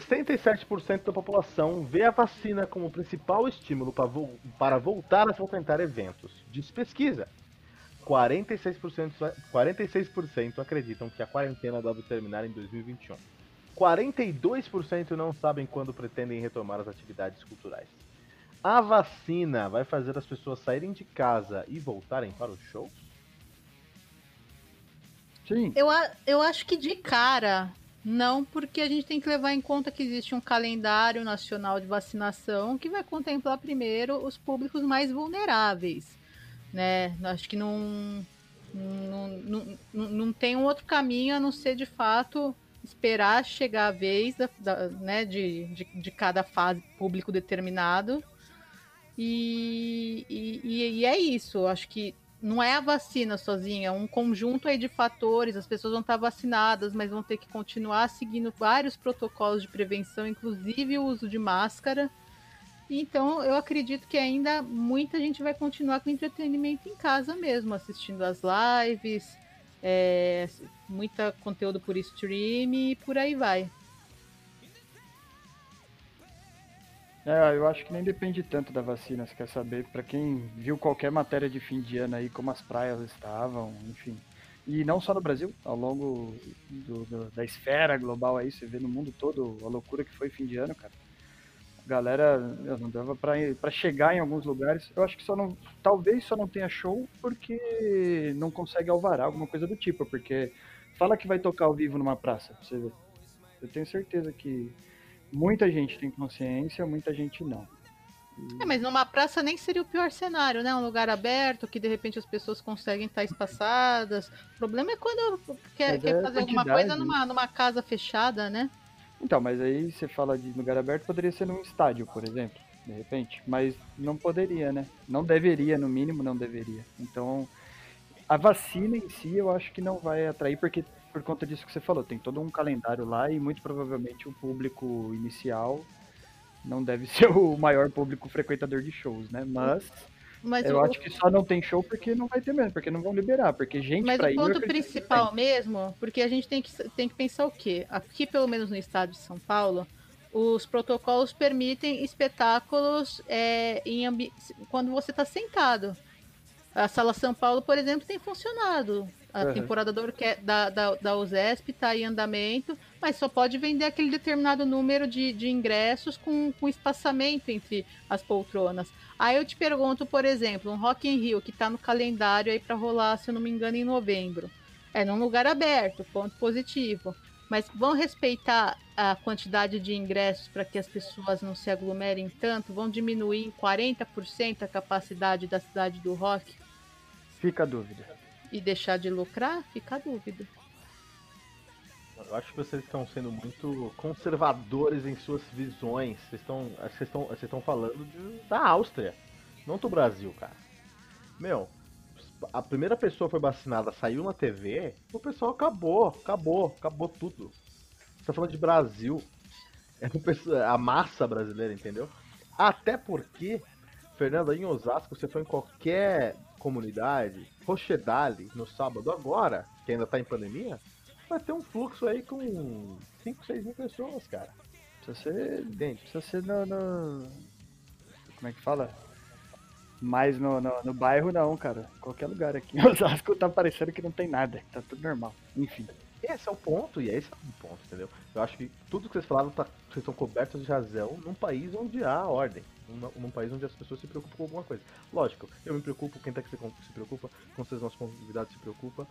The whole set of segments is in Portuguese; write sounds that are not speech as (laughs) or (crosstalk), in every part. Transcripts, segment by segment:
67% da população vê a vacina como o principal estímulo para, vo para voltar a frequentar eventos. Diz pesquisa. 46%, 46% acreditam que a quarentena deve terminar em 2021. 42% não sabem quando pretendem retomar as atividades culturais. A vacina vai fazer as pessoas saírem de casa e voltarem para os shows? Sim. Eu, eu acho que de cara não, porque a gente tem que levar em conta que existe um calendário nacional de vacinação que vai contemplar primeiro os públicos mais vulneráveis, né? Acho que não, não, não, não, tem um outro caminho a não ser de fato esperar chegar a vez da, da, né, de, de, de, cada fase público determinado. E, e, e é isso. Acho que não é a vacina sozinha, é um conjunto aí de fatores. As pessoas vão estar vacinadas, mas vão ter que continuar seguindo vários protocolos de prevenção, inclusive o uso de máscara. Então, eu acredito que ainda muita gente vai continuar com entretenimento em casa mesmo, assistindo as lives, é, muita conteúdo por stream e por aí vai. É, eu acho que nem depende tanto da vacina, você quer saber, para quem viu qualquer matéria de fim de ano aí, como as praias estavam, enfim. E não só no Brasil, ao longo do, do, da esfera global aí, você vê no mundo todo a loucura que foi fim de ano, cara. A galera não dava para chegar em alguns lugares. Eu acho que só não. Talvez só não tenha show porque não consegue alvarar, alguma coisa do tipo, porque fala que vai tocar ao vivo numa praça, pra você ver. Eu tenho certeza que muita gente tem consciência, muita gente não. É, mas numa praça nem seria o pior cenário, né? Um lugar aberto que de repente as pessoas conseguem estar espaçadas. O problema é quando quer, quer é fazer alguma coisa numa, numa casa fechada, né? Então, mas aí você fala de lugar aberto, poderia ser num estádio, por exemplo, de repente. Mas não poderia, né? Não deveria, no mínimo, não deveria. Então, a vacina em si eu acho que não vai atrair, porque por conta disso que você falou, tem todo um calendário lá e muito provavelmente o público inicial não deve (laughs) ser o maior público frequentador de shows, né? Mas, Mas eu o... acho que só não tem show porque não vai ter mesmo, porque não vão liberar, porque gente Mas o ponto principal mesmo, porque a gente tem que, tem que pensar o quê? Aqui, pelo menos no estado de São Paulo, os protocolos permitem espetáculos é, em ambi... quando você está sentado. A Sala São Paulo, por exemplo, tem funcionado. A uhum. temporada da, da, da USESP está em andamento, mas só pode vender aquele determinado número de, de ingressos com, com espaçamento entre as poltronas. Aí eu te pergunto, por exemplo, um Rock in Rio que está no calendário aí para rolar, se eu não me engano, em novembro. É num lugar aberto, ponto positivo. Mas vão respeitar a quantidade de ingressos para que as pessoas não se aglomerem tanto? Vão diminuir em 40% a capacidade da cidade do rock? Fica a dúvida e deixar de lucrar, fica a dúvida. Eu acho que vocês estão sendo muito conservadores em suas visões. Vocês estão, vocês estão, vocês estão falando de, da Áustria, não do Brasil, cara. Meu, a primeira pessoa foi vacinada, saiu na TV, o pessoal acabou, acabou, acabou tudo. Você tá falando de Brasil, é a massa brasileira, entendeu? Até porque, Fernando, em Osasco, você foi em qualquer comunidade, Rochedale, no sábado agora, que ainda tá em pandemia, vai ter um fluxo aí com 5, 6 mil pessoas, cara. Precisa ser. Entende? Precisa ser no, no. Como é que fala? Mas no, no, no, bairro não, cara. Qualquer lugar aqui (laughs) em Osasco tá parecendo que não tem nada, tá tudo normal. Enfim. Esse é o ponto, e esse é o ponto, entendeu? Eu acho que tudo que vocês falaram, tá, vocês estão cobertos de razão num país onde há ordem num, num país onde as pessoas se preocupam com alguma coisa. Lógico, eu me preocupo, quem tá que se, se preocupa, com os nossos convidados se preocupa.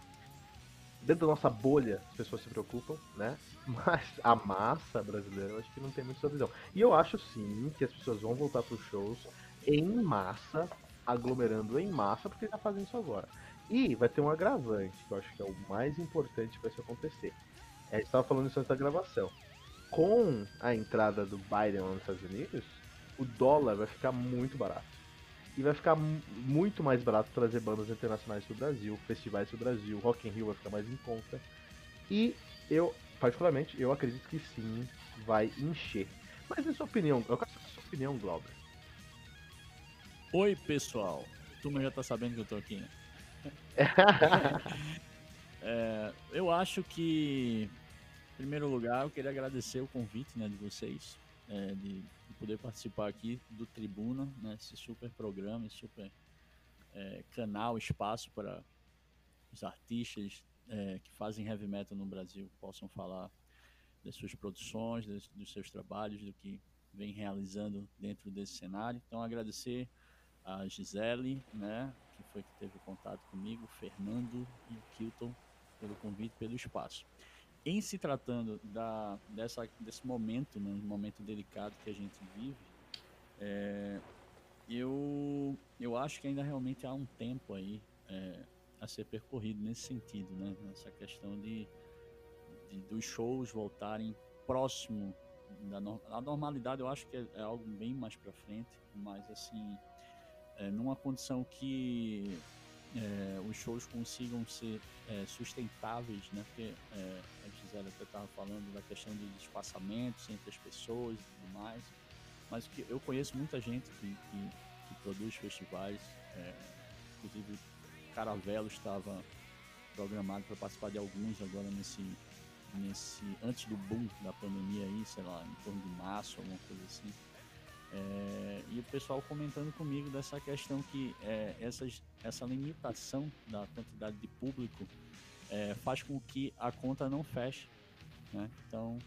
Dentro da nossa bolha, as pessoas se preocupam, né? (laughs) Mas a massa brasileira, eu acho que não tem muito essa visão. E eu acho sim que as pessoas vão voltar para os shows em massa, aglomerando em massa, porque já fazem isso agora. E vai ter um agravante, que eu acho que é o mais importante para isso acontecer. A gente estava falando isso antes da gravação. com a entrada do Biden nos Estados Unidos, o dólar vai ficar muito barato. E vai ficar muito mais barato trazer bandas internacionais do Brasil, festivais do Brasil, Rock in Rio vai ficar mais em conta. E eu, particularmente, eu acredito que sim, vai encher. Mas a sua opinião, eu quero saber a sua opinião, Glauber. Oi, pessoal. Tu já tá sabendo que eu tô aqui, né? (laughs) é, eu acho que, em primeiro lugar, eu queria agradecer o convite né, de vocês, é, de, de, poder participar aqui do Tribuna, né, esse super programa, esse super é, canal, espaço para os artistas é, que fazem heavy metal no Brasil possam falar das suas produções, dos, dos seus trabalhos, do que vem realizando dentro desse cenário. Então, agradecer a Gisele, né, que foi que teve contato comigo, o Fernando e o Kilton pelo convite, pelo espaço. Em se tratando da, dessa, desse momento, né, um momento delicado que a gente vive, é, eu, eu acho que ainda realmente há um tempo aí é, a ser percorrido nesse sentido, né, nessa questão de, de dos shows voltarem próximo da no, a normalidade. Eu acho que é, é algo bem mais para frente, mas assim é, numa condição que é, os shows consigam ser é, sustentáveis, né? Porque é, a Gisela até estava falando da questão de espaçamentos entre as pessoas e tudo mais, mas que eu conheço muita gente que, que, que produz festivais, é, inclusive Caravelo estava programado para participar de alguns agora nesse nesse antes do boom da pandemia aí, sei lá, em torno de março, alguma coisa assim. É, e o pessoal comentando comigo dessa questão que é, essas, essa limitação da quantidade de público é, faz com que a conta não feche. Né? Então,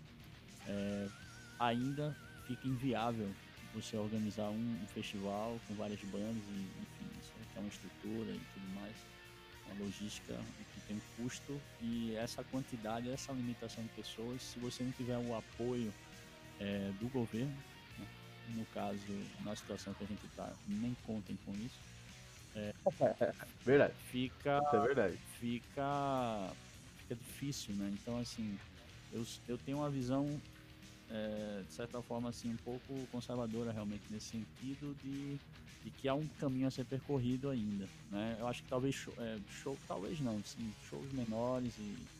é, ainda fica inviável você organizar um, um, festival com várias bandas e, enfim, isso é uma estrutura e tudo mais, uma logística que tem um custo e essa quantidade, essa limitação de pessoas, se você não tiver o apoio é, do governo, no caso, na situação que a gente está, nem contem com isso. É, (laughs) verdade. Fica, isso é verdade. Fica, fica difícil, né? Então, assim, eu, eu tenho uma visão, é, de certa forma, assim, um pouco conservadora realmente nesse sentido de, de que há um caminho a ser percorrido ainda, né? Eu acho que talvez show, é, show talvez não, sim, shows menores e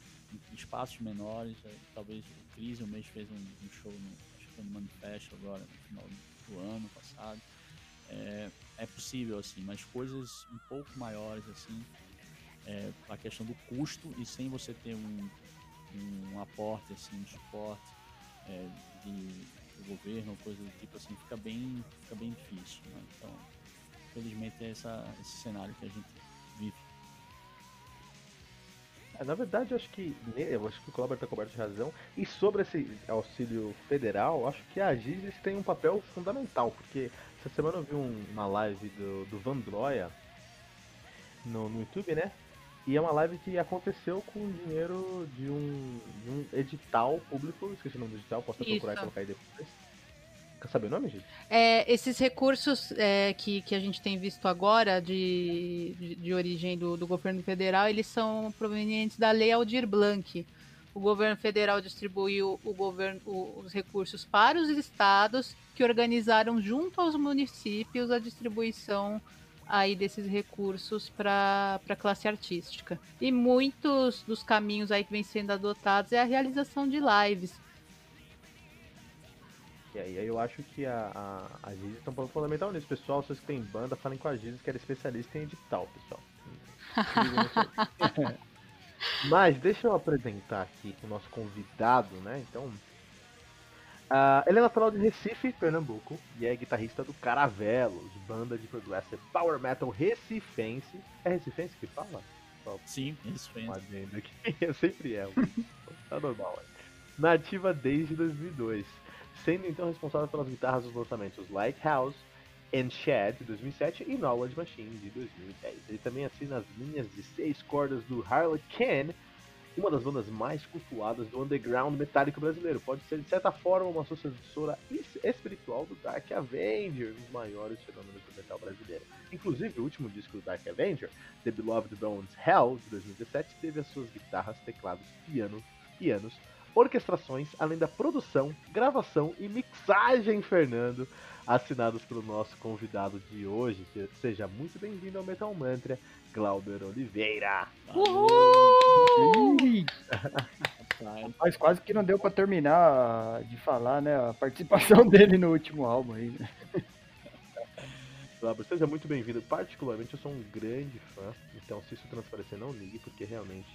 espaços menores, é, talvez o Cris um mês fez um, um show no no manifesto agora, no final do ano passado. É, é possível, assim, mas coisas um pouco maiores, assim, é, a questão do custo e sem você ter um, um aporte, assim, um suporte é, de, do governo, coisa do tipo assim, fica bem, fica bem difícil. Né? Então, infelizmente é essa, esse cenário que a gente vive. É, na verdade, eu acho que eu acho que o Cláudio está coberto de razão. E sobre esse auxílio federal, acho que a Giz tem um papel fundamental, porque essa semana eu vi um, uma live do, do Van no, no YouTube, né? E é uma live que aconteceu com dinheiro de um, de um edital público, esqueci o nome do edital, posso procurar e colocar aí depois Quer saber o nome, gente? É, esses recursos é, que, que a gente tem visto agora de, de, de origem do, do, governo federal, eles são provenientes da Lei Aldir Blanc. O governo federal distribuiu o governo, os recursos para os estados que organizaram junto aos municípios a distribuição aí desses recursos para a classe artística. E muitos dos caminhos aí que vêm sendo adotados é a realização de lives e aí eu acho que a, a, a Giz está um ponto fundamental nisso. Pessoal, vocês que tem banda, falem com a Giz que ela é especialista em edital, pessoal. (laughs) (laughs) Mas deixa eu apresentar aqui o nosso convidado, né? Então. Uh, ele é natural de Recife, Pernambuco, e é guitarrista do Caravelos, banda de progressive power metal recifense. É recifense que fala? Sim, recifense. Aqui. (laughs) sempre é. tá normal. Né? Nativa desde 2002 sendo então responsável pelas guitarras dos lançamentos Lighthouse and Shed de 2007 e Knowledge Machine de 2010. Ele também assina as linhas de seis cordas do Harlequin, uma das bandas mais cultuadas do underground metálico brasileiro. Pode ser, de certa forma, uma sucessora espiritual do Dark Avenger, um dos maiores fenômenos do metal brasileiro. Inclusive, o último disco do Dark Avenger, The Beloved Bones Hell, de 2017, teve as suas guitarras, teclados, piano pianos, orquestrações, além da produção, gravação e mixagem, Fernando, assinados pelo nosso convidado de hoje. Que seja muito bem-vindo ao Metal Mantra, Glauber Oliveira. Uhul! Rapaz, quase que não deu para terminar de falar, né? A participação (laughs) dele no último álbum aí. Né? Glauber, seja muito bem-vindo. Particularmente, eu sou um grande fã, então se isso transparecer, não ligue, porque realmente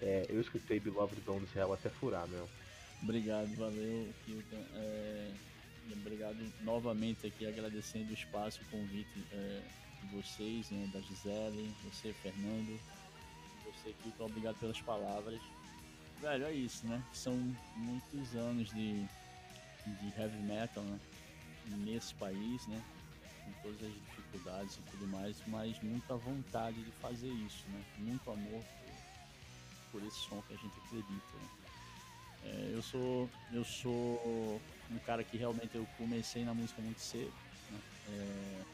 é, eu escutei Beloved Bones Real até furar, meu. Obrigado, valeu, Kilton. É, obrigado novamente aqui, agradecendo o espaço, o convite é, de vocês, né, da Gisele, você, Fernando, você, Kilton, obrigado pelas palavras. Velho, é isso, né? São muitos anos de, de heavy metal, né? Nesse país, né? Com todas as dificuldades e tudo mais, mas muita vontade de fazer isso, né? Muito amor por, por esse som que a gente acredita. Né? É, eu sou eu sou um cara que realmente eu comecei na música muito cedo, né? é,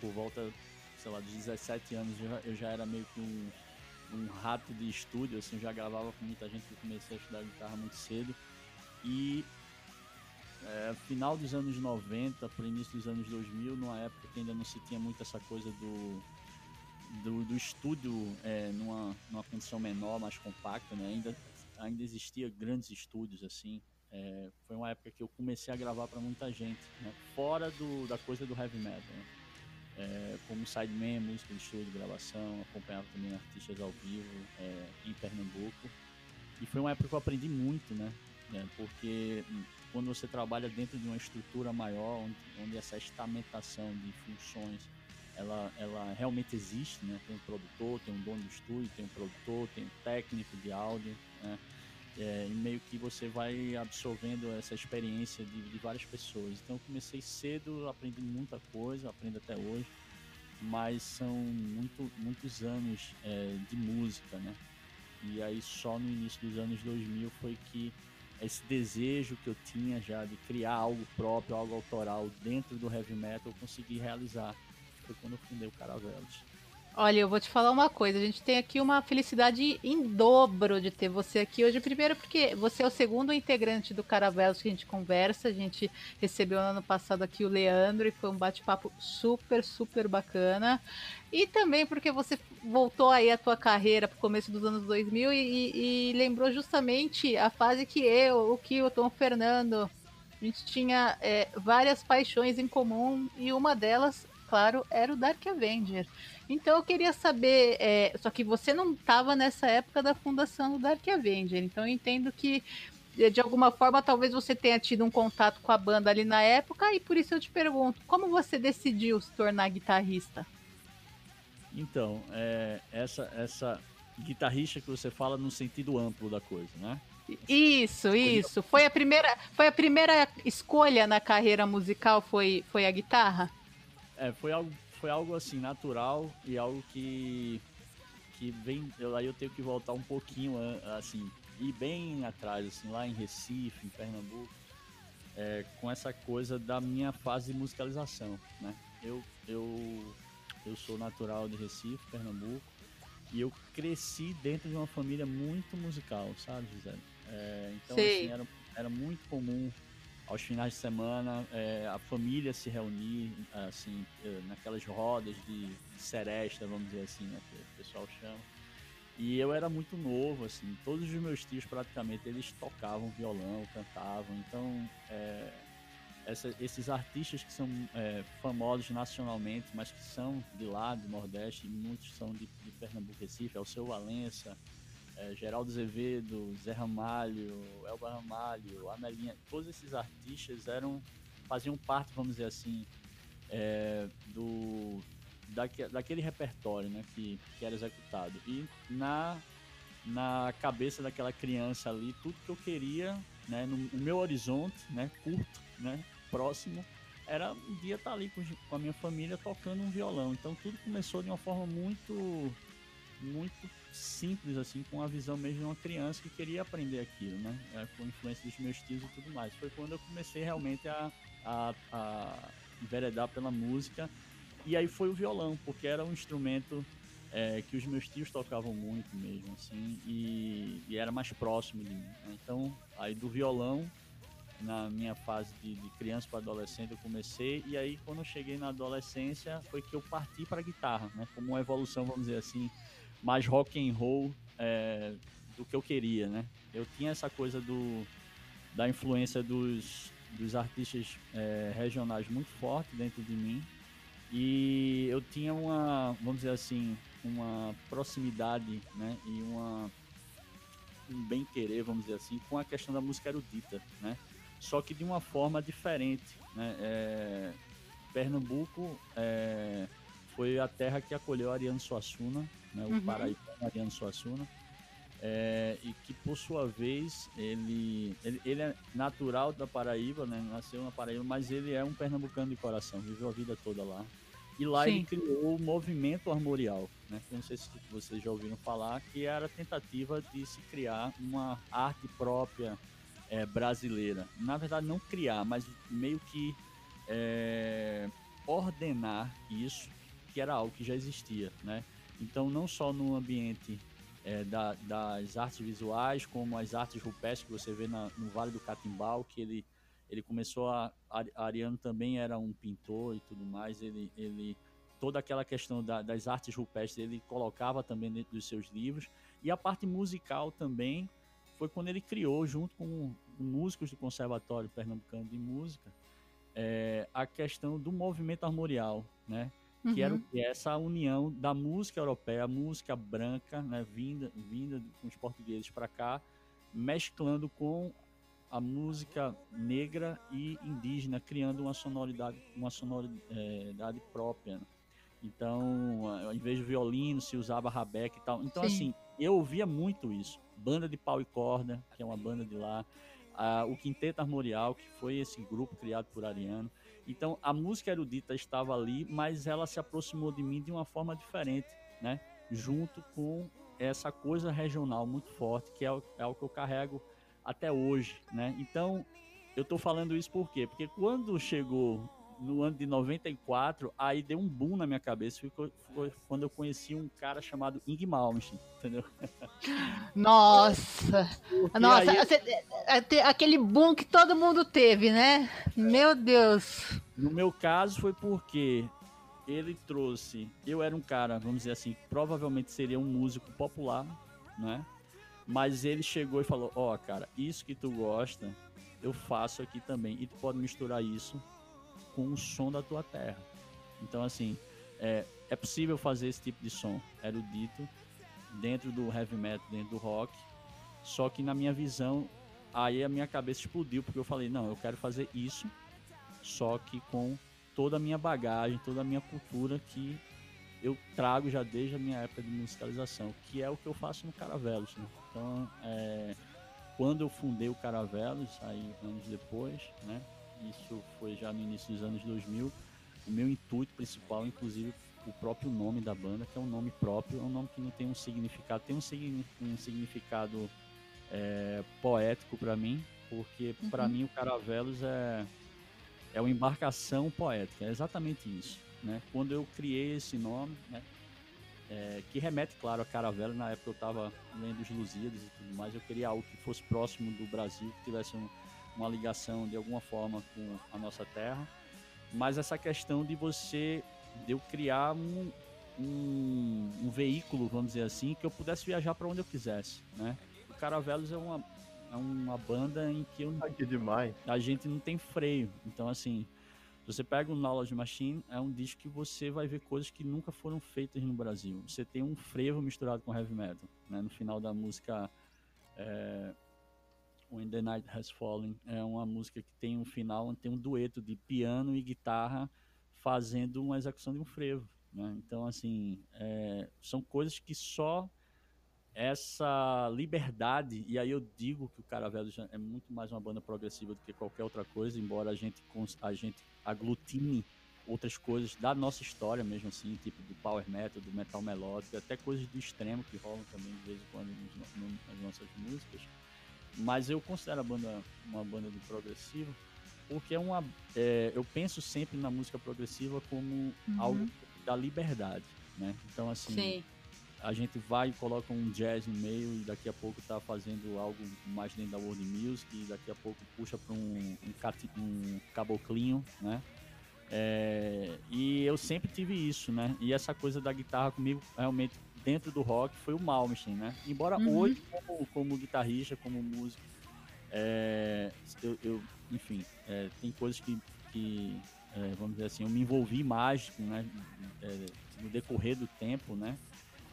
por volta, sei lá, de 17 anos eu já, eu já era meio que um, um rato de estúdio, assim, já gravava com muita gente que comecei a estudar guitarra muito cedo e é, final dos anos 90 para início dos anos 2000, numa época que ainda não se tinha muito essa coisa do do, do estúdio é, numa, numa condição menor, mais compacta, né? ainda ainda existia grandes estúdios assim. É, foi uma época que eu comecei a gravar para muita gente, né? fora do, da coisa do heavy metal. Né? É, como sideman, música de estúdio, gravação, acompanhava também artistas ao vivo é, em Pernambuco. E foi uma época que eu aprendi muito, né? É, porque quando você trabalha dentro de uma estrutura maior, onde, onde essa estamentação de funções ela, ela realmente existe, né? Tem um produtor, tem um dono do estúdio, tem um produtor, tem um técnico de áudio, né? É, e meio que você vai absorvendo essa experiência de, de, várias pessoas. Então eu comecei cedo, aprendi muita coisa, aprendo até hoje, mas são muito, muitos anos é, de música, né? E aí só no início dos anos 2000 foi que esse desejo que eu tinha já de criar algo próprio, algo autoral dentro do heavy metal, eu consegui realizar foi quando eu fundei o Caravelos. Olha, eu vou te falar uma coisa. A gente tem aqui uma felicidade em dobro de ter você aqui hoje. Primeiro, porque você é o segundo integrante do Caravelos que a gente conversa. A gente recebeu no ano passado aqui o Leandro e foi um bate-papo super, super bacana. E também porque você voltou aí a tua carreira para o começo dos anos 2000 e, e, lembrou justamente a fase que eu, o Kilton, o Fernando, a gente tinha é, várias paixões em comum e uma delas claro, era o Dark Avenger. Então eu queria saber, é, só que você não estava nessa época da fundação do Dark Avenger, então eu entendo que de alguma forma talvez você tenha tido um contato com a banda ali na época e por isso eu te pergunto, como você decidiu se tornar guitarrista? Então, é, essa essa guitarrista que você fala no sentido amplo da coisa, né? Isso, isso. Foi a primeira, foi a primeira escolha na carreira musical foi foi a guitarra? É, foi algo, foi algo assim, natural e algo que. que vem. Eu, aí eu tenho que voltar um pouquinho, assim, ir bem atrás, assim, lá em Recife, em Pernambuco, é, com essa coisa da minha fase de musicalização, né? Eu, eu, eu sou natural de Recife, Pernambuco, e eu cresci dentro de uma família muito musical, sabe, Gisele? É, então, assim, era, era muito comum aos finais de semana é, a família se reunir assim é, naquelas rodas de, seresta vamos dizer assim né, que o pessoal chama. E eu era muito novo assim todos os meus tios praticamente eles tocavam violão cantavam. Então é, essa, esses artistas que são é, famosos nacionalmente mas que são de lá do Nordeste muitos são de, de Pernambuco Recife é o seu Valença é, Geraldo Azevedo, Zé Ramalho, Elba Ramalho, Amelinha, todos esses artistas eram faziam parte, vamos dizer assim, é, do daque, daquele repertório, né, que, que era executado. E na na cabeça daquela criança ali, tudo que eu queria, né, no, no meu horizonte, né, curto, né, próximo, era um dia estar ali com, com a minha família tocando um violão. Então tudo começou de uma forma muito muito simples, assim, com a visão mesmo de uma criança que queria aprender aquilo, né? É, com influência dos meus tios e tudo mais. Foi quando eu comecei realmente a, a, a enveredar pela música. E aí foi o violão, porque era um instrumento é, que os meus tios tocavam muito mesmo, assim, e, e era mais próximo de mim. Né? Então, aí do violão, na minha fase de, de criança para adolescente, eu comecei, e aí quando eu cheguei na adolescência, foi que eu parti para a guitarra, né? Como uma evolução, vamos dizer assim, mais rock and roll é, do que eu queria, né? Eu tinha essa coisa do, da influência dos, dos artistas é, regionais muito forte dentro de mim, e eu tinha uma, vamos dizer assim, uma proximidade né, e uma, um bem querer, vamos dizer assim, com a questão da música erudita, né? Só que de uma forma diferente, né? É, Pernambuco é, foi a terra que acolheu Ariano Suassuna, né, o uhum. Paraíba Ariano Suassuna, é, e que por sua vez ele, ele, ele, é natural da Paraíba, né, nasceu na Paraíba, mas ele é um pernambucano de coração, viveu a vida toda lá. E lá Sim. ele criou o movimento armorial, né? não sei se vocês já ouviram falar, que era a tentativa de se criar uma arte própria é, brasileira. Na verdade, não criar, mas meio que é, ordenar isso, que era algo que já existia. Né? Então, não só no ambiente é, da, das artes visuais, como as artes rupestres que você vê na, no Vale do Catimbau, que ele ele começou a, a Ariano também era um pintor e tudo mais ele, ele toda aquela questão da, das artes rupestres ele colocava também dentro dos seus livros. E a parte musical também foi quando ele criou junto com músicos do Conservatório Pernambucano de Música é, a questão do movimento armorial né uhum. que era uhum. essa união da música europeia música branca né vinda vinda com os portugueses para cá mesclando com a música negra e indígena, criando uma sonoridade, uma sonoridade própria. Né? Então, ao invés de violino, se usava rabeca e tal. Então, Sim. assim, eu ouvia muito isso. Banda de pau e corda, que é uma banda de lá. o Quinteto Armorial, que foi esse grupo criado por Ariano. Então, a música erudita estava ali, mas ela se aproximou de mim de uma forma diferente, né? Junto com essa coisa regional muito forte, que é o, é o que eu carrego até hoje, né? Então, eu tô falando isso por quê? Porque quando chegou no ano de 94, aí deu um boom na minha cabeça. Foi, quando eu conheci um cara chamado Ing Malmsteen, entendeu? (laughs) Nossa! Porque Nossa, aí... É, é, aquele boom que todo mundo teve, né? Meu Deus! No meu caso foi porque ele trouxe. Eu era um cara, vamos dizer assim, provavelmente seria um músico popular, né? Mas ele chegou e falou: Ó, oh, cara, isso que tu gosta, eu faço aqui também. E tu pode misturar isso com o som da tua terra. Então, assim, é, é possível fazer esse tipo de som erudito dentro do heavy metal, dentro do rock. Só que na minha visão, aí a minha cabeça explodiu, porque eu falei: não, eu quero fazer isso, só que com toda a minha bagagem, toda a minha cultura que eu trago já desde a minha época de musicalização, que é o que eu faço no Caravelos. Né? Então, é, quando eu fundei o Caravelos, aí anos depois, né? Isso foi já no início dos anos 2000. O meu intuito principal, inclusive, o próprio nome da banda, que é um nome próprio, é um nome que não tem um significado, tem um, um significado é, poético para mim, porque uhum. para mim o Caravelos é é uma embarcação poética, é exatamente isso. Né? Quando eu criei esse nome, né? É, que remete, claro, a Caravela. Na época eu estava lendo os Lusíadas e tudo mais. Eu queria algo que fosse próximo do Brasil, que tivesse um, uma ligação de alguma forma com a nossa terra. Mas essa questão de você, de eu criar um, um, um veículo, vamos dizer assim, que eu pudesse viajar para onde eu quisesse, né? O Caravelos é uma, é uma banda em que eu, ah, que demais. a gente não tem freio. Então, assim, você pega o Knowledge Machine, é um disco que você vai ver coisas que nunca foram feitas no Brasil. Você tem um frevo misturado com heavy metal, né? No final da música é, When the Night Has Fallen, é uma música que tem um final, tem um dueto de piano e guitarra fazendo uma execução de um frevo, né? Então, assim, é, são coisas que só essa liberdade, e aí eu digo que o Caravelo é muito mais uma banda progressiva do que qualquer outra coisa, embora a gente, a gente aglutine outras coisas da nossa história mesmo assim, tipo do power metal, do metal melódico, até coisas do extremo que rolam também de vez em quando nas nossas músicas. Mas eu considero a banda uma banda do progressivo porque é uma, é, eu penso sempre na música progressiva como uhum. algo da liberdade, né? Então assim, Sim a gente vai e coloca um jazz no meio e daqui a pouco tá fazendo algo mais dentro da world music e daqui a pouco puxa para um, um, um caboclinho, né? É, e eu sempre tive isso, né? E essa coisa da guitarra comigo, realmente, dentro do rock, foi o Malmsteen, né? Embora uhum. hoje, como, como, guitarrista, como músico, é, eu, eu, enfim, é, tem coisas que, que é, vamos dizer assim, eu me envolvi mais né, é, no decorrer do tempo, né?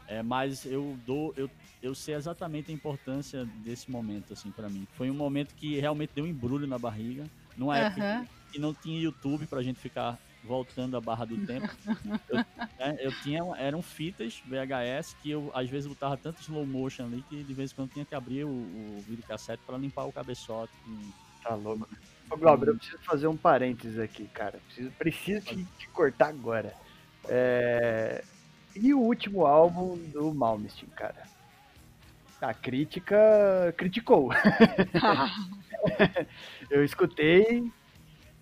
É, mas eu dou, eu, eu sei exatamente a importância desse momento, assim, para mim. Foi um momento que realmente deu um embrulho na barriga. Numa uhum. época que não tinha YouTube pra gente ficar voltando a barra do tempo. eu, né, eu, tinha, eram fitas VHS que eu às vezes botava tanto slow motion ali que de vez em quando tinha que abrir o, o videocassete para limpar o cabeçote. Tá louco. Ô, Glauber, eu preciso fazer um parênteses aqui, cara. Preciso, preciso te, te cortar agora. É... E o último álbum do Malmsteen, cara? A crítica criticou. (laughs) (laughs) eu escutei,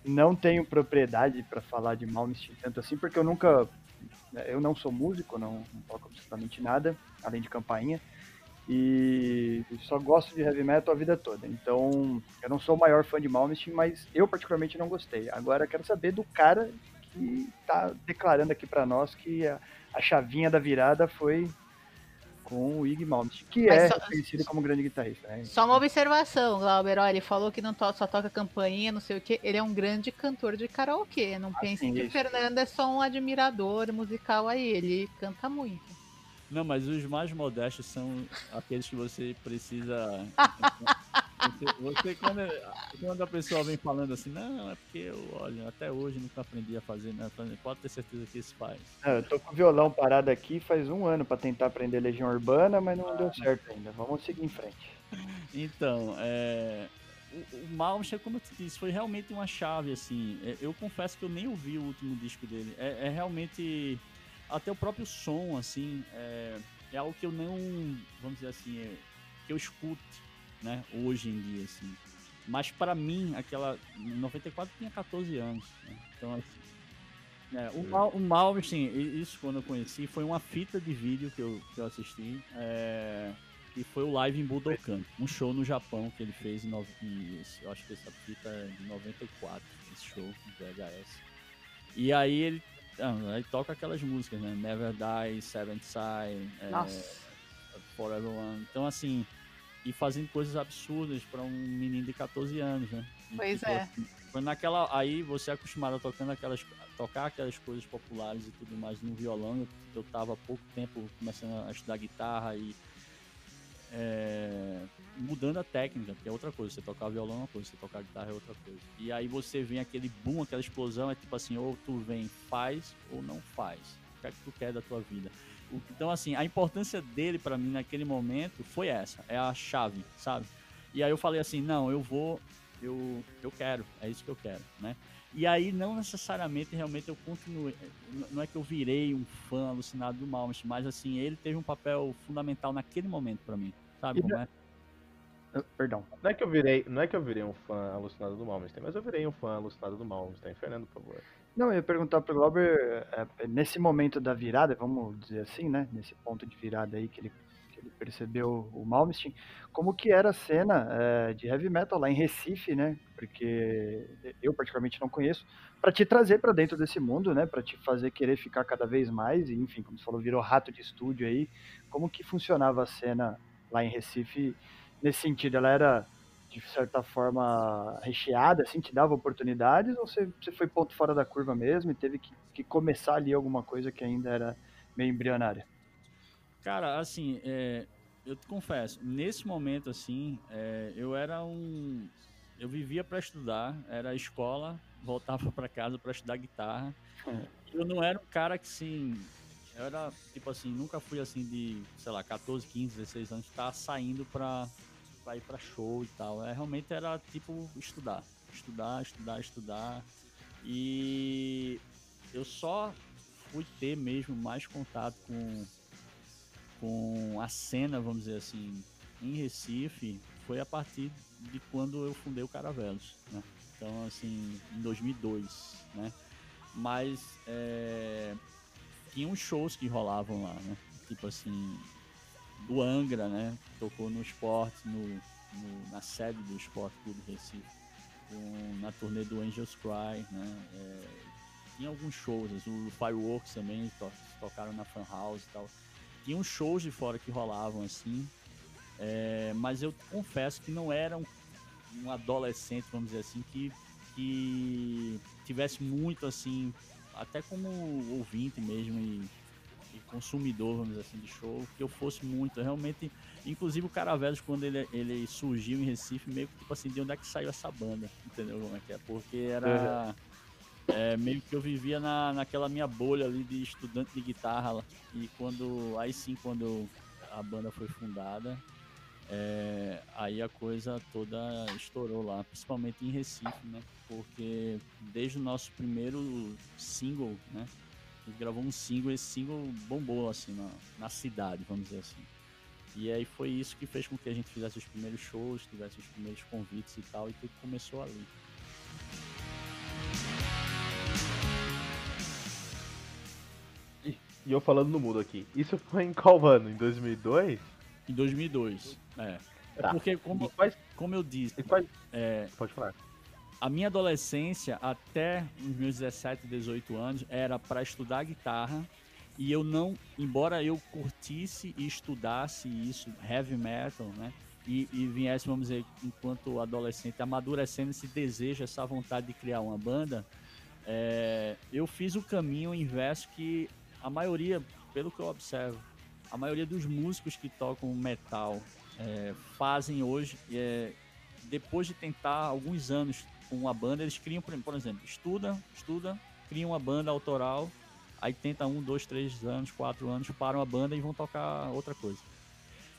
não tenho propriedade para falar de Malmsteen tanto assim, porque eu nunca. Eu não sou músico, não, não toco absolutamente nada, além de campainha. E só gosto de heavy metal a vida toda. Então, eu não sou o maior fã de Malmsteen, mas eu particularmente não gostei. Agora, quero saber do cara que tá declarando aqui para nós que a, a chavinha da virada foi com o Ig Malmsteen, que Mas é só, conhecido como grande guitarrista. Né? Só uma observação, Glauber, olha, ele falou que não to só toca campainha, não sei o que, ele é um grande cantor de karaokê, não ah, pense que o Fernando é só um admirador musical aí, ele canta muito. Não, mas os mais modestos são aqueles que você precisa (laughs) Você, você quando, quando, a pessoa vem falando assim, não, é porque eu, olha, até hoje nunca aprendi a fazer, né? Pode ter certeza que isso faz. eu tô com o violão parado aqui faz um ano para tentar aprender Legião Urbana, mas não ah, deu certo ainda. Vamos seguir em frente. (laughs) Então, é, o, o Malmsteen, como eu te disse, foi realmente uma chave, assim. É, eu confesso que eu nem ouvi o último disco dele. É, é realmente. Até o próprio som, assim, é, é algo que eu não. Vamos dizer assim. É, que eu escuto né? Hoje em dia, assim. Mas para mim, aquela. 94 tinha 14 anos. Né? Então, assim. É, o, é. Mal, o Mal, assim, isso quando eu conheci, foi uma fita de vídeo que eu, que eu assisti. É, que foi o live em Budokan. Um show no Japão que ele fez em. No, eu acho que essa fita é de 94, esse show do VHS. E aí ele. Ah, ele toca aquelas músicas, né? Never Die, Seventh Side, é, Forever One. Então, assim e fazendo coisas absurdas para um menino de 14 anos, né? Pois tipo, é. Assim, foi naquela aí você é acostumado a tocando aquelas tocar aquelas coisas populares e tudo mais no violão. Eu, eu tava há pouco tempo começando a estudar guitarra e é, mudando a técnica, que é outra coisa. Você tocar violão é uma coisa, você tocar guitarra é outra coisa. E aí você vem aquele boom, aquela explosão, é tipo assim, ou tu vem, faz ou não faz. O que é que tu quer da tua vida? Então, assim, a importância dele para mim naquele momento foi essa, é a chave, sabe? E aí eu falei assim, não, eu vou, eu, eu quero, é isso que eu quero, né? E aí não necessariamente realmente eu continuei, não é que eu virei um fã alucinado do Malmsteen, mas assim, ele teve um papel fundamental naquele momento para mim, sabe como é? Ah, perdão. Não é que eu virei, não é que eu virei um fã alucinado do Malmsteen, mas eu virei um fã alucinado do Malmsteen. Fernando, por favor. Não, eu ia perguntar para o Glauber, é, nesse momento da virada, vamos dizer assim, né? Nesse ponto de virada aí que ele, que ele percebeu o Malmsteen, como que era a cena é, de heavy metal lá em Recife, né? Porque eu particularmente não conheço, para te trazer para dentro desse mundo, né? Para te fazer querer ficar cada vez mais, e enfim, como você falou, virou rato de estúdio aí. Como que funcionava a cena lá em Recife nesse sentido? Ela era de certa forma recheada, assim, te dava oportunidades, ou você, você foi ponto fora da curva mesmo e teve que, que começar ali alguma coisa que ainda era meio embrionária? Cara, assim, é, eu te confesso, nesse momento, assim, é, eu era um. Eu vivia para estudar, era escola, voltava para casa para estudar guitarra. (laughs) Eu não era um cara que, sim. Eu era, tipo assim, nunca fui assim de, sei lá, 14, 15, 16 anos, estar tá saindo para pra ir pra show e tal. É, realmente era tipo estudar. Estudar, estudar, estudar. E eu só fui ter mesmo mais contato com, com a cena, vamos dizer assim, em Recife, foi a partir de quando eu fundei o Caravelos, né? Então, assim, em 2002, né? Mas é, tinha uns shows que rolavam lá, né? tipo assim, do Angra, né? Tocou no esporte, no, no, na sede do Esporte Clube Recife, na turnê do Angels Cry, né? É, tinha alguns shows, o Fireworks também to, tocaram na Fan House e tal. Tinha uns shows de fora que rolavam assim, é, mas eu confesso que não era um, um adolescente, vamos dizer assim, que, que tivesse muito assim, até como ouvinte mesmo e consumidor, vamos dizer assim, de show, que eu fosse muito. realmente, inclusive o Caravelos, quando ele, ele surgiu em Recife, meio que tipo assim, de onde é que saiu essa banda? Entendeu como é que é? Porque era. Uhum. É, meio que eu vivia na, naquela minha bolha ali de estudante de guitarra. E quando. Aí sim, quando a banda foi fundada, é, aí a coisa toda estourou lá, principalmente em Recife, né? Porque desde o nosso primeiro single, né? Gente gravou um single, esse single bombou assim na, na cidade, vamos dizer assim. E aí foi isso que fez com que a gente fizesse os primeiros shows, tivesse os primeiros convites e tal, e tudo começou ali. E eu falando no mudo aqui, isso foi em qual ano? Em 2002? Em 2002, é. é tá. É porque, como, como eu disse, é, pode falar a minha adolescência, até os meus 17, 18 anos, era para estudar guitarra. E eu não, embora eu curtisse e estudasse isso, heavy metal, né? E, e viesse, vamos dizer, enquanto adolescente, amadurecendo esse desejo, essa vontade de criar uma banda, é, eu fiz o caminho inverso que a maioria, pelo que eu observo, a maioria dos músicos que tocam metal é, fazem hoje, é, depois de tentar alguns anos com uma banda, eles criam, por exemplo, estuda, estuda, criam uma banda autoral, aí tenta um, dois, três anos, quatro anos, param a banda e vão tocar outra coisa.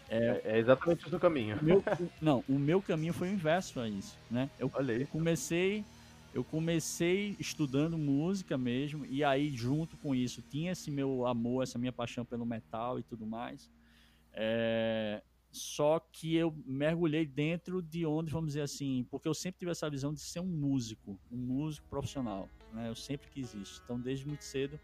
É, é exatamente o seu caminho. Meu, não, o meu caminho foi o inverso a isso, né? Eu Olhei. comecei, eu comecei estudando música mesmo e aí junto com isso tinha esse meu amor, essa minha paixão pelo metal e tudo mais. É, só que eu mergulhei dentro de onde, vamos dizer assim, porque eu sempre tive essa visão de ser um músico, um músico profissional, né? Eu sempre quis isso. Então, desde muito cedo,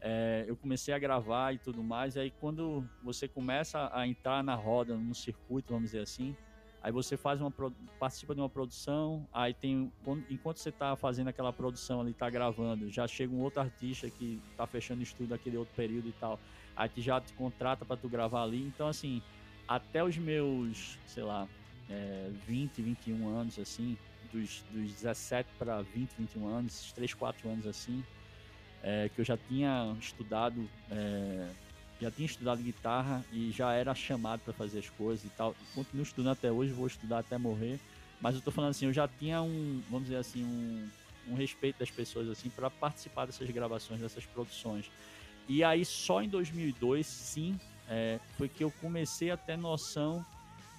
é, eu comecei a gravar e tudo mais. E aí, quando você começa a entrar na roda, no circuito, vamos dizer assim, aí você faz uma participa de uma produção, aí tem enquanto você está fazendo aquela produção ali, está gravando, já chega um outro artista que está fechando estudo aquele outro período e tal, aí já te contrata para tu gravar ali. Então, assim até os meus, sei lá, é, 20, 21 anos, assim, dos, dos 17 para 20, 21 anos, esses 3, 4 anos assim, é, que eu já tinha estudado, é, já tinha estudado guitarra e já era chamado para fazer as coisas e tal. Continuo estudando até hoje, vou estudar até morrer, mas eu tô falando assim, eu já tinha um, vamos dizer assim, um, um respeito das pessoas assim para participar dessas gravações, dessas produções. E aí só em 2002, sim, é, foi que eu comecei a ter noção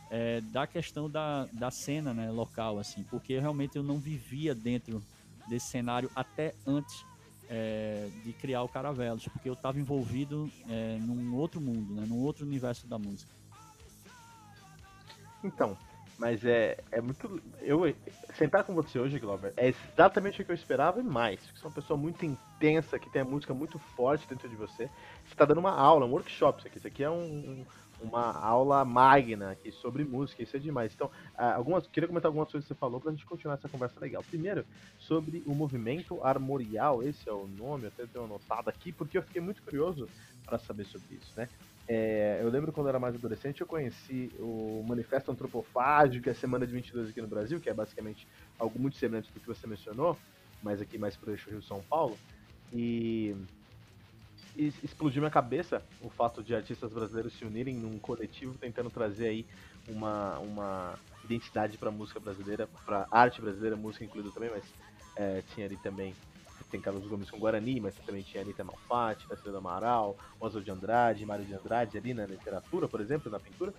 é, da questão da, da cena né, local, assim, porque realmente eu não vivia dentro desse cenário até antes é, de criar o Caravelos, porque eu estava envolvido é, num outro mundo, né, num outro universo da música. Então, mas é, é muito. Eu sentar com você hoje, Glauber, é exatamente o que eu esperava e mais. Você é uma pessoa muito intensa, que tem a música muito forte dentro de você. Você está dando uma aula, um workshop isso aqui. Isso aqui é um, uma aula magna aqui sobre música, isso é demais. Então, algumas, queria comentar algumas coisas que você falou para a gente continuar essa conversa legal. Primeiro, sobre o movimento armorial, esse é o nome, eu até tenho anotado aqui, porque eu fiquei muito curioso para saber sobre isso, né? É, eu lembro quando eu era mais adolescente, eu conheci o Manifesto Antropofágico, que é a Semana de 22 aqui no Brasil, que é basicamente algo muito semelhante do que você mencionou, mas aqui mais pro eixo Rio-São Paulo. E, explodiu minha cabeça o fato de artistas brasileiros se unirem num coletivo tentando trazer aí uma, uma identidade para música brasileira, para arte brasileira, música incluída também, mas é, tinha ali também tem Carlos Gomes com Guarani, mas também tinha Anitta Malfatti, Tarsila Amaral, Oswald de Andrade, Mário de Andrade ali na literatura, por exemplo, na pintura.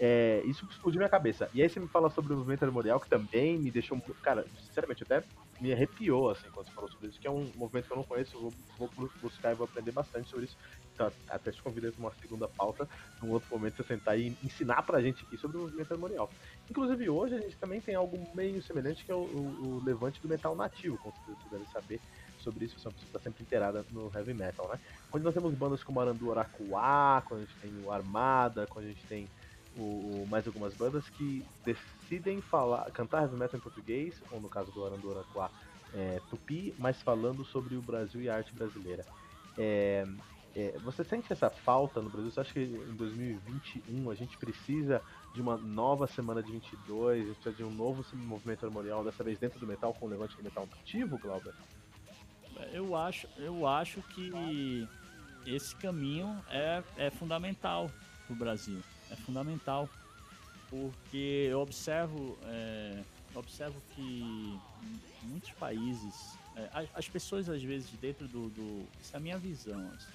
É, isso explodiu minha cabeça. E aí você me fala sobre o movimento armorial, que também me deixou. Cara, sinceramente, até me arrepiou assim quando você falou sobre isso, que é um movimento que eu não conheço, eu vou, vou buscar e vou aprender bastante sobre isso. Então, até te convidei para uma segunda pauta, num outro momento você sentar e ensinar pra gente aqui sobre o movimento armorial. Inclusive hoje a gente também tem algo meio semelhante que é o, o, o levante do metal nativo, como vocês devem saber sobre isso, você está sempre inteirada no heavy metal, né? Quando nós temos bandas como Arandu Aracuá, quando a gente tem o Armada, quando a gente tem o, o, mais algumas bandas que decidem falar, cantar heavy metal em português, ou no caso do Arandu Aracuá, é, tupi, mas falando sobre o Brasil e a arte brasileira. É, é, você sente essa falta no Brasil? Você acha que em 2021 a gente precisa de uma nova semana de 22, a gente precisa de um novo movimento armorial, dessa vez dentro do metal, com um levante de metal ativo, Glauber? Eu acho, eu acho que esse caminho é, é fundamental para o Brasil. É fundamental. Porque eu observo, é, observo que muitos países, é, as, as, pessoas às vezes dentro do, do. Essa é a minha visão. Assim,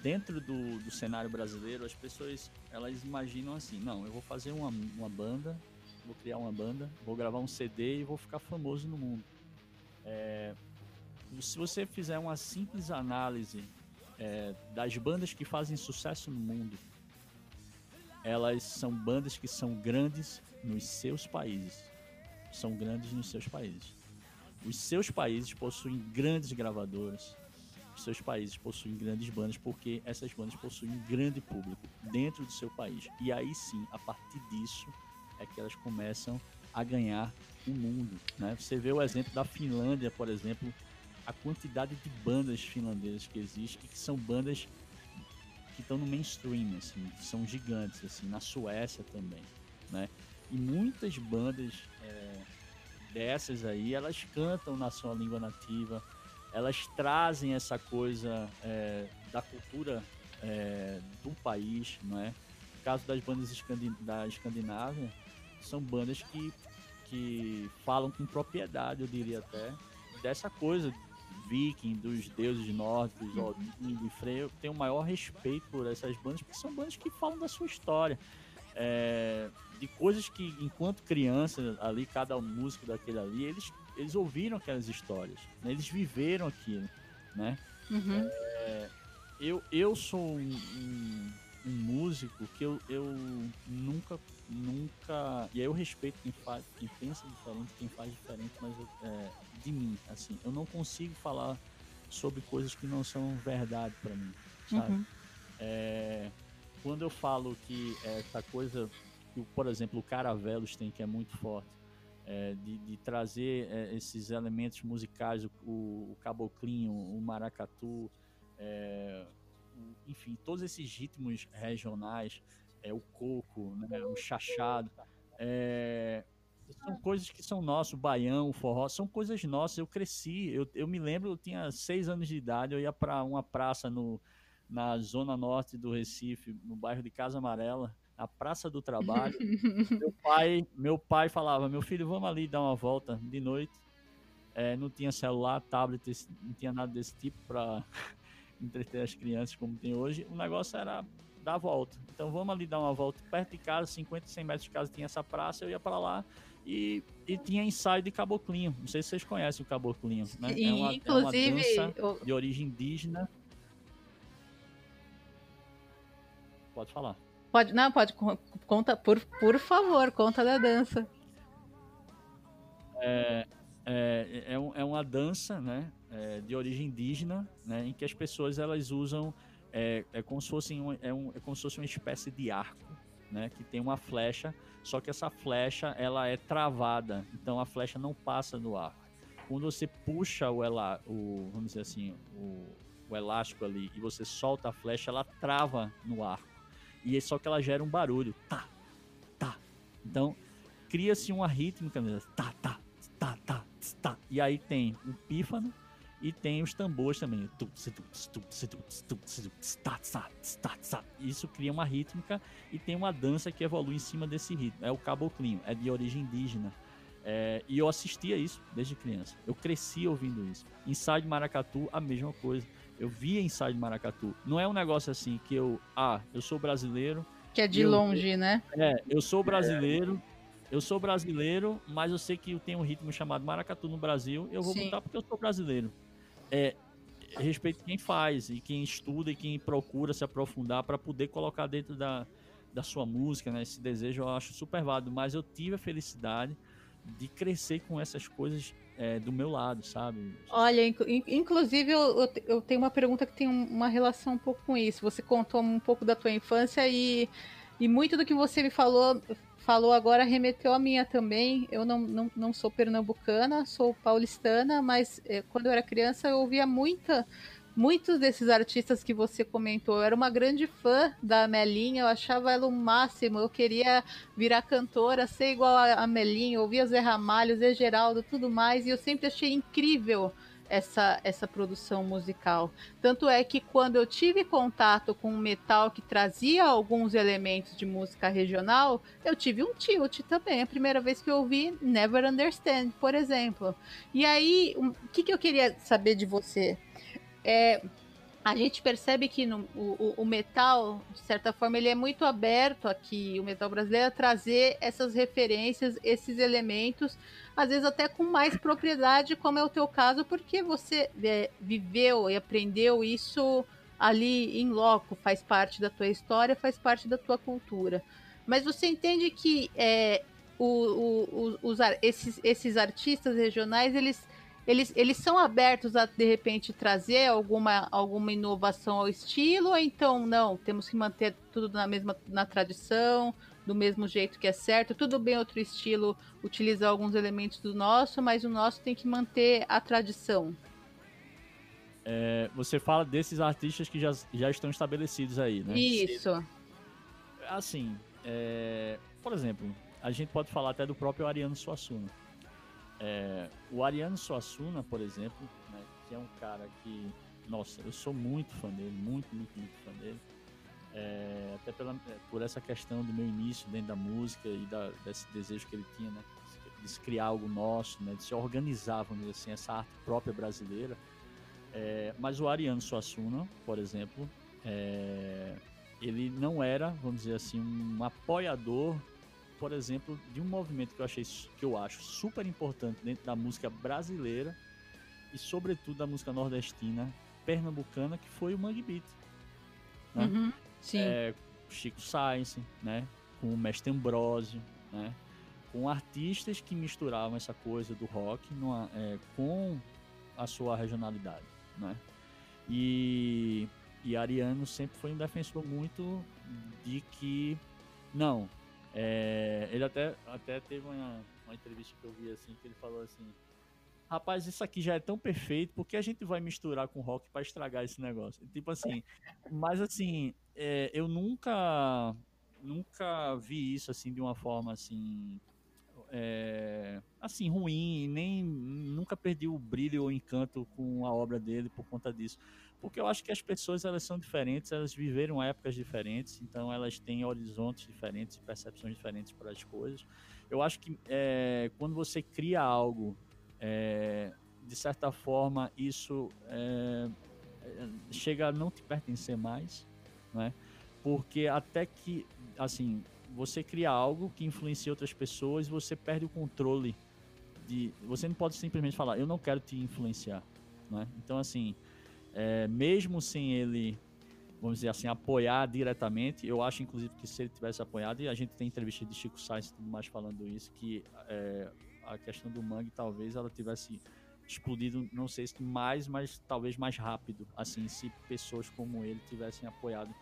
dentro do, do cenário brasileiro, as pessoas elas imaginam assim: não, eu vou fazer uma, uma banda, vou criar uma banda, vou gravar um CD e vou ficar famoso no mundo. É, se você fizer uma simples análise é, das bandas que fazem sucesso no mundo, elas são bandas que são grandes nos seus países. São grandes nos seus países. Os seus países possuem grandes gravadoras, seus países possuem grandes bandas porque essas bandas possuem um grande público dentro do seu país. E aí sim, a partir disso, é que elas começam a ganhar o mundo. Né? Você vê o exemplo da Finlândia, por exemplo, a quantidade de bandas finlandesas que existem e que são bandas que estão no mainstream, assim, são gigantes, assim, na Suécia também, né? E muitas bandas é, dessas aí, elas cantam na sua língua nativa, elas trazem essa coisa é, da cultura é, do país, não é? No caso das bandas da Escandinávia, são bandas que, que falam com propriedade, eu diria até, dessa coisa viking, dos deuses nórdicos. Odin e Frey. Eu tenho o maior respeito por essas bandas, porque são bandas que falam da sua história. É, de coisas que, enquanto criança, ali, cada músico daquele ali, eles eles ouviram aquelas histórias, né? eles viveram aquilo, né? Uhum. É, eu, eu sou um, um, um, músico que eu, eu nunca, nunca, e aí eu respeito quem faz, quem pensa diferente, quem faz diferente, mas é, de mim, assim, eu não consigo falar sobre coisas que não são verdade para mim, sabe? Uhum. É, quando eu falo que essa coisa que, por exemplo, o Caravelos tem que é muito forte, é, de, de, trazer é, esses elementos musicais, o, o caboclinho, o maracatu, é, enfim, todos esses ritmos regionais, é, o coco, né, o chachado, é, são coisas que são nossas, o baião, o forró, são coisas nossas. Eu cresci, eu, eu me lembro, eu tinha seis anos de idade, eu ia para uma praça no, na zona norte do Recife, no bairro de Casa Amarela, na Praça do Trabalho. (laughs) meu pai, meu pai falava: "Meu filho, vamos ali dar uma volta de noite". É, não tinha celular, tablet, não tinha nada desse tipo para (laughs) entreter as crianças como tem hoje. O negócio era dar a volta. Então vamos ali dar uma volta perto de casa, 50, 100 metros de casa tinha essa praça, eu ia para lá e, e tinha ensaio de caboclinho. Não sei se vocês conhecem o caboclinho, né? E, é uma, inclusive, é uma dança de origem indígena. Pode falar. Pode, não, pode, conta, por, por favor, conta da dança. É, é, é, é uma dança, né, é, de origem indígena, né, em que as pessoas elas usam é, é como se fosse um, é, um, é como se fosse uma espécie de arco, né, que tem uma flecha, só que essa flecha ela é travada, então a flecha não passa no arco. Quando você puxa o, ela, o vamos dizer assim, o, o elástico ali e você solta a flecha, ela trava no arco. E é só que ela gera um barulho. Tá, tá. Então, cria-se uma rítmica, tá, tá, tá, tá, tá. E aí tem o pífano e tem os tambores também. Isso cria uma rítmica e tem uma dança que evolui em cima desse ritmo. É o caboclinho, é de origem indígena. É, e eu assistia isso desde criança. Eu cresci ouvindo isso. Ensaio de Maracatu, a mesma coisa. Eu via Inside Maracatu. Não é um negócio assim que eu, ah, eu sou brasileiro. Que é de eu, longe, né? É, eu sou brasileiro. Eu sou brasileiro, mas eu sei que tem um ritmo chamado maracatu no Brasil. Eu vou Sim. botar porque eu sou brasileiro. É, respeito quem faz e quem estuda e quem procura se aprofundar para poder colocar dentro da, da sua música, né? Esse desejo eu acho super válido. Mas eu tive a felicidade de crescer com essas coisas é, do meu lado, sabe? Olha, inc inclusive eu, eu, tenho uma pergunta que tem uma relação um pouco com isso. Você contou um pouco da tua infância e, e muito do que você me falou falou agora remeteu a minha também. Eu não, não, não sou pernambucana, sou paulistana, mas é, quando eu era criança eu ouvia muita muitos desses artistas que você comentou. Eu era uma grande fã da Melinha, eu achava ela o máximo. Eu queria virar cantora, ser igual a Melinha, ouvia Zé Ramalho, Zé Geraldo, tudo mais, e eu sempre achei incrível essa, essa produção musical. Tanto é que quando eu tive contato com um metal que trazia alguns elementos de música regional, eu tive um tilt também. A primeira vez que eu ouvi Never Understand, por exemplo. E aí, o um, que, que eu queria saber de você? é, a gente percebe que no, o, o, metal, de certa forma, ele é muito aberto aqui, o metal brasileiro, a trazer essas referências, esses elementos, às vezes até com mais propriedade, como é o teu caso, porque você é, viveu e aprendeu isso ali em loco, faz parte da tua história, faz parte da tua cultura. Mas você entende que é, o, o, os, esses, esses artistas regionais, eles eles, eles são abertos a de repente trazer alguma, alguma inovação ao estilo, ou então não, temos que manter tudo na mesma na tradição, do mesmo jeito que é certo. Tudo bem outro estilo utilizar alguns elementos do nosso, mas o nosso tem que manter a tradição. É, você fala desses artistas que já, já estão estabelecidos aí, né? Isso. Assim, é, por exemplo, a gente pode falar até do próprio Ariano Suassuna. É, o Ariano Suassuna, por exemplo, né, que é um cara que, nossa, eu sou muito fã dele, muito, muito, muito fã dele. É, até pela, é, por essa questão do meu início dentro da música e da, desse desejo que ele tinha, né, de se criar algo nosso, né, de se organizar, vamos dizer assim, essa arte própria brasileira. É, mas o Ariano Suassuna, por exemplo, é, ele não era, vamos dizer assim, um apoiador por exemplo, de um movimento que eu achei que eu acho super importante dentro da música brasileira e sobretudo da música nordestina pernambucana, que foi o Mangue Beat. Né? Uhum, sim. É, Chico Sainz, né? Com o Mestre Ambrosio, né? Com artistas que misturavam essa coisa do rock numa, é, com a sua regionalidade, né? E, e Ariano sempre foi um defensor muito de que não, é, ele até, até teve uma, uma entrevista que eu vi assim, que ele falou assim, rapaz, isso aqui já é tão perfeito, por que a gente vai misturar com rock para estragar esse negócio? Tipo assim, mas assim, é, eu nunca nunca vi isso assim de uma forma assim é, assim ruim, nem nunca perdi o brilho ou encanto com a obra dele por conta disso porque eu acho que as pessoas elas são diferentes, elas viveram épocas diferentes, então elas têm horizontes diferentes, percepções diferentes para as coisas. Eu acho que é, quando você cria algo, é, de certa forma isso é, chega a não te pertencer mais, né? Porque até que, assim, você cria algo que influencia outras pessoas, você perde o controle de, você não pode simplesmente falar, eu não quero te influenciar, né? Então assim é, mesmo sem ele, vamos dizer assim, apoiar diretamente, eu acho inclusive que se ele tivesse apoiado, e a gente tem entrevista de Chico Sainz e tudo mais falando isso, que é, a questão do Mangue talvez ela tivesse explodido, não sei se mais, mas talvez mais rápido, assim, se pessoas como ele tivessem apoiado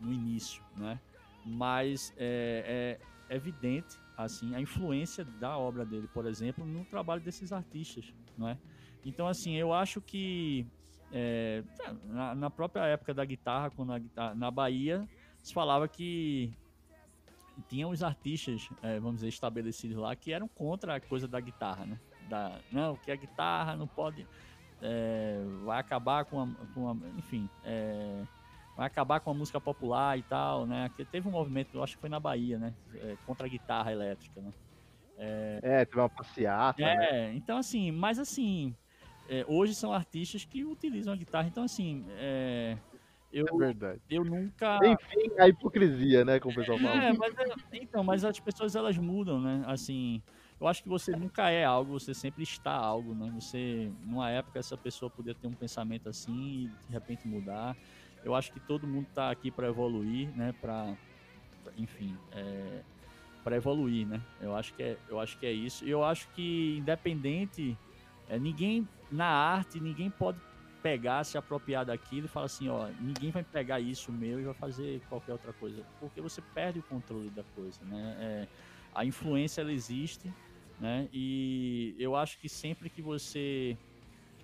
no início, né? Mas é, é evidente, assim, a influência da obra dele, por exemplo, no trabalho desses artistas, não é? Então, assim, eu acho que é, na, na, própria época da guitarra, quando a na Bahia, se falava que tinham os artistas, é, vamos dizer, estabelecidos lá, que eram contra a coisa da guitarra, né? Da, não, que a guitarra não pode. É, vai acabar com a. Com a enfim. É, vai acabar com a música popular e tal, né? Que teve um movimento, eu acho que foi na Bahia, né? É, contra a guitarra elétrica, né? É, é teve uma passeata. É, né? então assim, mas assim, é, hoje são artistas que utilizam a guitarra. Então, assim, é, eu, é verdade. eu nunca. Enfim, a hipocrisia, né? Como o pessoal fala. É, mas, é, então, mas as pessoas elas mudam, né? Assim, eu acho que você nunca é algo, você sempre está algo, né? Você, numa época, essa pessoa podia ter um pensamento assim e de repente mudar. Eu acho que todo mundo está aqui para evoluir, né? Para, enfim, é, para evoluir, né? Eu acho que é, eu acho que é isso. E eu acho que independente, é, ninguém na arte, ninguém pode pegar, se apropriar daquilo e falar assim, ó, ninguém vai pegar isso meu e vai fazer qualquer outra coisa, porque você perde o controle da coisa, né? É, a influência ela existe, né? E eu acho que sempre que você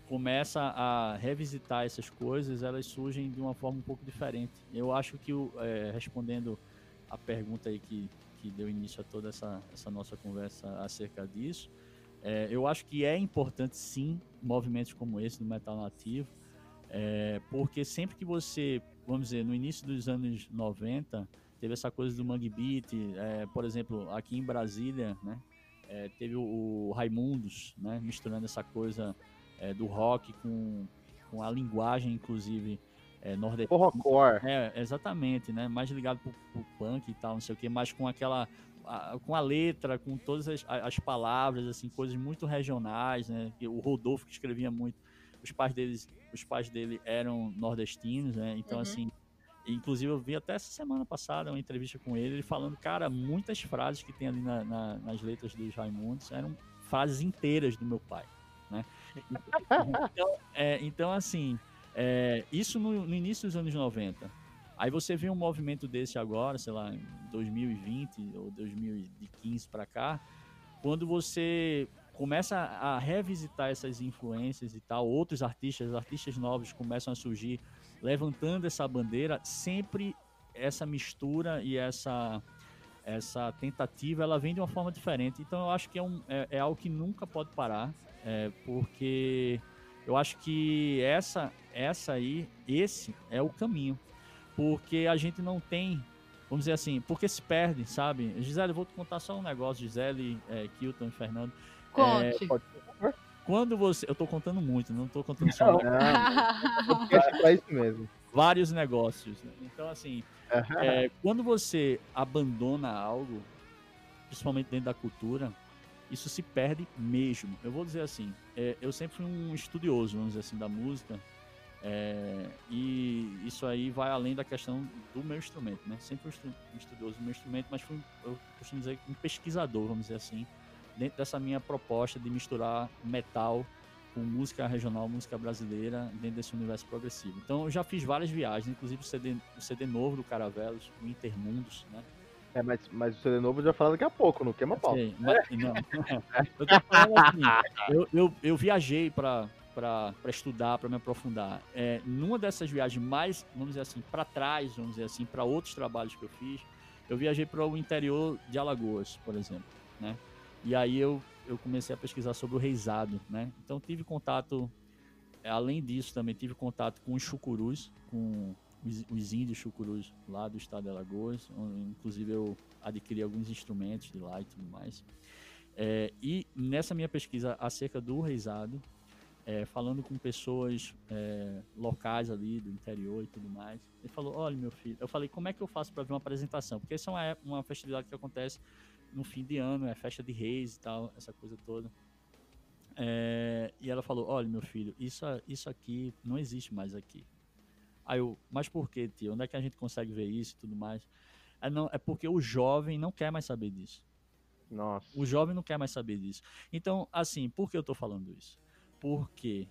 começa a revisitar essas coisas, elas surgem de uma forma um pouco diferente. Eu acho que, é, respondendo a pergunta aí que, que deu início a toda essa, essa nossa conversa acerca disso, é, eu acho que é importante sim movimentos como esse do metal nativo, é, porque sempre que você, vamos dizer, no início dos anos 90, teve essa coisa do Mangue Beat, é, por exemplo, aqui em Brasília, né, é, teve o, o Raimundos, né, misturando essa coisa é, do rock com, com a linguagem, inclusive, é, nordestina. Horrorcore. É, exatamente, né? Mais ligado pro, pro punk e tal, não sei o que, mas com aquela. A, com a letra, com todas as, as, palavras, assim, coisas muito regionais, né? O Rodolfo que escrevia muito, os pais deles, os pais dele eram nordestinos, né? Então, uhum. assim, inclusive eu vi até essa semana passada uma entrevista com ele, ele falando, cara, muitas frases que tem ali na, na, nas letras dos Raimundos eram frases inteiras do meu pai, né? Então, (laughs) é, então assim, é, isso no, no, início dos anos 90. Aí você vê um movimento desse agora, sei lá, em 2020 ou 2015 para cá, quando você começa a revisitar essas influências e tal, outros artistas, artistas novos começam a surgir levantando essa bandeira, sempre essa mistura e essa essa tentativa ela vem de uma forma diferente. Então eu acho que é, um, é, é algo que nunca pode parar, é, porque eu acho que essa, essa aí, esse é o caminho. Porque a gente não tem, vamos dizer assim, porque se perde, sabe? Gisele, eu vou te contar só um negócio, Gisele, é, Kilton e Fernando. Conte. É, quando você. Eu tô contando muito, não tô contando só. Não, não. (laughs) é isso mesmo. Vários negócios. Né? Então, assim, é, quando você abandona algo, principalmente dentro da cultura, isso se perde mesmo. Eu vou dizer assim, é, eu sempre fui um estudioso, vamos dizer assim, da música, é, e isso aí vai além da questão do meu instrumento, né? Sempre fui um estudioso do meu instrumento, mas fui, eu costumo dizer, um pesquisador, vamos dizer assim, dentro dessa minha proposta de misturar metal com música regional, música brasileira, dentro desse universo progressivo. Então eu já fiz várias viagens, inclusive o CD, o CD novo do Caravelos, o Intermundos, né? É, mas, mas o CD novo eu já falar daqui a pouco, não queima pau. Mas, não. (laughs) eu tô falando assim, eu, eu, eu viajei para para estudar, para me aprofundar. É, numa dessas viagens mais, vamos dizer assim, para trás, vamos dizer assim, para outros trabalhos que eu fiz, eu viajei para o interior de Alagoas, por exemplo, né? E aí eu, eu comecei a pesquisar sobre o reizado, né? Então tive contato, além disso também tive contato com os chucurus, com os, os índios chucurus lá do estado de Alagoas, onde, inclusive eu adquiri alguns instrumentos de lá e tudo mais. É, e nessa minha pesquisa acerca do reizado, é, falando com pessoas é, locais ali do interior e tudo mais, ele falou: Olha, meu filho, eu falei, como é que eu faço para ver uma apresentação? Porque essa é uma, uma festividade que acontece no fim de ano, é festa de reis e tal, essa coisa toda. É, e ela falou: Olha, meu filho, isso, isso aqui não existe mais aqui. Aí eu, mas por que, tio? Onde é que a gente consegue ver isso e tudo mais? É, não, é porque o jovem não quer mais saber disso. Nossa. O jovem não quer mais saber disso. Então, assim, por que eu estou falando isso? Porque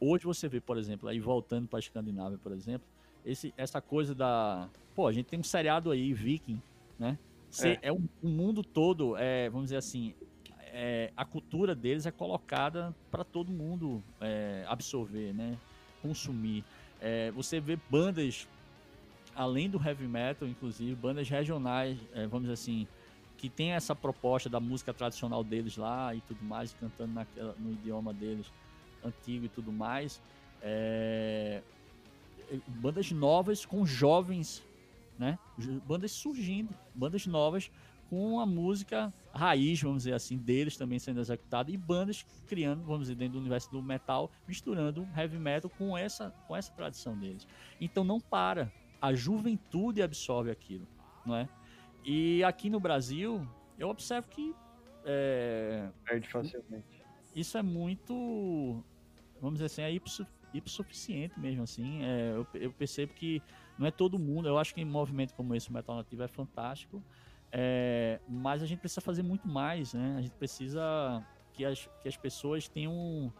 hoje você vê, por exemplo, aí voltando para a Escandinávia, por exemplo, esse, essa coisa da. Pô, a gente tem um seriado aí, Viking, né? Cê, é. é o, o, mundo todo, é, vamos dizer assim, é, a cultura deles é colocada para todo mundo é, absorver, né? Consumir. É, você vê bandas, além do heavy metal, inclusive, bandas regionais, é, vamos dizer assim, que tem essa proposta da música tradicional deles lá e tudo mais, cantando naquela, no idioma deles antigo e tudo mais. É, bandas novas com jovens, né? Bandas surgindo, bandas novas com a música raiz, vamos dizer assim, deles também sendo executada e bandas criando, vamos dizer, dentro do universo do metal, misturando heavy metal com essa, com essa tradição deles. Então não para. A juventude absorve aquilo, não é? E aqui no Brasil, eu observo que. É, Perde facilmente. Isso é muito. Vamos dizer assim, é hipossuficiente mesmo, assim. É, eu, eu percebo que não é todo mundo. Eu acho que em movimento como esse, o Metal Nativo, é fantástico É, mas a gente precisa fazer muito mais, né? A gente precisa que as, que as pessoas tenham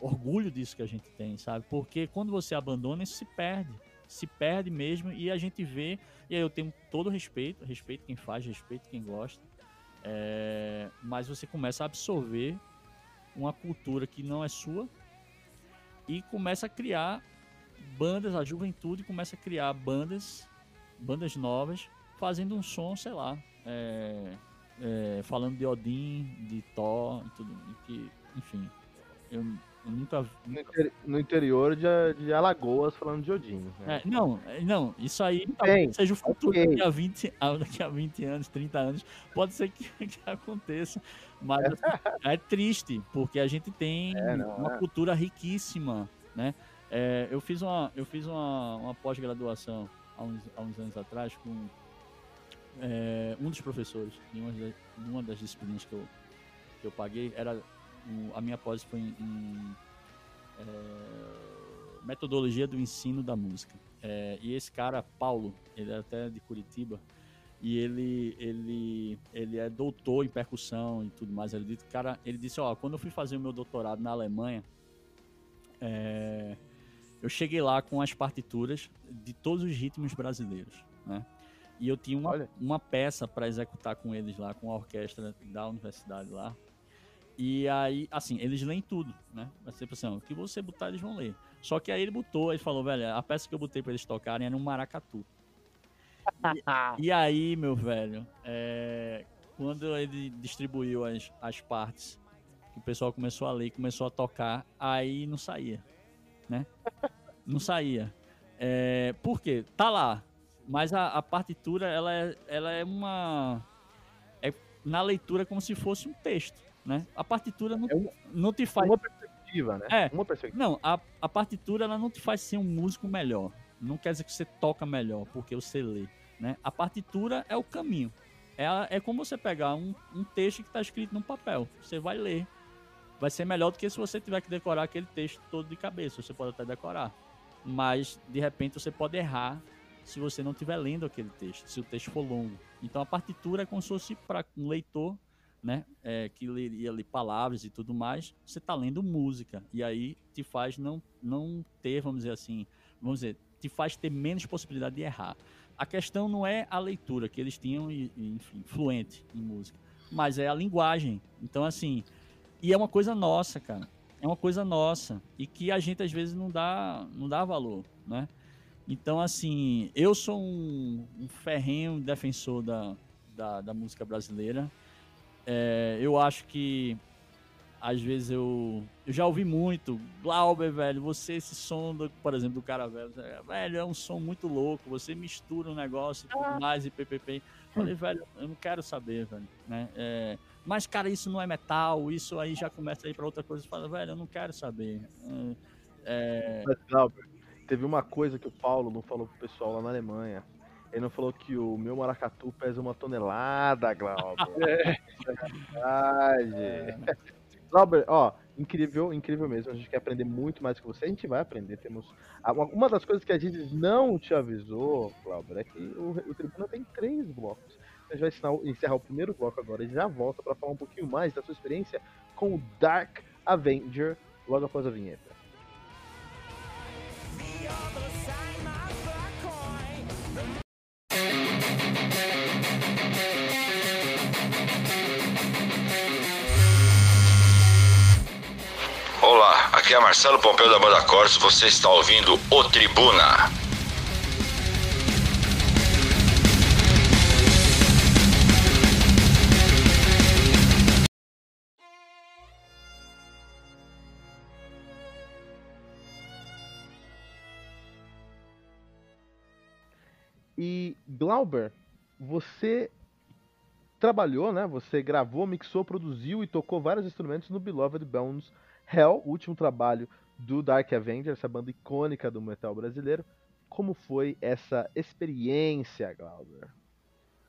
orgulho disso que a gente tem, sabe? Porque quando você abandona, isso se perde. Se perde mesmo e a gente vê. E aí eu tenho todo respeito, respeito quem faz, respeito quem gosta. É, mas você começa a absorver uma cultura que não é sua e começa a criar bandas, a juventude começa a criar bandas, bandas novas, fazendo um som, sei lá, é, é, falando de Odin, de Thor, tudo, que, enfim, eu, nunca no, inter, no, interior de, de, Alagoas falando de Odin. Né? É, não, é, não, isso aí seja o futuro okay. daqui, a 20, daqui a 20 anos, 30 anos, pode ser que, (laughs) que aconteça, mas assim, (laughs) é triste, porque a gente tem é, não, uma é. cultura riquíssima, né? É, eu fiz uma, eu fiz uma, uma pós-graduação há uns, há uns anos atrás com é, um dos professores de uma, de uma das disciplinas que eu, que eu paguei era a minha pós foi em, em é, metodologia do ensino da música. É, e esse cara Paulo ele é até de Curitiba e ele ele ele é doutor em percussão e tudo mais. Ele disse cara ele disse ó quando eu fui fazer o meu doutorado na Alemanha é, eu cheguei lá com as partituras de todos os ritmos brasileiros né? E eu tinha uma, uma peça para executar com eles lá, com a orquestra da universidade lá. E aí, assim, eles leem tudo, né? Vai ser assim, o que você botar, eles vão ler. Só que aí ele botou, ele falou, velho, a peça que eu botei para eles tocarem era um maracatu. e, (laughs) e, aí, meu velho, é, quando ele distribuiu as, as partes, que o pessoal começou a ler, começou a tocar, aí não saía, né? Não saía. É, por quê? Tá lá, mas a, a partitura, ela é, ela é uma. É na leitura como se fosse um texto, né? A partitura não, é não te faz. Uma perspectiva, né? É. Uma perspectiva. Não, a, a partitura ela não te faz ser um músico melhor. Não quer dizer que você toca melhor porque você lê, né? A partitura é o caminho. É, é como você pegar um, um texto que está escrito num papel. Você vai ler. Vai ser melhor do que se você tiver que decorar aquele texto todo de cabeça. Você pode até decorar. Mas, de repente, você pode errar se você não estiver lendo aquele texto, se o texto for longo. Então a partitura é como se fosse para um leitor, né, é, que leria ali palavras e tudo mais, você está lendo música e aí te faz não não ter, vamos dizer assim, vamos dizer, te faz ter menos possibilidade de errar. A questão não é a leitura que eles tinham, enfim, fluente em música, mas é a linguagem. Então assim, e é uma coisa nossa, cara. É uma coisa nossa e que a gente às vezes não dá não dá valor, né? Então, assim, eu sou um, um ferrenho defensor da, da, da música brasileira. É, eu acho que às vezes eu, eu já ouvi muito, Glauber, velho, você esse som, do, por exemplo, do cara velho, velho, é um som muito louco, você mistura um negócio e tudo ah. mais e ppp. Falei, velho, eu não quero saber, velho, né? É, mas, cara, isso não é metal, isso aí já começa a ir pra outra coisa. Fala, velho, eu não quero saber. É... Mas, Glauber, teve uma coisa que o Paulo não falou pro pessoal lá na Alemanha. Ele não falou que o meu maracatu pesa uma tonelada, Glauber. (laughs) é verdade. É. Glauber, ó, incrível, incrível mesmo. A gente quer aprender muito mais que você. A gente vai aprender. Temos uma das coisas que a gente não te avisou, Glauber, é que o, o Tribuna tem três blocos. A gente vai ensinar, encerrar o primeiro bloco agora e já volta para falar um pouquinho mais da sua experiência com o Dark Avenger logo após a vinheta. Olá, aqui é Marcelo Pompeu da Banda Cortes, você está ouvindo o Tribuna. E Glauber, você trabalhou, né? Você gravou, mixou, produziu e tocou vários instrumentos no Beloved Bones Hell, o último trabalho do Dark Avenger, essa banda icônica do metal brasileiro. Como foi essa experiência, Glauber?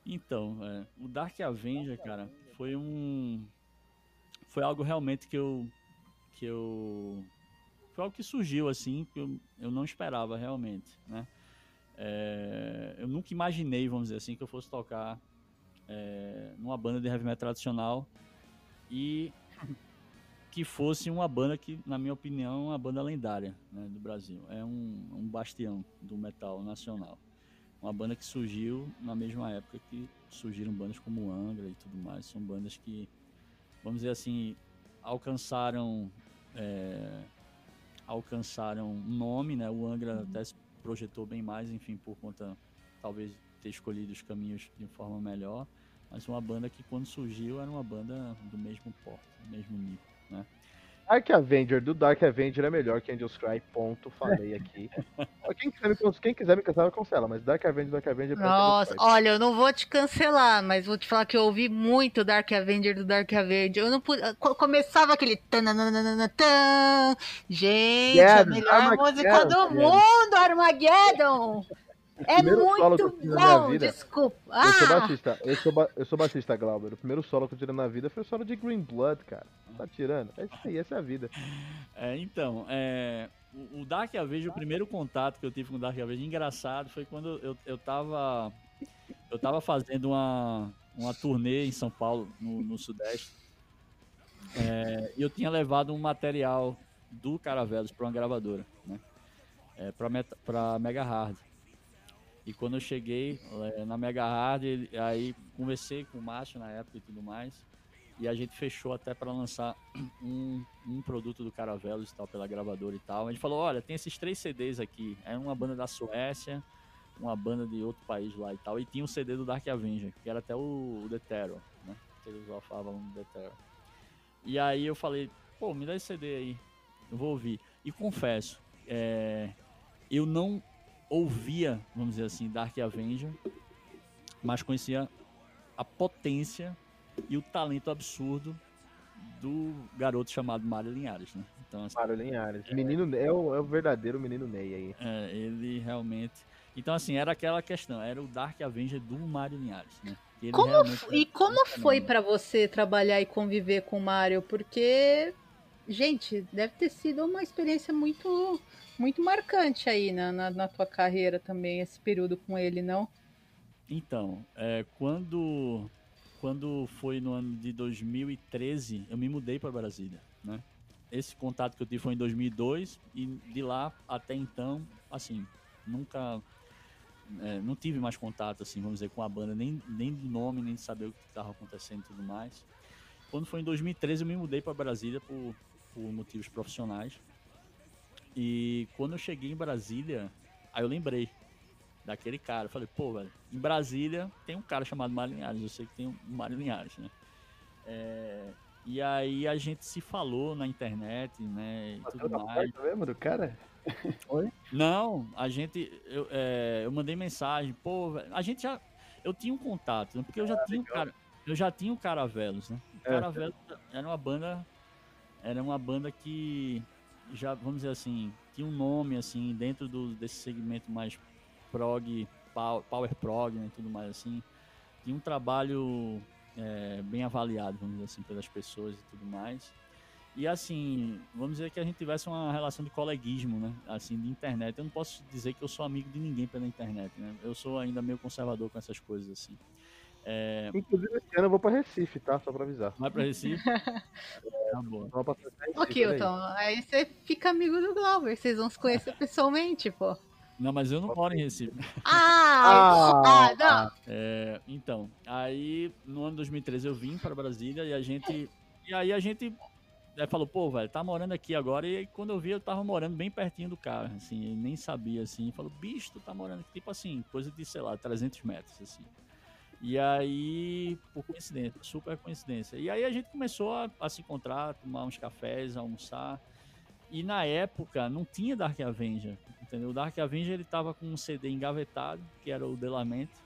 Então, é, o Dark Avenger, cara, foi um foi algo realmente que eu que eu foi algo que surgiu assim que eu, eu não esperava realmente, né? É, eu nunca imaginei, vamos dizer assim, que eu fosse tocar é, numa banda de heavy metal tradicional e que fosse uma banda que, na minha opinião, é uma banda lendária né, do Brasil. É um, um bastião do metal nacional. Uma banda que surgiu na mesma época que surgiram bandas como Angra e tudo mais. São bandas que, vamos dizer assim, alcançaram é, alcançaram nome, né? O Angra uhum. até se projetou bem mais, enfim, por conta talvez ter escolhido os caminhos de forma melhor, mas uma banda que quando surgiu era uma banda do mesmo porte, do mesmo nível, né? Dark Avenger do Dark Avenger é melhor que Angels Cry, ponto, falei (laughs) aqui. quem, quiser me, quem quiser me cancelar, cancela, mas Dark Avenger, Dark Avenger... Nossa, olha, eu não vou te cancelar, mas vou te falar que eu ouvi muito Dark Avenger do Dark Avenger. Eu não pude... Começava aquele... Gente, yeah, a melhor música do mundo, Armageddon! (laughs) É muito bom, desculpa. Ah! Eu sou ah! baixista, eu sou, ba eu sou baixista, Glauber. O primeiro solo que eu tirei na vida foi o solo de Green Blood, cara. Tá tirando? É isso aí, essa é a vida. É, então, é, o Dark Avenger, o primeiro contato que eu tive com o Dark Avenger, engraçado, foi quando eu, eu tava. Eu tava fazendo uma, uma turnê em São Paulo, no, no Sudeste. É, e eu tinha levado um material do Caravelos para uma gravadora, né? É, para Mega Hard. E quando eu cheguei é, na Mega Hard, aí conversei com o Márcio na época e tudo mais. E a gente fechou até para lançar (clears throat) um, um produto do Caravelos e tal, pela gravadora e tal. A gente falou: olha, tem esses três CDs aqui. É uma banda da Suécia, uma banda de outro país lá e tal. E tinha um CD do Dark Avenger, que era até o, o The Terror, né? Que eles lá falavam no The Terror. E aí eu falei: pô, me dá esse CD aí. Eu vou ouvir. E confesso, é, eu não ouvia, vamos dizer assim, Dark Avenger, mas conhecia a potência e o talento absurdo do garoto chamado Mário Linhares, né? Então, assim, Mário Linhares. É, menino, é, o, é o verdadeiro menino Ney aí. É, ele realmente... Então, assim, era aquela questão, era o Dark Avenger do Mário Linhares, né? Como, e como foi para você trabalhar e conviver com o Mário? Porque, gente, deve ter sido uma experiência muito muito marcante aí na, na, na, tua carreira também, esse período com ele, não? Então, é, quando, quando foi no ano de 2013, eu me mudei para Brasília, né? Esse contato que eu tive foi em 2002 e de lá até então, assim, nunca... É, não tive mais contato, assim, vamos dizer, com a banda, nem, nem de nome, nem de saber o que estava acontecendo e tudo mais. Quando foi em 2013, eu me mudei para Brasília por, por motivos profissionais. E quando eu cheguei em Brasília, aí eu lembrei daquele cara. Eu falei, pô, velho, em Brasília tem um cara chamado Mário Linhares. Eu sei que tem um Mário Linhares, né? É, e aí a gente se falou na internet, né? E tudo mais. mesmo do cara? Oi? Não, a gente. Eu, é, eu mandei mensagem, pô, a gente já. Eu tinha um contato, né? Porque eu já ah, tinha um cara. Eu já tinha o Caravelos, né? O é. Caravelos era uma banda. Era uma banda que já, vamos dizer assim, tinha um nome, assim, dentro do, desse segmento mais prog, power prog, né, tudo mais, assim. Tinha um trabalho é, bem avaliado, vamos dizer assim, pelas pessoas e tudo mais. E assim, vamos dizer que a gente tivesse uma relação de coleguismo, né? Assim, de internet. Eu não posso dizer que eu sou amigo de ninguém pela internet, né? Eu sou ainda meio conservador com essas coisas, assim. É... Inclusive, esse ano eu vou pra Recife, tá? Só pra avisar. Vai pra Recife? é, (laughs) tá bom. Ô, Kilton, aí. aí você fica amigo do Glauber. Vocês vão se conhecer pessoalmente, pô. Não, mas eu não moro em Recife. (laughs) Ah, ah, ah não. É, então, aí no ano 2013 eu vim para Brasília e a gente. E aí a gente é, falou, pô, velho, tá morando aqui agora. E aí, quando eu vi, eu tava morando bem pertinho do carro, assim, nem sabia, assim. Falou, bicho, tu tá morando aqui, tipo assim, coisa de, sei lá, 300 metros, assim. E aí, por coincidência, super coincidência. E aí a gente começou a, a se encontrar, tomar uns cafés, almoçar. E na época não tinha Dark Avenger, entendeu? O Dark Avenger ele tava com um CD engavetado, que era o Delamento.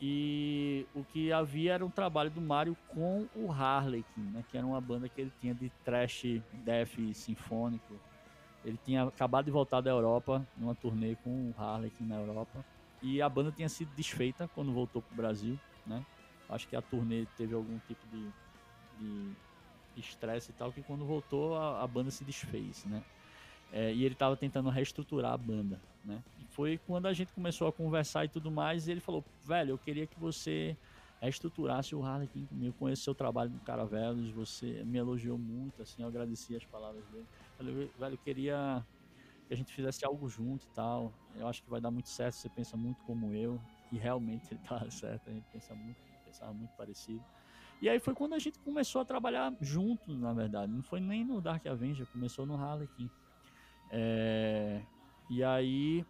E o que havia era um trabalho do Mario com o Harlequin, né? Que era uma banda que ele tinha de trash death sinfônico. Ele tinha acabado de voltar da Europa, numa turnê com o Harlequin na Europa. E a banda tinha sido desfeita quando voltou pro Brasil, né? Acho que a turnê teve algum tipo de estresse e tal, que quando voltou a, a banda se desfez, né? É, e ele estava tentando reestruturar a banda, né? E foi quando a gente começou a conversar e tudo mais, e ele falou, velho, eu queria que você reestruturasse o Harlequin comigo. Conheço seu trabalho no Caravelos, você me elogiou muito, assim, eu agradeci as palavras dele. Falei, velho, eu queria que a gente fizesse algo junto e tal. Eu acho que vai dar muito certo, você pensa muito como eu, e realmente ele (laughs) tá certo, a gente pensa muito, pensava muito parecido. E aí foi quando a gente começou a trabalhar junto, na verdade. Não foi nem no Dark Avenger, começou no Harlequin. É... E aí,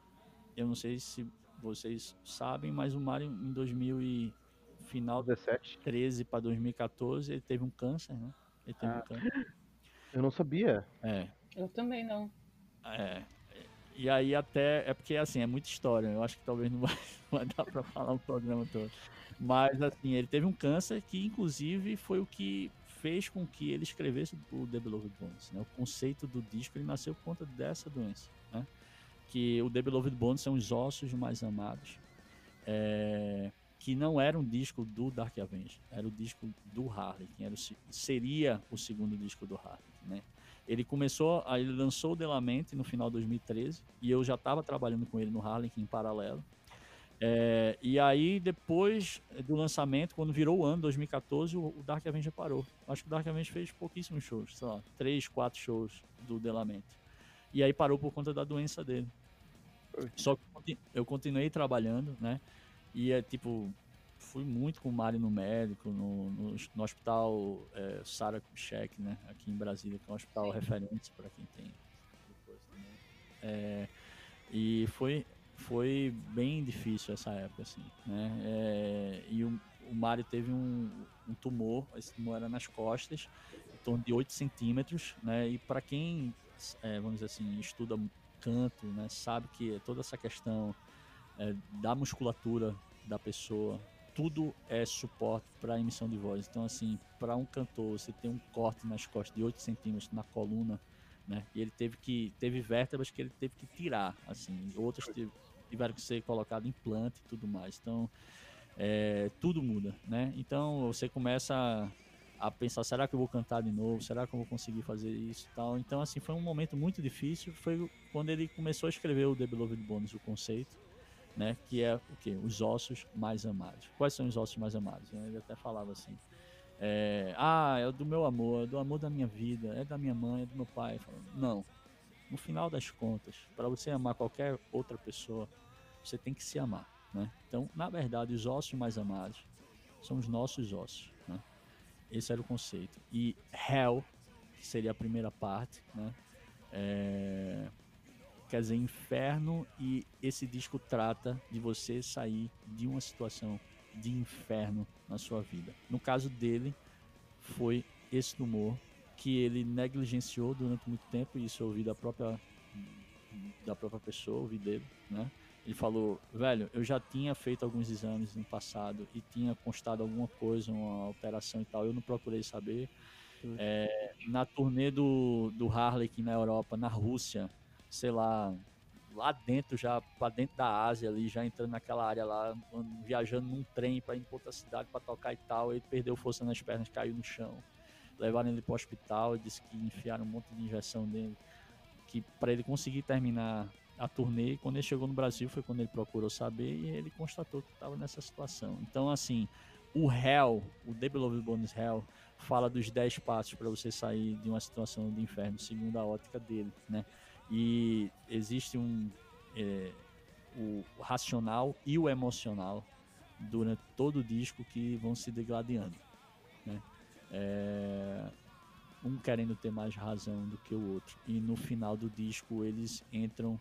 eu não sei se vocês sabem, mas o Mario em 2000 e final 17. 13 para 2014 ele teve um câncer, né? Ele teve Ah. um câncer. Eu não sabia. É. Eu também não. É. E aí até. É porque assim, é muita história. Eu acho que talvez não (laughs) vai, vai dar pra falar o programa todo. Mas assim, ele teve um câncer que inclusive foi o que fez com que ele escrevesse o The Beloved Bones. Né? O conceito do disco ele nasceu por conta dessa doença. Né? Que o The Beloved Bones são os ossos mais amados. É, que não era um disco do Dark Avenger, era o disco do Harley, que era o, se- seria o segundo disco do Harley, né? Ele começou, ele lançou o Delamente no final de 2013 e eu já estava trabalhando com ele no Harley em paralelo. É, e aí depois do lançamento, quando virou o ano 2014, o, Dark Avenger parou. Acho que o Dark Avenger fez pouquíssimos shows, sei lá, três, quatro shows do Delamente. E aí parou por conta da doença dele. Só que eu continuei trabalhando, né? E é tipo, fui muito com o Mário no médico, no, no, no hospital é, Sara Kubitschek, né? Aqui em Brasília, que é um hospital referente para quem tem. É, e foi, foi bem difícil essa época, assim, né? É, e o, o Mário teve um, um tumor, esse tumor era nas costas, em torno de 8 centímetros, né? E para quem, é, vamos dizer assim, estuda canto, né? Sabe que toda essa questão é, da musculatura da pessoa, tudo é suporte para emissão de voz. Então, assim, para um cantor, você tem um corte nas costas de 8 centímetros na coluna, né? E ele teve que teve vértebras que ele teve que tirar, assim, outras tiveram que ser colocado implante e tudo mais. Então, é, tudo muda, né? Então, você começa a, a pensar, será que eu vou cantar de novo? Será que eu vou conseguir fazer isso tal? Então, assim, foi um momento muito difícil. Foi quando ele começou a escrever o The Beloved Bones, o conceito, né? Que é o quê? Os ossos mais amados. Quais são os ossos mais amados? Ele até falava assim. é, ah, é do meu amor, é do amor da minha vida, é da minha mãe, é do meu pai. Falo, Não. No final das contas, para você amar qualquer outra pessoa, você tem que se amar, né? Então, na verdade, os ossos mais amados são os nossos ossos, né? Esse era o conceito. E Hell, que seria a primeira parte, né? É, quer dizer, inferno, e esse disco trata de você sair de uma situação de inferno na sua vida. No caso dele, foi esse tumor que ele negligenciou durante muito tempo, e isso eu ouvi da própria da própria pessoa, ouvi dele, né? Ele falou, velho, eu já tinha feito alguns exames no passado e tinha constado alguma coisa, uma alteração e tal, eu não procurei saber. É, na turnê do, do Harley aqui na Europa, na Rússia, sei lá, lá dentro, já para dentro da Ásia ali, já entrando naquela área lá, viajando num trem para ir outra cidade para tocar e tal, ele perdeu força nas pernas, caiu no chão. Levaram ele pro hospital, disse que enfiaram um monte de injeção nele, que para ele conseguir terminar a turnê, quando ele chegou no Brasil foi quando ele procurou saber e ele constatou que estava nessa situação. Então, assim, o Hell, o The Beloved Bones Hell, fala dos 10 passos para você sair de uma situação de inferno, segundo a ótica dele, né? E existe um é, o racional e o emocional durante todo o disco que vão se degladiando, né? É, um querendo ter mais razão do que o outro e no final do disco eles entram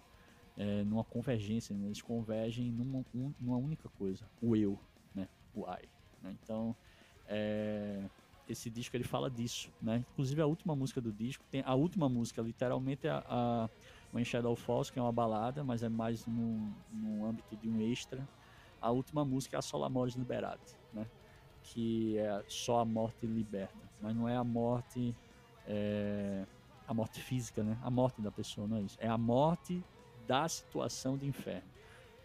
é, numa convergência, né? eles convergem numa, um- numa única coisa, o eu, né? O I. né? Então, é, esse disco ele fala disso, né? Inclusive a última música do disco tem a última música literalmente é a, a When Shadow Falls, que é uma balada, mas é mais no, no âmbito de um extra. A última música é a Solamores Liberate, né? Que é só a morte liberta, mas não é a morte é, a morte física, né? A morte da pessoa, não é isso. É a morte da situação de inferno.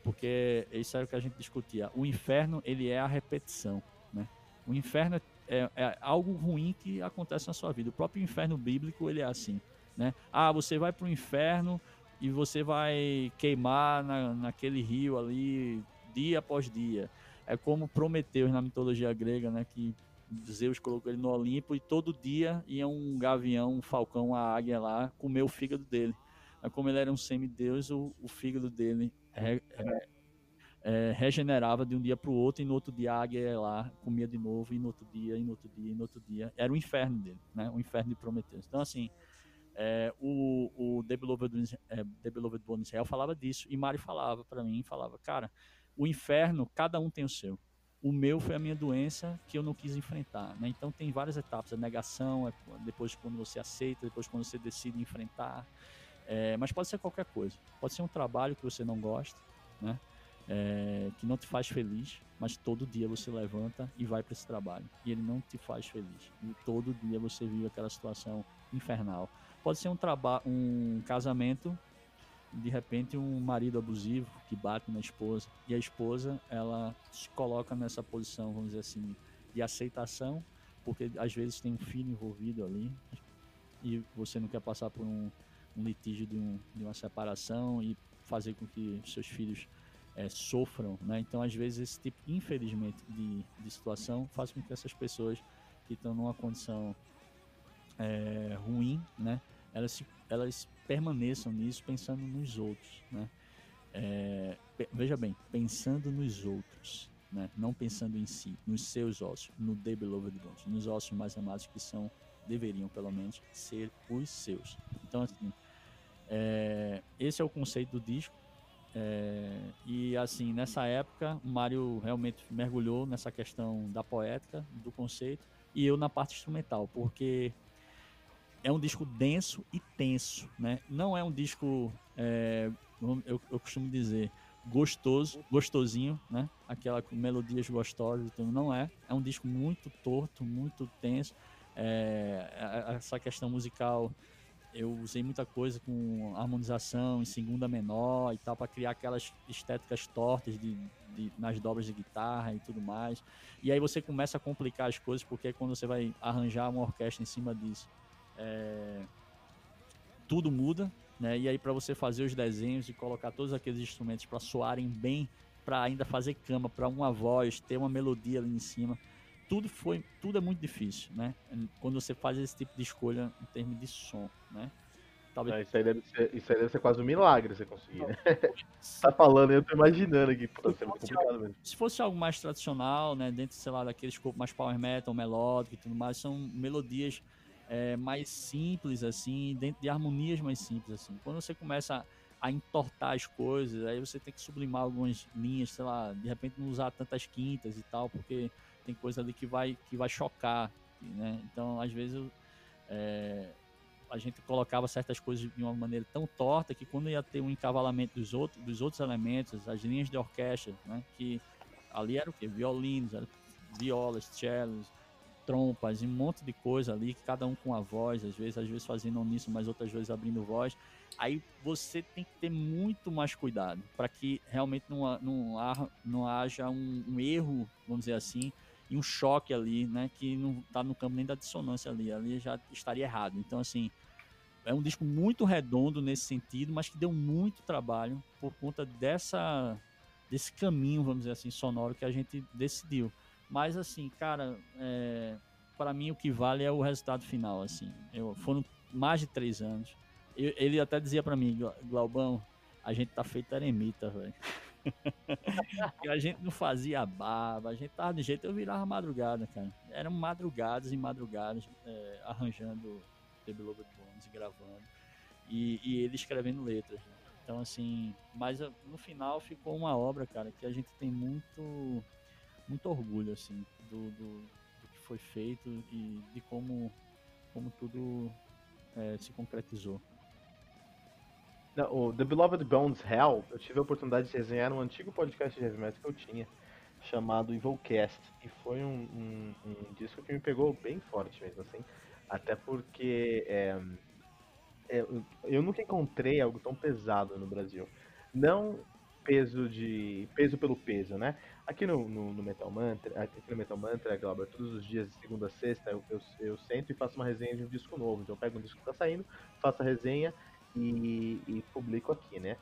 Porque isso era o que a gente discutia. O inferno, ele é a repetição, né? O inferno é, é algo ruim que acontece na sua vida. O próprio inferno bíblico, ele é assim, né? Ah, você vai para o inferno e você vai queimar na, naquele rio ali dia após dia. É como Prometeus na mitologia grega, né? Que Zeus colocou ele no Olimpo e todo dia ia um gavião, um falcão, uma águia lá comer o fígado dele. Como ele era um semideus, o, o fígado dele é, é, é, regenerava de um dia para o outro e no outro dia a águia ia lá, comia de novo e no outro dia, e no outro dia, e no outro dia. Era o inferno dele, né? O inferno de Prometeus. Então, assim, é, o, o The Beloved, é, The Beloved Born Israel falava disso e Mário falava para mim, falava, cara, o inferno, cada um tem o seu. O meu foi a minha doença que eu não quis enfrentar, né? Então tem várias etapas, a negação, é depois quando você aceita, depois quando você decide enfrentar, é, mas pode ser qualquer coisa. Pode ser um trabalho que você não gosta, né? É, que não te faz feliz, mas todo dia você levanta e vai para esse trabalho e ele não te faz feliz. E todo dia você vive aquela situação infernal. Pode ser um trabalho, um casamento, de repente um marido abusivo que bate na esposa e a esposa ela se coloca nessa posição, vamos dizer assim, de aceitação, porque às vezes tem um filho envolvido ali e você não quer passar por um, um litígio de, um, de, uma separação e fazer com que seus filhos é, sofram, né? Então, às vezes, esse tipo, infelizmente, de, de situação faz com que essas pessoas que estão numa condição é, ruim, né? Elas, elas permaneçam nisso pensando nos outros, né? É, veja bem, pensando nos outros, né? Não pensando em si, nos seus ossos, no The Beloved Ones, nos ossos mais amados que são deveriam pelo menos ser os seus. Então assim, é, esse é o conceito do disco. É, e assim, nessa época, o Mário realmente mergulhou nessa questão da poética, do conceito, e eu na parte instrumental, porque é um disco denso e tenso, né? Não é um disco, é, eu, eu, costumo dizer, gostoso, gostosinho, né? Aquela com melodias gostosas, então não é. É um disco muito torto, muito tenso. É, essa questão musical eu usei muita coisa com harmonização em segunda menor e tal para criar aquelas estéticas tortas de, de, nas dobras de guitarra e tudo mais. E aí você começa a complicar as coisas porque é quando você vai arranjar uma orquestra em cima disso, é, tudo muda, né? E aí para você fazer os desenhos e colocar todos aqueles instrumentos para soarem bem, para ainda fazer cama para uma voz, ter uma melodia ali em cima tudo foi, tudo é muito difícil, né? Quando você faz esse tipo de escolha em termos de som, né? Talvez... Não, isso, aí deve ser, isso aí deve ser quase um milagre você conseguir, né? (laughs) tá falando, eu tô imaginando aqui, pô, ser muito complicado mesmo. Se fosse algo mais tradicional, né, dentro, sei lá, daquele escopo mais power metal, melódico e tudo mais, são melodias é, mais simples, assim, dentro de harmonias mais simples, assim. Quando você começa a entortar as coisas, aí você tem que sublimar algumas linhas, sei lá, de repente não usar tantas quintas e tal, porque tem coisa ali que vai, que vai chocar, né? Então, às vezes, é, a gente colocava certas coisas de uma maneira tão torta que quando ia ter um encavalamento dos outros, dos outros elementos, as linhas de orquestra, né? Que ali era o quê? Violinos, era violas, cellos, trompas, um monte de coisa ali, cada um com a voz, às vezes, às vezes fazendo nisso, mas outras vezes abrindo voz. Aí você tem que ter muito mais cuidado para que realmente não, não, não haja um, um erro, vamos dizer assim, e um choque ali, né? Que não tá no campo nem da dissonância ali, ali já estaria errado. Então, assim, é um disco muito redondo nesse sentido, mas que deu muito trabalho por conta dessa desse caminho, vamos dizer assim, sonoro que a gente decidiu. Mas, assim, cara, é, para mim o que vale é o resultado final, assim. Eu, foram mais de três anos. Eu, ele até dizia para mim, Glaubão, a gente tá feito eremita, velho. (laughs) a gente não fazia barba, a gente tava de jeito, eu virava madrugada, cara. Eram madrugadas e madrugadas é, arranjando The Beloved Bones e gravando. E, e ele escrevendo letras. Né? Então, assim, mas ah, no final ficou uma obra, cara, que a gente tem muito, muito orgulho, assim, do, do, do que foi feito e de como, como tudo é, se concretizou. O The Beloved Bones Hell, eu tive a oportunidade de resenhar um antigo podcast de heavy metal que eu tinha, chamado Evilcast. E foi um, um, um disco que me pegou bem forte mesmo, assim. Até porque é, é, eu nunca encontrei algo tão pesado no Brasil. Não peso de. peso pelo peso, né? Aqui no, no, no Metal Mantra, aqui no Metal Mantra, Glauber, todos os dias, de segunda a sexta, eu, eu, eu sento e faço uma resenha de um disco novo. Então eu pego um disco que tá saindo, faço a resenha e, e publico aqui, né?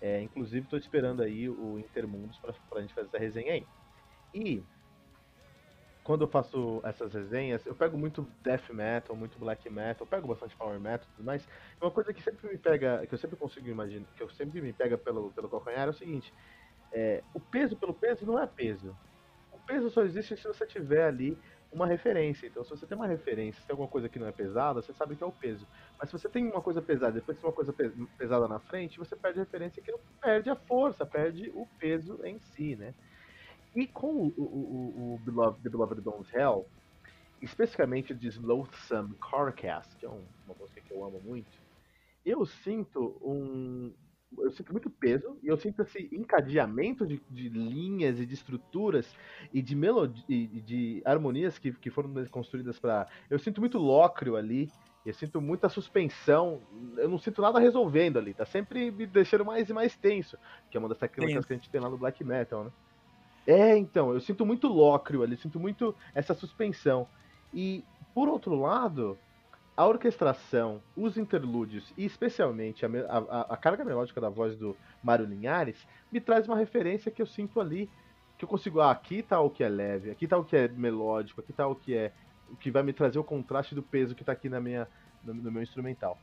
É, inclusive estou esperando aí o Intermundos para a gente fazer essa resenha aí. E quando eu faço essas resenhas, eu pego muito death metal, muito black metal, pego bastante power metal e tudo mais. Uma coisa que sempre me pega, que eu sempre consigo imaginar, que eu sempre me pega pelo, pelo calcanhar é o seguinte: é, o peso pelo peso não é peso. O peso só existe se você tiver ali uma referência. Então, se você tem uma referência, se tem alguma coisa que não é pesada, você sabe que é o peso. Mas se você tem uma coisa pesada depois tem uma coisa pesada na frente, você perde a referência que não perde a força, perde o peso em si, né? E com o, o, o, Beloved, The Beloved Bones Hell, especificamente de Loathsome Carcast, que é um, uma música que eu amo muito, eu sinto um, eu sinto muito peso e eu sinto esse encadeamento de, de linhas e de estruturas e de melodia e de harmonias que, que foram construídas para eu sinto muito lócrio ali eu sinto muita suspensão eu não sinto nada resolvendo ali tá sempre me deixando mais e mais tenso que é uma das técnicas que a gente tem lá no black metal né? É então eu sinto muito lócrio ali sinto muito essa suspensão. E por outro lado a orquestração, os interlúdios e especialmente a, a, a, carga melódica da voz do Mário Linhares me traz uma referência que eu sinto ali, que eu consigo, ah, aqui tá o que é leve, aqui tá o que é melódico, aqui tá o que é o que vai me trazer o contraste do peso que tá aqui na minha, no, no meu instrumental.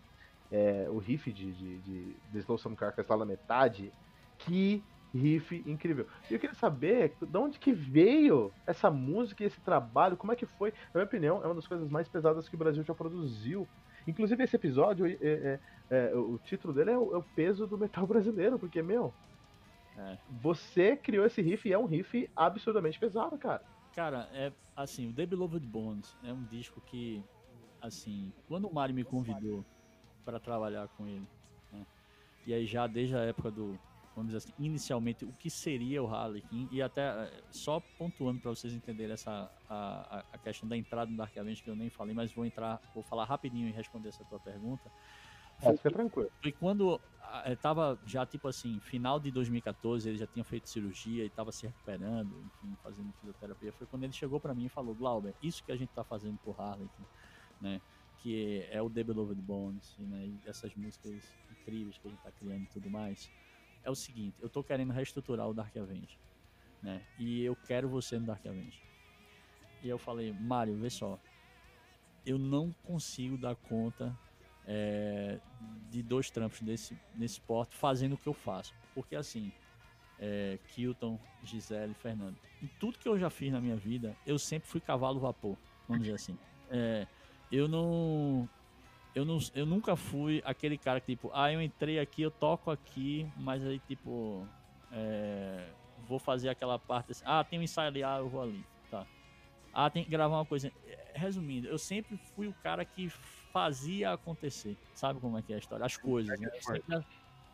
É, o riff de, de, de, de Slow Some Carcass lá na metade, que riff incrível. E eu queria saber de onde que veio essa música e esse trabalho, como é que foi? Na minha opinião, é uma das coisas mais pesadas que o Brasil já produziu. Inclusive esse episódio, é, é, é, o título dele é o, é o, peso do metal (laughs) brasileiro, porque, meu, é. você criou esse riff e é um riff absurdamente pesado, cara. Cara, é assim, o The Beloved Bones é um disco que, assim, quando o Mário me convidou para trabalhar com ele, né, e aí já desde a época do vamos dizer assim, inicialmente o que seria o Harlequin e até eh, só pontuando para vocês entenderem essa a, a questão da entrada no Dark Avenger que eu nem falei, mas vou entrar, vou falar rapidinho e responder essa tua pergunta. Foi, fica tranquilo. Foi quando estava já tipo assim, final de 2014, ele já tinha feito cirurgia e estava se recuperando, enfim, fazendo fisioterapia. Foi quando ele chegou para mim e falou: "Glauber, isso que a gente está fazendo por Harlequin, né? Que é o The Beloved Bones, né? Essas músicas incríveis que a gente está criando e tudo mais." É o seguinte, eu tô querendo reestruturar o Dark Avenger, né? E eu quero você no Dark Avenger. E eu falei, Mário, vê só, eu não consigo dar conta é, de dois trampos desse, nesse porto fazendo o que eu faço. Porque assim, é, Kilton, Gisele, Fernando, em tudo que eu já fiz na minha vida, eu sempre fui cavalo vapor, vamos dizer assim. É, eu não eu, não, eu nunca fui aquele cara que, tipo, ah, eu entrei aqui, eu toco aqui, mas aí, tipo, é, vou fazer aquela parte assim, ah, tem um ensaio ali, ah, eu vou ali, tá. Ah, tem que gravar uma coisa. Resumindo, eu sempre fui o cara que fazia acontecer, sabe como é que é a história? As coisas, né? Eu sempre,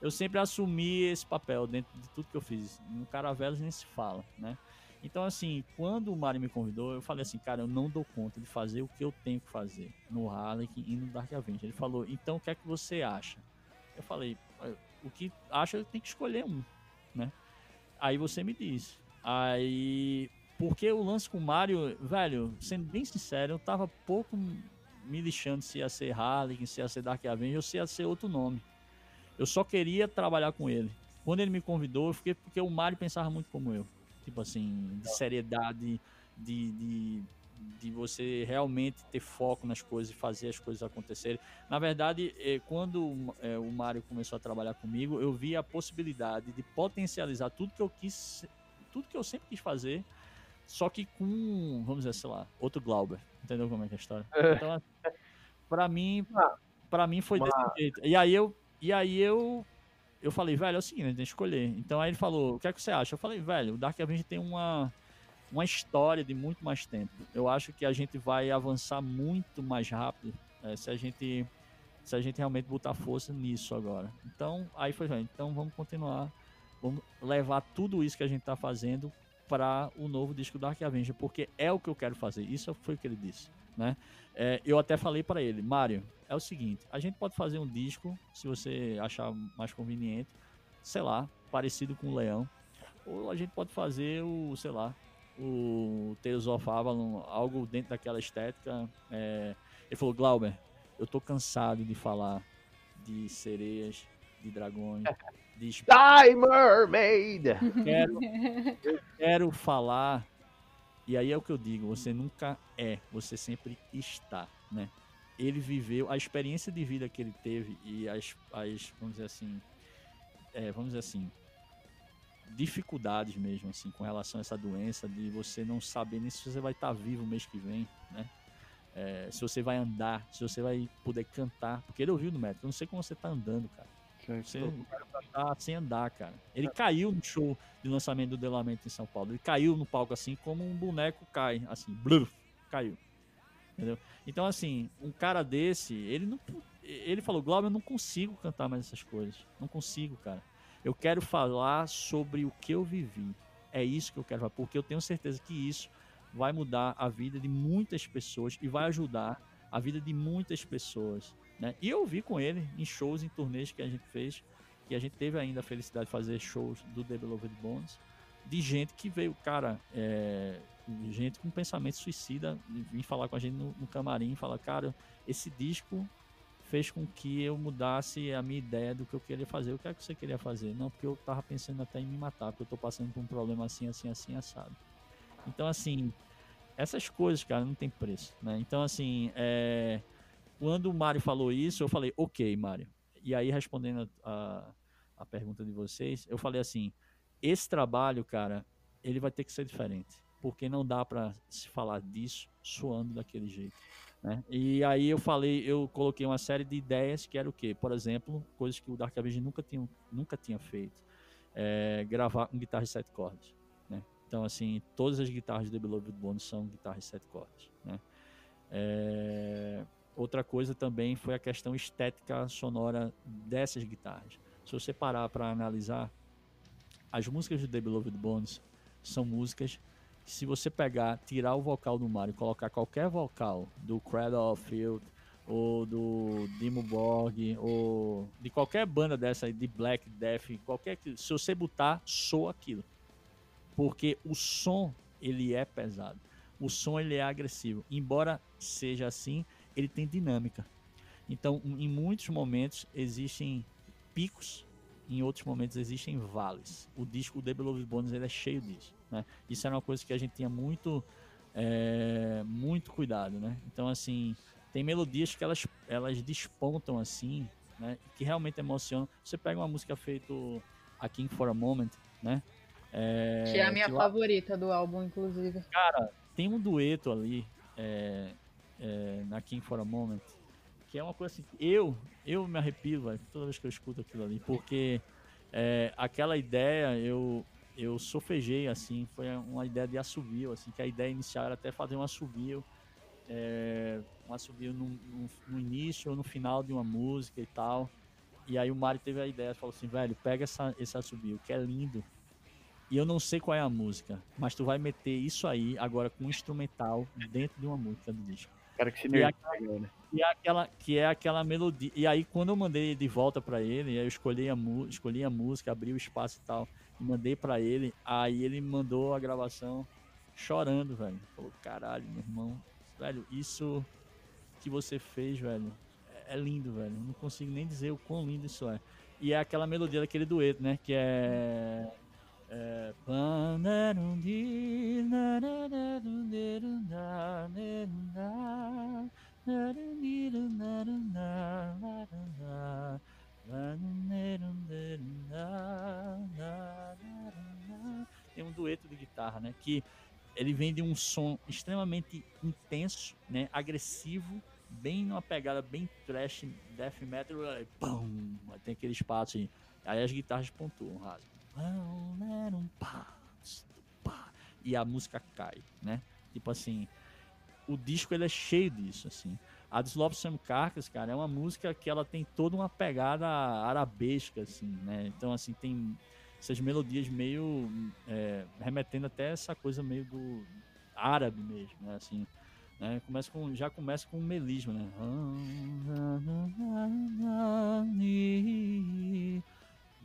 eu sempre assumi esse papel dentro de tudo que eu fiz. No Caravelas nem se fala, né? Então, assim, quando o Mario me convidou, eu falei assim, cara, eu não dou conta de fazer o que eu tenho que fazer no Harlequin e no Dark Avenger. Ele falou, então o que é que você acha? Eu falei, o que acha eu tenho que escolher um, né? Aí você me diz. Aí, porque o lance com o Mario, velho, sendo bem sincero, eu tava pouco me lixando se ia ser Harlequin, se ia ser Dark Avenger ou se ia ser outro nome. Eu só queria trabalhar com ele. Quando ele me convidou, eu fiquei porque o Mario pensava muito como eu tipo assim, de seriedade, de, de, de você realmente ter foco nas coisas e fazer as coisas acontecerem. Na verdade, é, quando é, o Mário começou a trabalhar comigo, eu vi a possibilidade de potencializar tudo que eu quis, tudo que eu sempre quis fazer, só que com, vamos dizer, sei lá, outro Glauber. Entendeu como é que é a história? É. Então, para mim, ah, para mim foi desse jeito. E aí eu, e aí eu eu falei, velho, é o seguinte, a gente tem que escolher. Então aí ele falou, o que é que você acha? Eu falei, velho, o Dark Avenger tem uma, uma história de muito mais tempo. Eu acho que a gente vai avançar muito mais rápido é, se a gente se a gente realmente botar força nisso agora. Então, aí foi, então vamos continuar, vamos levar tudo isso que a gente está fazendo para o novo disco Dark Avenger, porque é o que eu quero fazer. Isso foi o que ele disse, né? É, eu até falei para ele, Mário, é o seguinte: a gente pode fazer um disco, se você achar mais conveniente, sei lá, parecido com o Leão, ou a gente pode fazer o, sei lá, o Tales of Avalon, algo dentro daquela estética. É... Ele falou: Glauber, eu tô cansado de falar de sereias, de dragões, de Die Mermaid! Eu quero, eu quero falar E aí é o que eu digo, você nunca é, você sempre está, né? Ele viveu, a experiência de vida que ele teve e as, as vamos dizer assim, é, vamos dizer assim, dificuldades mesmo, assim, com relação a essa doença, de você não saber nem se você vai estar vivo o mês que vem, né? É, se você vai andar, se você vai poder cantar, porque ele ouviu no médico, eu não sei como você tá andando, cara. Você tá sem andar, cara. Ele caiu no show de lançamento do Delamento em São Paulo. Ele caiu no palco assim, como um boneco cai, assim, bluf, caiu. Entendeu? Então, assim, um cara desse, ele não. Ele falou, Glauber, eu não consigo cantar mais essas coisas. Não consigo, cara. Eu quero falar sobre o que eu vivi. É isso que eu quero falar, porque eu tenho certeza que isso vai mudar a vida de muitas pessoas e vai ajudar a vida de muitas pessoas. Né? E eu vi com ele em shows, em turnês que a gente fez, que a gente teve ainda a felicidade de fazer shows do The Beloved Bones, de gente que veio, cara, é, gente com pensamento suicida, vir falar com a gente no, no camarim, falar, cara, esse disco fez com que eu mudasse a minha ideia do que eu queria fazer. O que é que você queria fazer? Não, porque eu tava pensando até em me matar, porque eu tô passando por um problema assim, assim, assim, assado. Então, assim, essas coisas, cara, não tem preço, né? Então, assim, é... quando o Mário falou isso, eu falei, ok, Mário. E aí, respondendo a, a pergunta de vocês, eu falei assim, esse trabalho, cara, ele vai ter que ser diferente, porque não dá para se falar disso suando daquele jeito. Né? E aí eu falei, eu coloquei uma série de ideias que era o quê? Por exemplo, coisas que o Dark Avenger nunca tinha, nunca tinha feito. É, gravar com guitarra de sete cordas. Né? Então, assim, todas as guitarras de The Beloved Bones são guitarras de sete cordas. Né? É, outra coisa também foi a questão estética sonora dessas guitarras. Se você parar para analisar, as músicas de The Beloved Bones são músicas se você pegar, tirar o vocal do Mario, colocar qualquer vocal do Cradle of Field ou do Dimo Borg ou de qualquer banda dessa aí, de Black Death, qualquer se você botar, soa aquilo. Porque o som ele é pesado. O som ele é agressivo. Embora seja assim, ele tem dinâmica. Então, em muitos momentos existem picos, em outros momentos existem vales. O disco The Beloved Bones ele é cheio disso. Né? Isso era uma coisa que a gente tinha muito, é, muito cuidado, né? Então, assim, tem melodias que elas, elas despontam assim, né? Que realmente emocionam. Você pega uma música feita aqui em For a Moment, né? É, que é a minha favorita do álbum, inclusive. Cara, tem um dueto ali é, é, na King for a Moment que é uma coisa assim. Eu, eu me arrepio véio, toda vez que eu escuto aquilo ali, porque é, aquela ideia eu, eu sofejei, assim, foi uma ideia de assobio, assim, que a ideia inicial era até fazer um assobio, é, um assobio no, no, no, início ou no final de uma música e tal. E aí o Mário teve a ideia, falou assim, velho, pega essa, esse assobio, que é lindo. E eu não sei qual é a música, mas tu vai meter isso aí agora com um instrumental dentro de uma música do disco. Cara, que aquela, né? e é aquela que é aquela melodia. E aí quando eu mandei de volta para ele, eu escolhi a, escolhi a música, abri o espaço e tal mandei para ele, aí ele mandou a gravação chorando, velho. Falou, caralho, meu irmão, velho, isso que você fez, velho, é, lindo, velho. Não consigo nem dizer o quão lindo isso é. E é aquela melodia daquele dueto, né? Que é. É. Que ele vem de um som extremamente intenso, né? Agressivo, bem numa pegada bem trash, death metal, aí, pum, tem aquele espaço aí. Aí as guitarras pontuam, rasgam. E a música cai, né? Tipo assim, o disco ele é cheio disso, assim. A dos Lobos Sam Carcas, cara, é uma música que ela tem toda uma pegada arabesca, assim, né? Então, assim, tem essas melodias meio é, remetendo até essa coisa meio do árabe mesmo, né? Assim, né? Começa com, já começa com um melisma, né?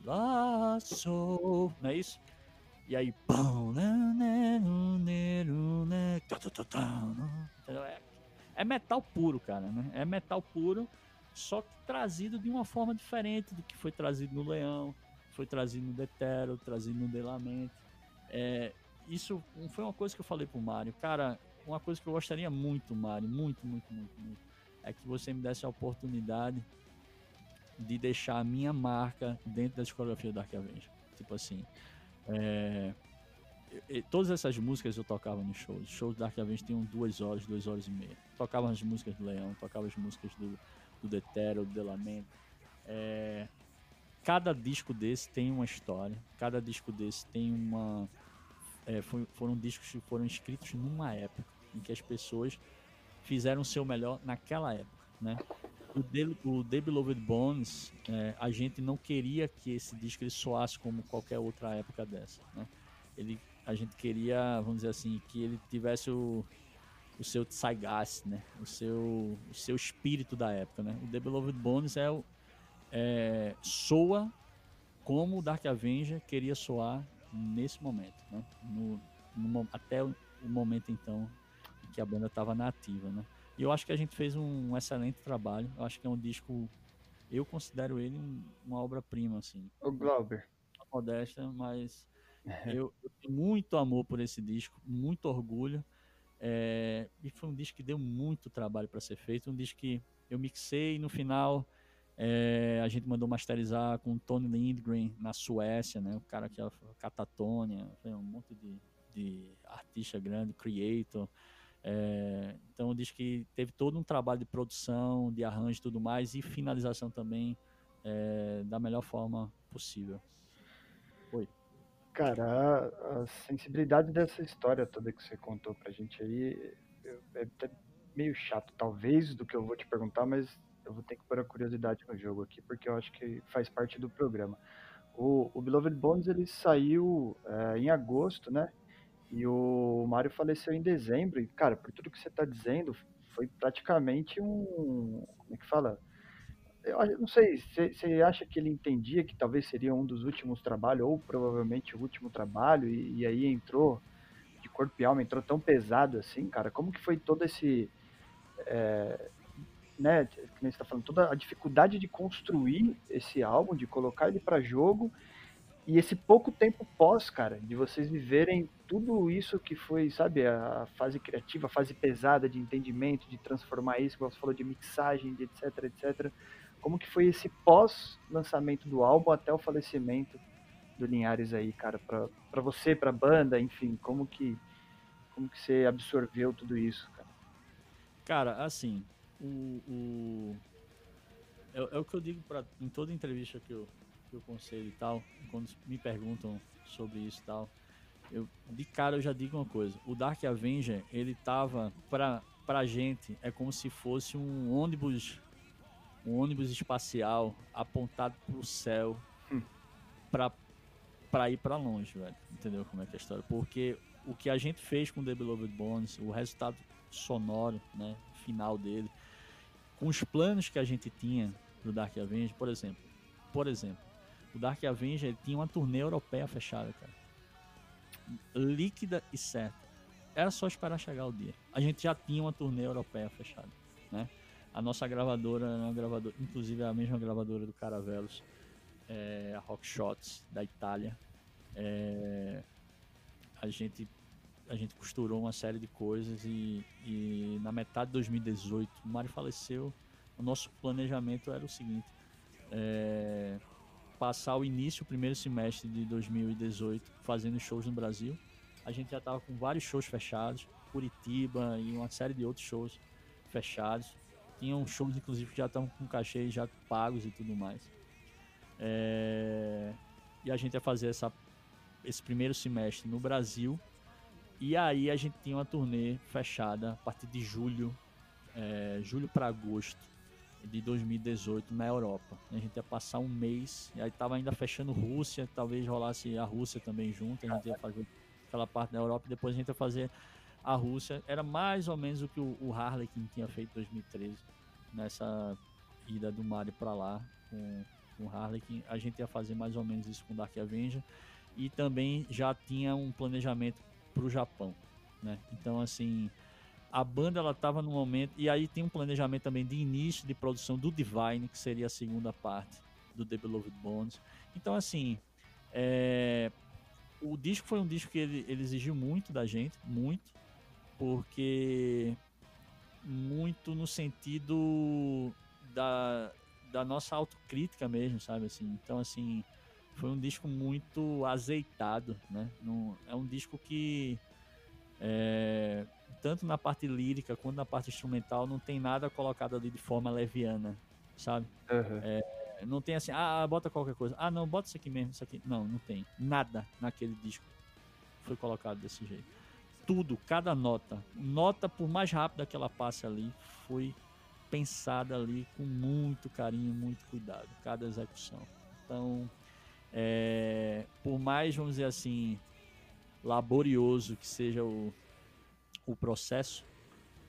Laço, não é isso? E aí? É é metal puro, cara, né? É metal puro, só que trazido de uma forma diferente do que foi trazido no Leão, foi trazido no Detero, trazido no Delamente. É, isso foi uma coisa que eu falei pro Mário. Cara, uma coisa que eu gostaria muito, Mário, muito, muito, muito, muito, é que você me desse a oportunidade de deixar a minha marca dentro da discografia da Dark Avenger. Tipo assim, é, todas essas músicas eu tocava nos shows. Os shows da Dark Avenger tinham duas horas, duas horas e meia. Tocava as músicas do Leão, tocava as músicas do, do Detero, do Delamento. É, cada disco desse tem uma história, cada disco desse tem uma. É, foi, foram discos que foram escritos numa época em que as pessoas fizeram o seu melhor naquela época, né? O The, o The Beloved Bones, é, a gente não queria que esse disco ele soasse como qualquer outra época dessa, né? Ele, a gente queria, vamos dizer assim, que ele tivesse o, o seu zeitgeist, né? O seu, o seu espírito da época, né? O The Beloved Bones é o, é, soa como o Dark Avenger queria soar nesse momento, né? No, no, até o, momento então que a banda estava nativa, né? E eu acho que a gente fez um excelente trabalho. Eu acho que é um disco, eu considero ele um, uma obra-prima, assim. O Glauber. Modesta, mas (laughs) eu, eu, tenho muito amor por esse disco, muito orgulho. É, e foi um disco que deu muito trabalho para ser feito. Um disco que eu mixei no final. É, a gente mandou masterizar com Tony Lindgren na Suécia, né? O cara que é Catatonia, um monte de, de artista grande, creator. É, então diz que teve todo um trabalho de produção, de arranjo e tudo mais, e finalização também é, da melhor forma possível. Oi. Cara, a, a, sensibilidade dessa história toda que você contou pra gente aí é até meio chato, talvez, do que eu vou te perguntar, mas eu vou ter que pôr a curiosidade no jogo aqui, porque eu acho que faz parte do programa. O, o Beloved Bones ele saiu é, em agosto, né? E o Mário faleceu em dezembro. E, cara, por tudo que você está dizendo, foi praticamente um. Como é que fala? Eu não sei, você acha que ele entendia que talvez seria um dos últimos trabalhos, ou provavelmente o último trabalho, e, e aí entrou de corpo e alma, entrou tão pesado assim, cara? Como que foi todo esse. É, né, que você está falando, toda a dificuldade de construir esse álbum, de colocar ele para jogo e esse pouco tempo pós, cara, de vocês viverem tudo isso que foi, sabe, a fase criativa, a fase pesada de entendimento, de transformar isso, como você falou, de mixagem, de etc, etc. Como que foi esse pós-lançamento do álbum até o falecimento do Linhares aí, cara, pra você, pra banda, enfim, como que, como que você absorveu tudo isso, cara? Cara, assim, o... o... É, é o que eu digo pra, em toda entrevista que eu, que eu conselho e tal, quando me perguntam sobre isso e tal, eu de cara eu já digo uma coisa, o Dark Avenger, ele tava pra, pra gente, é como se fosse um ônibus um ônibus espacial apontado pro céu hum. pra, pra ir pra longe, velho. Entendeu como é que é a história? Porque o que a gente fez com The Beloved Bones, o resultado sonoro, né, final dele, com os planos que a gente tinha do Dark Avenger, por exemplo, por exemplo, o Dark Avenger tinha uma turnê europeia fechada, cara. Líquida e certa. Era só esperar chegar o dia. A gente já tinha uma turnê europeia fechada, né? A nossa gravadora uma gravadora, inclusive a mesma gravadora do Caravelos, é, a Rock Shots da Itália. É, a gente a gente costurou uma série de coisas e, e na metade de 2018 o Mário faleceu. O nosso planejamento era o seguinte: é, passar o início, o primeiro semestre de 2018, fazendo shows no Brasil. A gente já estava com vários shows fechados, Curitiba e uma série de outros shows fechados. Tinham shows, inclusive, que já estavam com cachê já pagos e tudo mais. É... E a gente ia fazer essa, esse primeiro semestre no Brasil. E aí a gente tinha uma turnê fechada a partir de julho, é, julho para agosto de 2018 na Europa. A gente ia passar um mês, e aí tava ainda fechando Rússia, talvez rolasse a Rússia também junto, a gente ia fazer aquela parte da Europa e depois a gente ia fazer a Rússia. Era mais ou menos o que o, Harlequin tinha feito em 2013, nessa ida do Mario para lá com, com o Harlequin. A gente ia fazer mais ou menos isso com Dark Avenger e também já tinha um planejamento para o Japão, né? Então assim, a banda ela estava no momento e aí tem um planejamento também de início de produção do Divine que seria a segunda parte do The Beloved Bones então assim é, o disco foi um disco que ele, ele exigiu muito da gente, muito, porque muito no sentido da, da nossa autocrítica mesmo, sabe assim. Então assim, foi um disco muito azeitado, né? Não, é um disco que é, tanto na parte lírica quanto na parte instrumental não tem nada colocado ali de forma leviana, sabe? Uhum. É, não tem assim, ah, bota qualquer coisa. Ah, não, bota isso aqui mesmo, isso aqui. Não, não tem. Nada naquele disco foi colocado desse jeito. Tudo, cada nota, nota por mais rápida que ela passe ali, foi pensada ali com muito carinho, muito cuidado, cada execução. Então, é, por mais, vamos dizer assim, laborioso que seja o, o processo,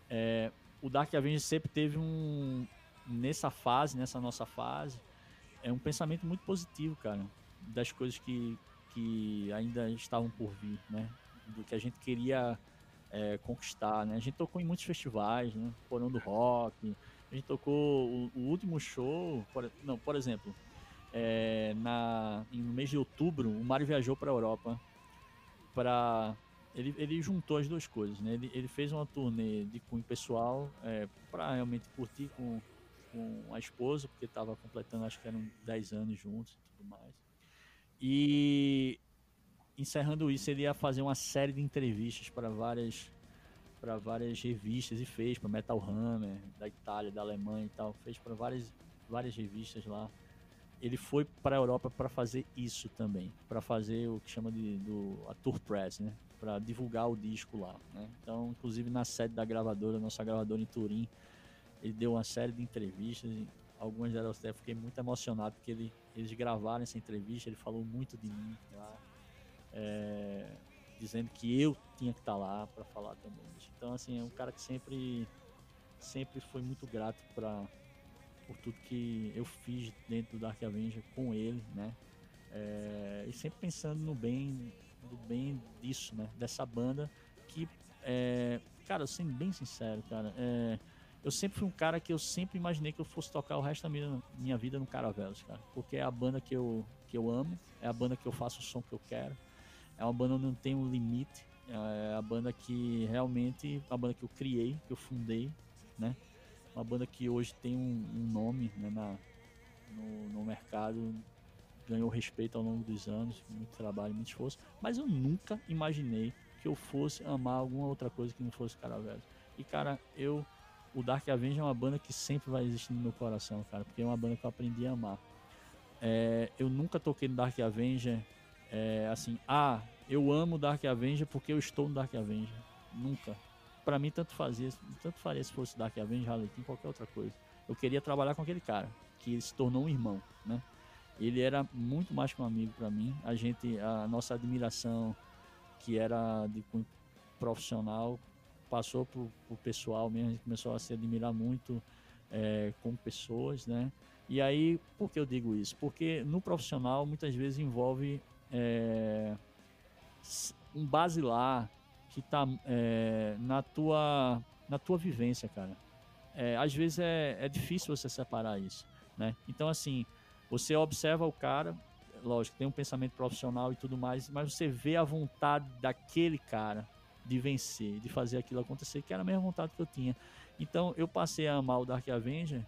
é, o Dark Avenger sempre teve um, nessa fase, nessa nossa fase, é um pensamento muito positivo, cara, das coisas que, que ainda estavam por vir, né? Do que a gente queria é, conquistar, né? A gente tocou em muitos festivais, né? Porão do Rock, a gente tocou o, o último show, por, não, por exemplo, é, na, no mês de outubro, o Mário viajou para a Europa para ele, ele juntou as duas coisas, né? Ele, ele fez uma turnê de cunho pessoal é, para realmente curtir com, com a esposa, porque estava completando, acho que eram 10 anos juntos e tudo mais. E encerrando isso, ele ia fazer uma série de entrevistas para várias para várias revistas e fez para Metal Hammer da Itália, da Alemanha e tal, fez para várias várias revistas lá ele foi para a Europa para fazer isso também, para fazer o que chama de do, a tour press, né? Para divulgar o disco lá, né? Então, inclusive na sede da gravadora, nossa gravadora em Turim, ele deu uma série de entrevistas, algumas delas até fiquei muito emocionado porque ele, eles gravaram essa entrevista, ele falou muito de mim lá, é, dizendo que eu tinha que estar tá lá para falar também. Então, assim, é um cara que sempre sempre foi muito grato para por tudo que eu fiz dentro do Dark Avenger com ele, né? É, e sempre pensando no bem, do bem disso, né? Dessa banda que, é, cara, sendo bem sincero, cara, é, eu sempre fui um cara que eu sempre imaginei que eu fosse tocar o resto da minha, minha vida no Caravelos, cara, porque é a banda que eu, que eu amo, é a banda que eu faço o som que eu quero, é uma banda onde não tem um limite, é a banda que realmente, a banda que eu criei, que eu fundei, né? Uma banda que hoje tem um, um nome né, na, no, no, mercado, ganhou respeito ao longo dos anos, muito trabalho, muito esforço, mas eu nunca imaginei que eu fosse amar alguma outra coisa que não fosse Caravelos. E cara, eu o Dark Avenger é uma banda que sempre vai existir no meu coração, cara, porque é uma banda que eu aprendi a amar. É, eu nunca toquei no Dark Avenger é, assim, ah, eu amo Dark Avenger porque eu estou no Dark Avenger. Nunca para mim tanto fazia, tanto faria se fosse Dark Avenger, Harlequin, qualquer outra coisa. Eu queria trabalhar com aquele cara, que se tornou um irmão, né? Ele era muito mais que um amigo para mim. A gente, a nossa admiração, que era de profissional, passou pro, pro pessoal mesmo. A gente começou a se admirar muito é, como pessoas, né? E aí, por que eu digo isso? Porque no profissional muitas vezes envolve é, um basilar que tá é, na, tua, na tua vivência, cara. É, às vezes é, é difícil você separar isso, né? Então, assim, você observa o cara, lógico, tem um pensamento profissional e tudo mais, mas você vê a vontade daquele cara de vencer, de fazer aquilo acontecer, que era a mesma vontade que eu tinha. Então, eu passei a amar o Dark Avenger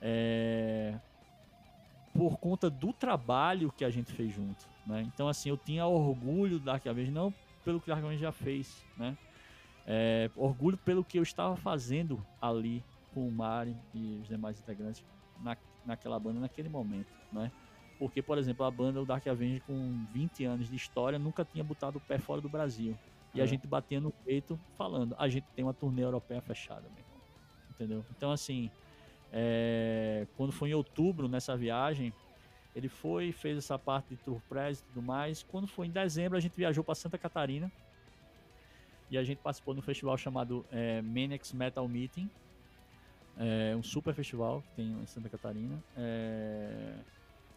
é, por conta do trabalho que a gente fez junto, né? Então, assim, eu tinha orgulho do Dark Avenger, não pelo que o Argão já fez, né? É, orgulho pelo que eu estava fazendo ali com o Mari e os demais integrantes na, naquela banda naquele momento, né? Porque, por exemplo, a banda, o Dark Avenger, com 20 anos de história, nunca tinha botado o pé fora do Brasil. E é. a gente batia no peito falando, a gente tem uma turnê europeia fechada, meu irmão. Entendeu? Então, assim, é... quando foi em outubro, nessa viagem, ele foi, fez essa parte de tour press e tudo mais. Quando foi em dezembro, a gente viajou para Santa Catarina. E a gente participou de um festival chamado é, Manex Metal Meeting. É um super festival que tem em Santa Catarina. É...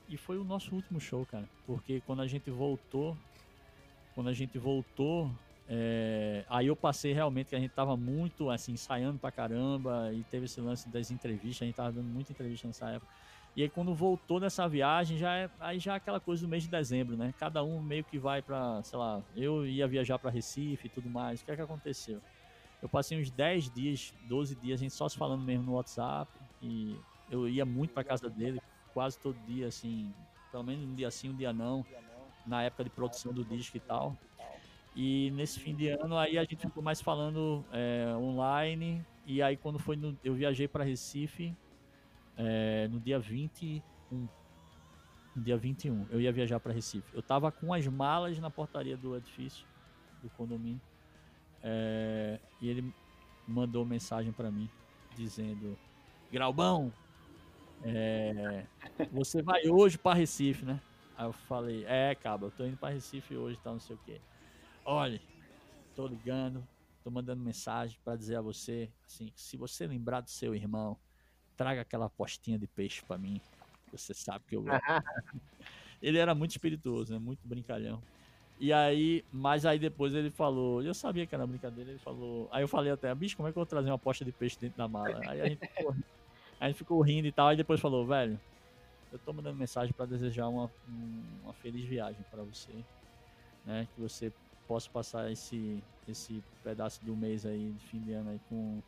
E foi o nosso último show, cara. Porque quando a gente voltou, quando a gente voltou, é... aí eu passei realmente que a gente tava muito assim, ensaiando pra caramba. E teve esse lance das entrevistas, a gente tava dando muita entrevista nessa época. E aí quando voltou dessa viagem, já é aí já é aquela coisa do mês de dezembro, né? Cada um meio que vai para, sei lá, eu ia viajar para Recife e tudo mais. O que é que aconteceu? Eu passei uns 10 dias, 12 dias, a gente só se falando mesmo no WhatsApp e eu ia muito para casa dele, quase todo dia assim, pelo menos um dia sim, um dia não, na época de produção do disco e tal. E nesse fim de ano aí a gente ficou mais falando é, online. E aí quando foi no, eu viajei para Recife é, no dia 21. No dia 21, eu ia viajar para Recife. Eu tava com as malas na portaria do edifício, do condomínio. É, e ele mandou mensagem para mim dizendo: Graubão, é, você vai hoje para Recife, né? Aí eu falei: É, caba, eu tô indo para Recife hoje, tá, não sei o quê. Olha, tô ligando, tô mandando mensagem para dizer a você, assim, se você lembrar do seu irmão, traga aquela postinha de peixe para mim. Você sabe que eu gosto. (laughs) ele era muito espirituoso, né? Muito brincalhão. E aí, mas aí depois ele falou, eu sabia que era brincadeira, ele falou. Aí eu falei até, bicho, como é que eu vou trazer uma posta de peixe dentro da mala? (laughs) Aí a gente ficou, a gente ficou rindo e tal, aí depois falou, velho, eu tô mandando mensagem para desejar uma, uma feliz viagem para você, né? Que você possa passar esse, esse pedaço do mês aí, de fim de ano aí com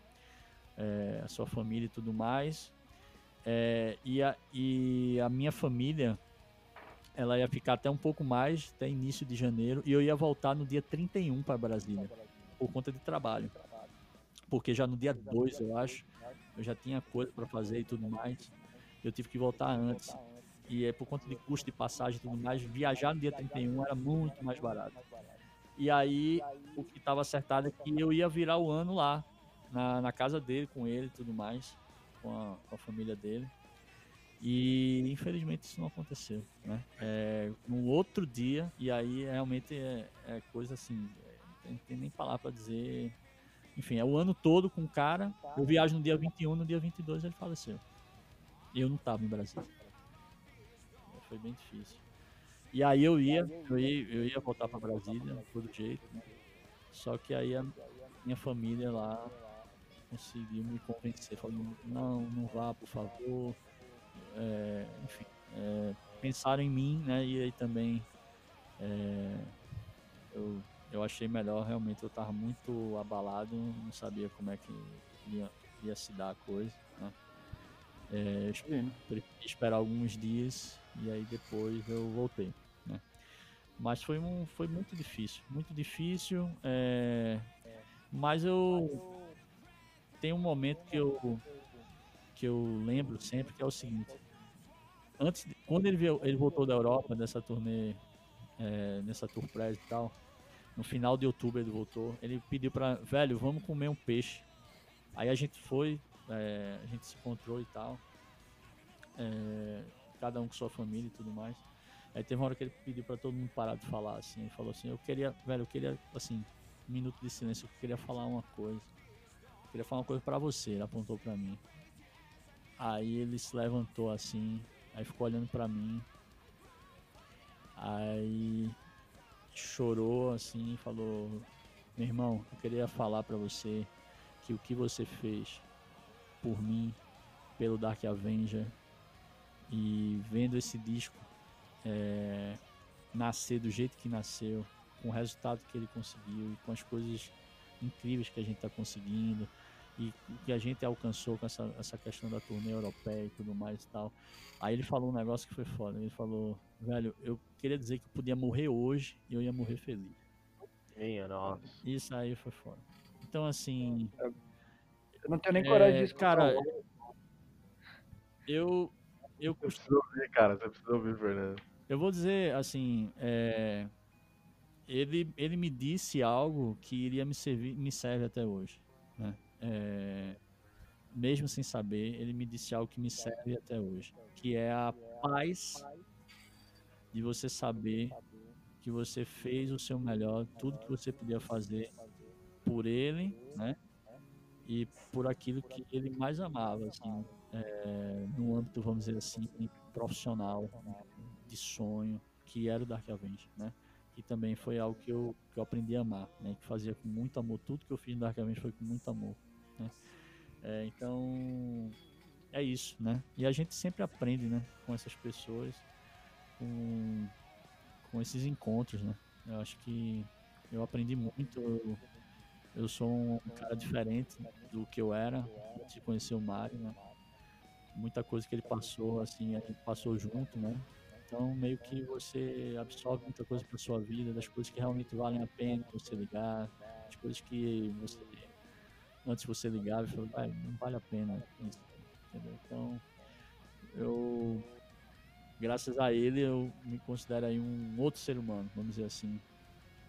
é, a sua família e tudo mais. É, e, a, e a minha família ela ia ficar até um pouco mais, até início de janeiro, e eu ia voltar no dia 31 para Brasília, por conta de trabalho. Porque já no dia 2, eu acho, eu já tinha coisa para fazer e tudo mais. Eu tive que voltar antes. E é por conta de custo de passagem e tudo mais, viajar no dia 31 era muito mais barato. E aí, o que estava acertado é que eu ia virar o ano lá, na, na casa dele, com ele e tudo mais, com a, com a família dele. E infelizmente isso não aconteceu, né? É, no outro dia, e aí realmente é, é coisa assim, é, não tem nem palavra para dizer. Enfim, é o ano todo com o cara. Eu viajo no dia 21, no dia 22 ele faleceu. Eu não tava em Brasília. Foi bem difícil. E aí eu ia, eu ia, eu ia voltar para Brasília, todo jeito. Né? Só que aí a minha família lá conseguiu me convencer, falando, não, não vá, por favor é, enfim, é, pensaram em mim, né? E aí também é, eu, eu achei melhor, realmente eu estava muito abalado, não sabia como é que ia, ia se dar a coisa, né? É, esperar alguns dias e aí depois eu voltei, né? Mas foi, um, foi muito difícil, muito difícil, é, mas eu tem um momento que eu que eu lembro sempre, que é o seguinte. Antes, de, quando ele, veio, ele voltou da Europa, nessa turnê, é, nessa tour press e tal, no final de outubro ele voltou, ele pediu pra, velho, vamos comer um peixe. Aí a gente foi, é, a gente se encontrou e tal, é, cada um com sua família e tudo mais. Aí teve uma hora que ele pediu para todo mundo parar de falar, assim, ele falou assim, eu queria, velho, eu queria, assim, um minuto de silêncio, eu queria falar uma coisa. Queria falar uma coisa para você, ele apontou para mim. Aí ele se levantou assim, aí ficou olhando para mim. Aí chorou assim, falou: "Meu irmão, eu queria falar para você que o que você fez por mim, pelo Dark Avenger e vendo esse disco é, nascer do jeito que nasceu, com o resultado que ele conseguiu e com as coisas incríveis que a gente está conseguindo, e que a gente alcançou com essa, essa questão da turnê europeia e tudo mais e tal. Aí ele falou um negócio que foi foda. Ele falou, velho, eu queria dizer que eu podia morrer hoje e eu ia morrer feliz. Minha nossa. Isso aí foi foda. Então, assim. Eu não tenho nem coragem é, disso, cara. Eu. Eu Você precisa ouvir, cara. Você precisa ouvir, Fernando. Eu vou dizer, assim. É, ele, ele me disse algo que iria me servir, me serve até hoje. É, mesmo sem saber, ele me disse algo que me serve até hoje, que é a paz de você saber que você fez o seu melhor, tudo que você podia fazer por ele, né? E por aquilo que ele mais amava, assim, é, no âmbito, vamos dizer assim, profissional, de sonho, que era o Dark Avenger, né? Que também foi algo que eu, que eu aprendi a amar, né? Que fazia com muito amor, tudo que eu fiz no Dark Avenger foi com muito amor. Né? É, então, é isso, né? E a gente sempre aprende, né? Com essas pessoas, com, com esses encontros, né? Eu acho que eu aprendi muito. Eu, eu sou um cara diferente do que eu era antes de conhecer o Mário, né? Muita coisa que ele passou, assim, a gente passou junto, né? Então, meio que você absorve muita coisa para sua vida, das coisas que realmente valem a pena você ligar, das coisas que você antes você ligava e falava, não vale a pena entendeu? Então, eu graças a ele eu me considero aí um outro ser humano, vamos dizer assim,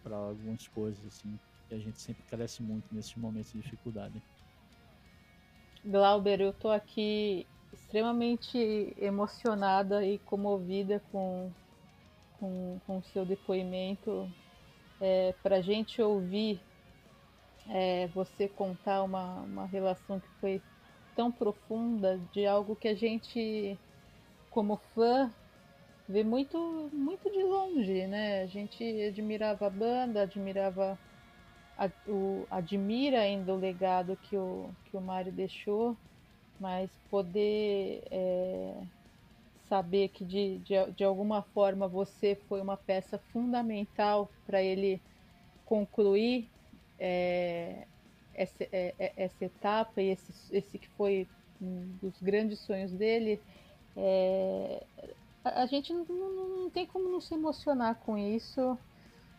para algumas coisas assim, que a gente sempre cresce muito nesses momentos de dificuldade. Glauber, eu tô aqui extremamente emocionada e comovida com com o seu depoimento. É, Para a gente ouvir é, você contar uma, uma relação que foi tão profunda de algo que a gente, como fã, vê muito, muito de longe, né? A gente admirava a banda, admirava, a, o, admira ainda o legado que o, que o Mário deixou, mas poder é, saber que de, de, de alguma forma você foi uma peça fundamental para ele concluir é, essa, é, é, essa, etapa e esse, esse que foi um dos grandes sonhos dele, é, a, a, gente não, não, tem como não se emocionar com isso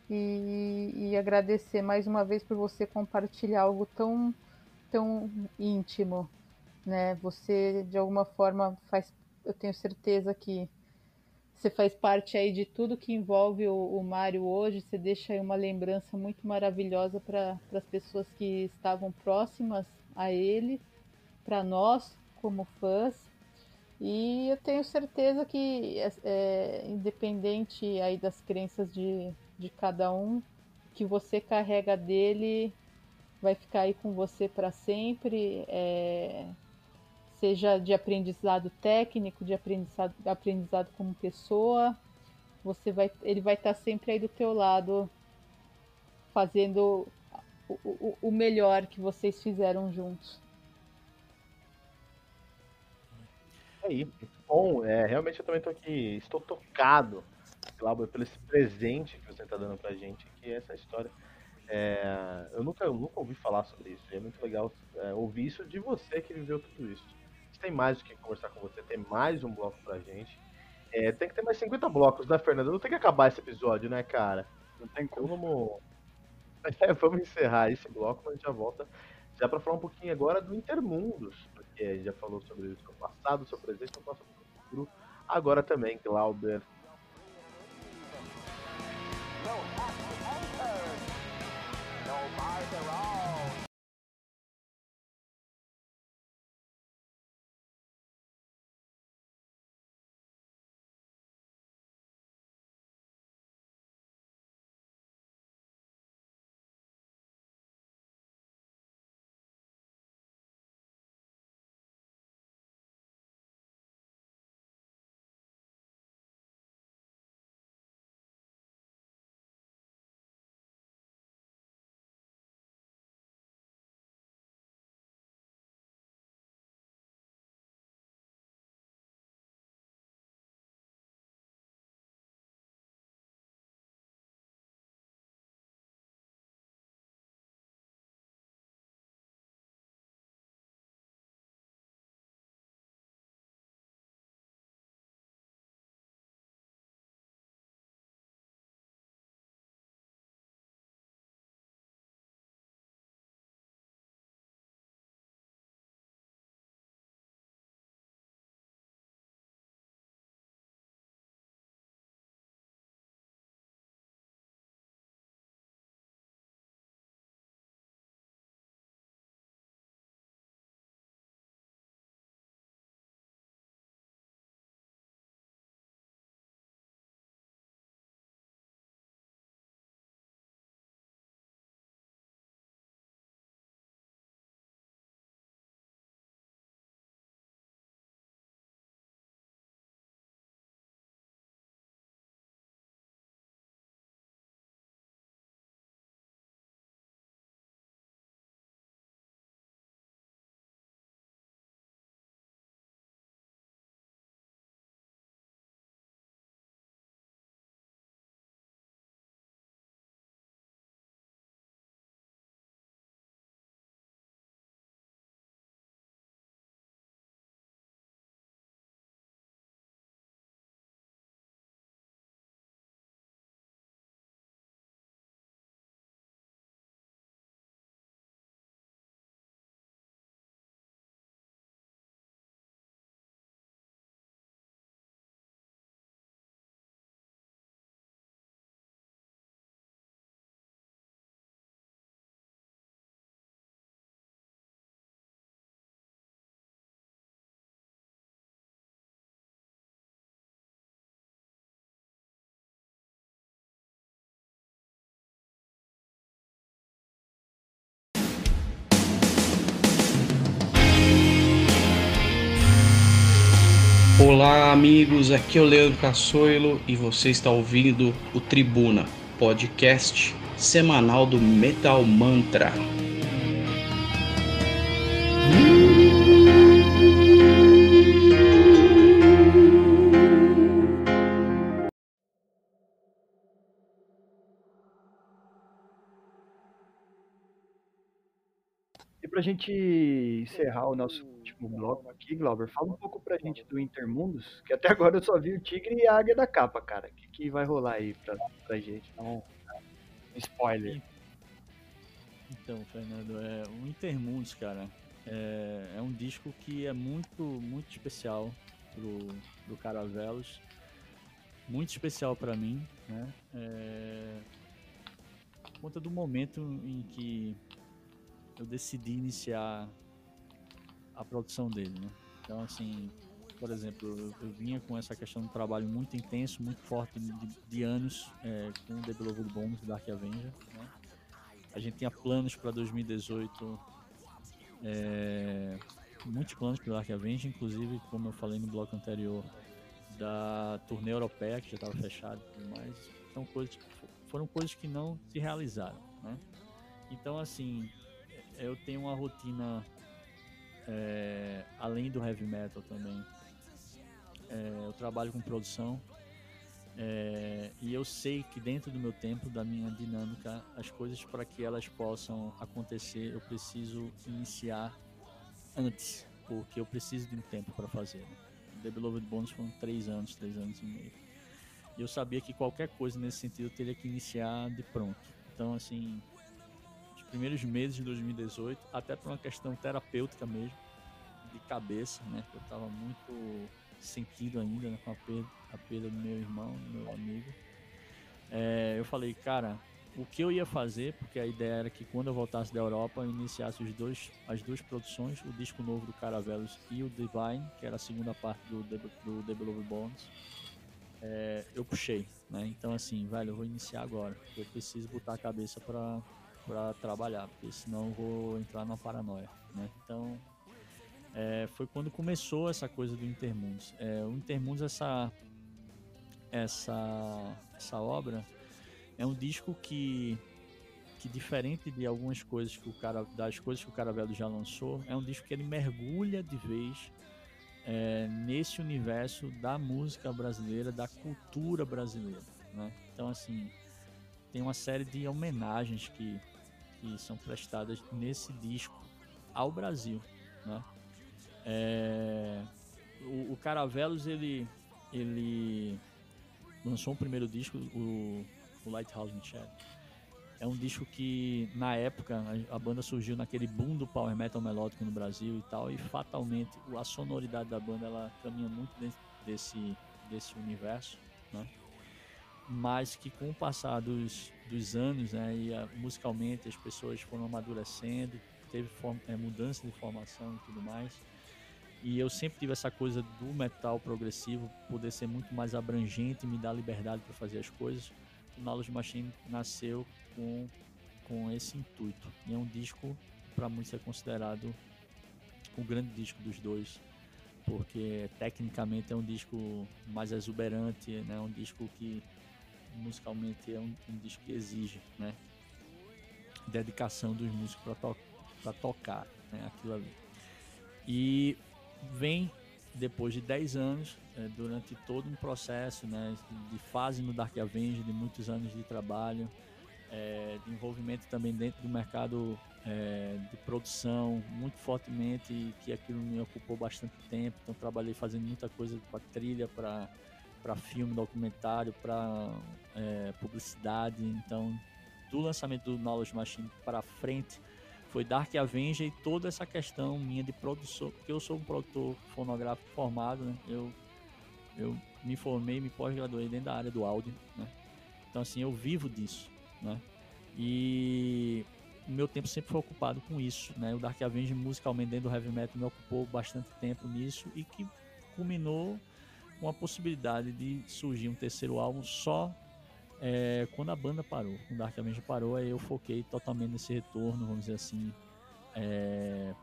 e, e, agradecer mais uma vez por você compartilhar algo tão, tão íntimo. Né? Você, de alguma forma, faz, eu tenho certeza que você faz parte aí de tudo que envolve o, o Mário hoje, você deixa aí uma lembrança muito maravilhosa para as pessoas que estavam próximas a ele, para nós como fãs. E eu tenho certeza que, é, é, independente aí das crenças de, de cada um, que você carrega dele vai ficar aí com você para sempre. É, seja de aprendizado técnico, de aprendizado, aprendizado como pessoa, você vai, ele vai estar sempre aí do teu lado, fazendo o, o, o melhor que vocês fizeram juntos. É aí, bom. É, realmente eu também estou aqui, estou tocado, Glauber, pelo esse presente que você está dando pra gente, que é essa história. É, eu, nunca, eu nunca ouvi falar sobre isso, e é muito legal é, ouvir isso de você que viveu tudo isso tem mais do que conversar com você, tem mais um bloco pra gente. É, tem que ter mais 50 blocos, né, Fernando? Não tem que acabar esse episódio, né, cara? Não tem como. Então, vamos, (laughs) é, vamos encerrar esse bloco, mas a gente já volta já para falar um pouquinho agora do Intermundos, porque a gente já falou sobre o seu passado, seu presente, seu passado, seu futuro. Agora também, Glauber. No Olá, amigos. Aqui é o Leandro Cassoilo e você está ouvindo o Tribuna, podcast semanal do Metal Mantra. Pra gente encerrar o nosso último bloco aqui, Glauber, fala um pouco pra gente do Intermundos, que até agora eu só vi o Tigre e a Águia da Capa, cara. O que, que vai rolar aí pra, pra gente? Não, spoiler. Então, Fernando, é, o Intermundos, cara, é, é um disco que é muito, muito especial pro, pro Caravelos. Muito especial pra mim, né? É, por conta do momento em que eu decidi iniciar a produção dele, né? Então, assim, por exemplo, eu, eu vinha com essa questão de trabalho muito intenso, muito forte de, de anos é, com The Beloved Bones e Dark Avenger, né? A gente tinha planos para 2018, é, muitos planos para Dark Avenger, inclusive, como eu falei no bloco anterior, da turnê europeia, que já estava fechada e tudo mais. Então, coisas, foram coisas que não se realizaram, né? Então, assim, eu tenho uma rotina é, além do heavy metal também. É, eu trabalho com produção é, e eu sei que dentro do meu tempo, da minha dinâmica, as coisas para que elas possam acontecer, eu preciso iniciar antes, porque eu preciso de um tempo para fazer. Né? The Beloved Bones foram três anos, três anos e meio. E eu sabia que qualquer coisa nesse sentido eu teria que iniciar de pronto. Então, assim, primeiros meses de 2018, até por uma questão terapêutica mesmo, de cabeça, né? Eu estava muito sentido ainda né, com a perda, a perda do meu irmão, do meu amigo. É, eu falei, cara, o que eu ia fazer, porque a ideia era que quando eu voltasse da Europa, eu iniciasse os dois, as duas produções, o disco novo do Caravelos e o Divine, que era a segunda parte do, do The Beloved Bones. É, eu puxei, né? Então assim, velho, eu vou iniciar agora. Eu preciso botar a cabeça para para trabalhar, porque senão eu vou entrar na paranoia, né? Então, é, foi quando começou essa coisa do Intermundos. É, o Intermundos, essa, essa, essa obra, é um disco que, que diferente de algumas coisas que o cara, das coisas que o Caravelo já lançou, é um disco que ele mergulha de vez é, nesse universo da música brasileira, da cultura brasileira, né? Então, assim, tem uma série de homenagens que que são prestadas nesse disco ao Brasil, né? É, o, o, Caravelos ele ele lançou um primeiro disco, o, o Lighthouse Shadow. É um disco que na época a, a, banda surgiu naquele boom do power metal melódico no Brasil e tal, e fatalmente a sonoridade da banda ela caminha muito dentro desse desse universo, né? mas que com o passar dos, dos anos, né, e a, musicalmente as pessoas foram amadurecendo, teve form, é, mudança de formação e tudo mais. E eu sempre tive essa coisa do metal progressivo poder ser muito mais abrangente, me dar liberdade para fazer as coisas. O Knowledge Machine nasceu com, com esse intuito. E é um disco, para muitos, é considerado o grande disco dos dois, porque tecnicamente é um disco mais exuberante, né? um disco que musicalmente é um, um disco que exige, né? Dedicação dos músicos para to tocar, né? Aquilo ali. E vem depois de 10 anos, é, durante todo um processo, né? De fase no Dark Avenger, de muitos anos de trabalho, é, de envolvimento também dentro do mercado é, de produção muito fortemente que aquilo me ocupou bastante tempo. Então trabalhei fazendo muita coisa para trilha, para para filme, documentário, para é, publicidade. Então, do lançamento do Knowledge Machine para frente, foi Dark Avenger e toda essa questão minha de produção, porque eu sou um produtor fonográfico formado, né? Eu, eu me formei, me pós-graduei dentro da área do áudio, né? Então, assim, eu vivo disso, né? E o meu tempo sempre foi ocupado com isso, né? O Dark Avenger musicalmente dentro do heavy metal me ocupou bastante tempo nisso e que culminou com a possibilidade de surgir um terceiro álbum só é, quando a banda parou. Quando Dark Avenger parou, aí eu foquei totalmente nesse retorno, vamos dizer assim, é,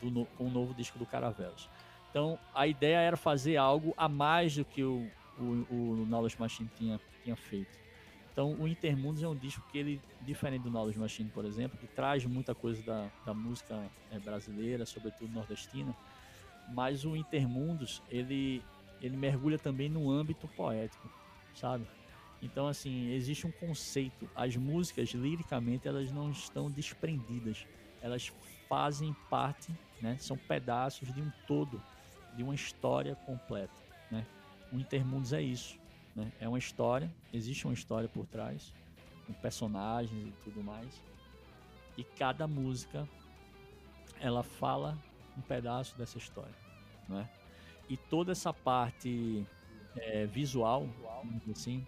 do, com o novo disco do Caravelos. Então, a ideia era fazer algo a mais do que o, o, o Knowledge Machine tinha, tinha feito. Então, o Intermundos é um disco que ele, diferente do Knowledge Machine, por exemplo, que traz muita coisa da, da música é, brasileira, sobretudo nordestina, mas o Intermundos, ele, ele mergulha também no âmbito poético, sabe? Então, assim, existe um conceito. As músicas, liricamente, elas não estão desprendidas. Elas fazem parte, né? São pedaços de um todo, de uma história completa, né? O Intermundos é isso, né? É uma história, existe uma história por trás, com personagens e tudo mais. E cada música, ela fala um pedaço dessa história, né? E toda essa parte é, visual, assim,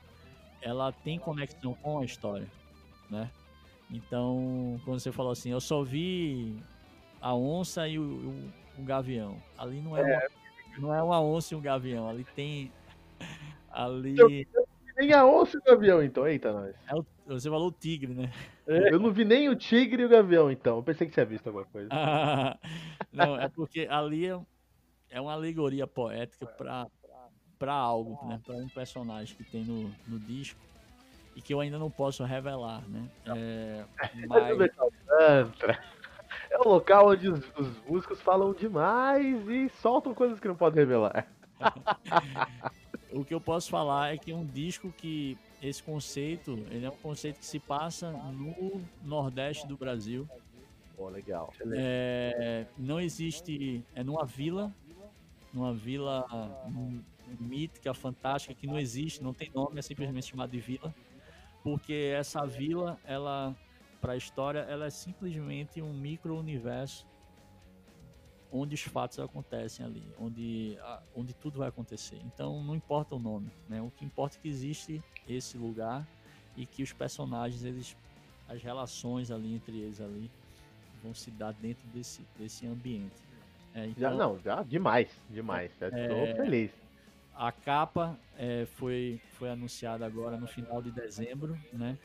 ela tem conexão com a história, né? Então, quando você falou assim, eu só vi a onça e o, o, o gavião. Ali não é, é. Uma, não é uma onça e um gavião, ali tem (laughs) ali eu, eu nem a onça e o gavião, então, eita nós. É o, você falou o tigre, né? É, eu não vi nem o tigre e o gavião, então. Eu pensei que tinha visto alguma coisa. (laughs) não, é porque ali é, é uma alegoria poética para para algo, né? Para um personagem que tem no, no disco e que eu ainda não posso revelar, né? É, (laughs) mas... é o local onde os, os, músicos falam demais e soltam coisas que não podem revelar. (laughs) o que eu posso falar é que é um disco que esse conceito, ele é um conceito que se passa no Nordeste do Brasil. Pô, legal. É, não existe, é numa vila, numa vila mítica, fantástica, que não existe, não tem nome, é simplesmente chamada de vila, porque essa vila, ela, para a história, ela é simplesmente um micro-universo onde os fatos acontecem ali, onde, onde tudo vai acontecer. Então não importa o nome, né? O que importa é que existe esse lugar e que os personagens, eles, as relações ali entre eles ali vão se dar dentro desse, desse ambiente. É, então, já, não, já demais, demais. Estou é, feliz. A capa é, foi, foi anunciada agora no final de dezembro, né?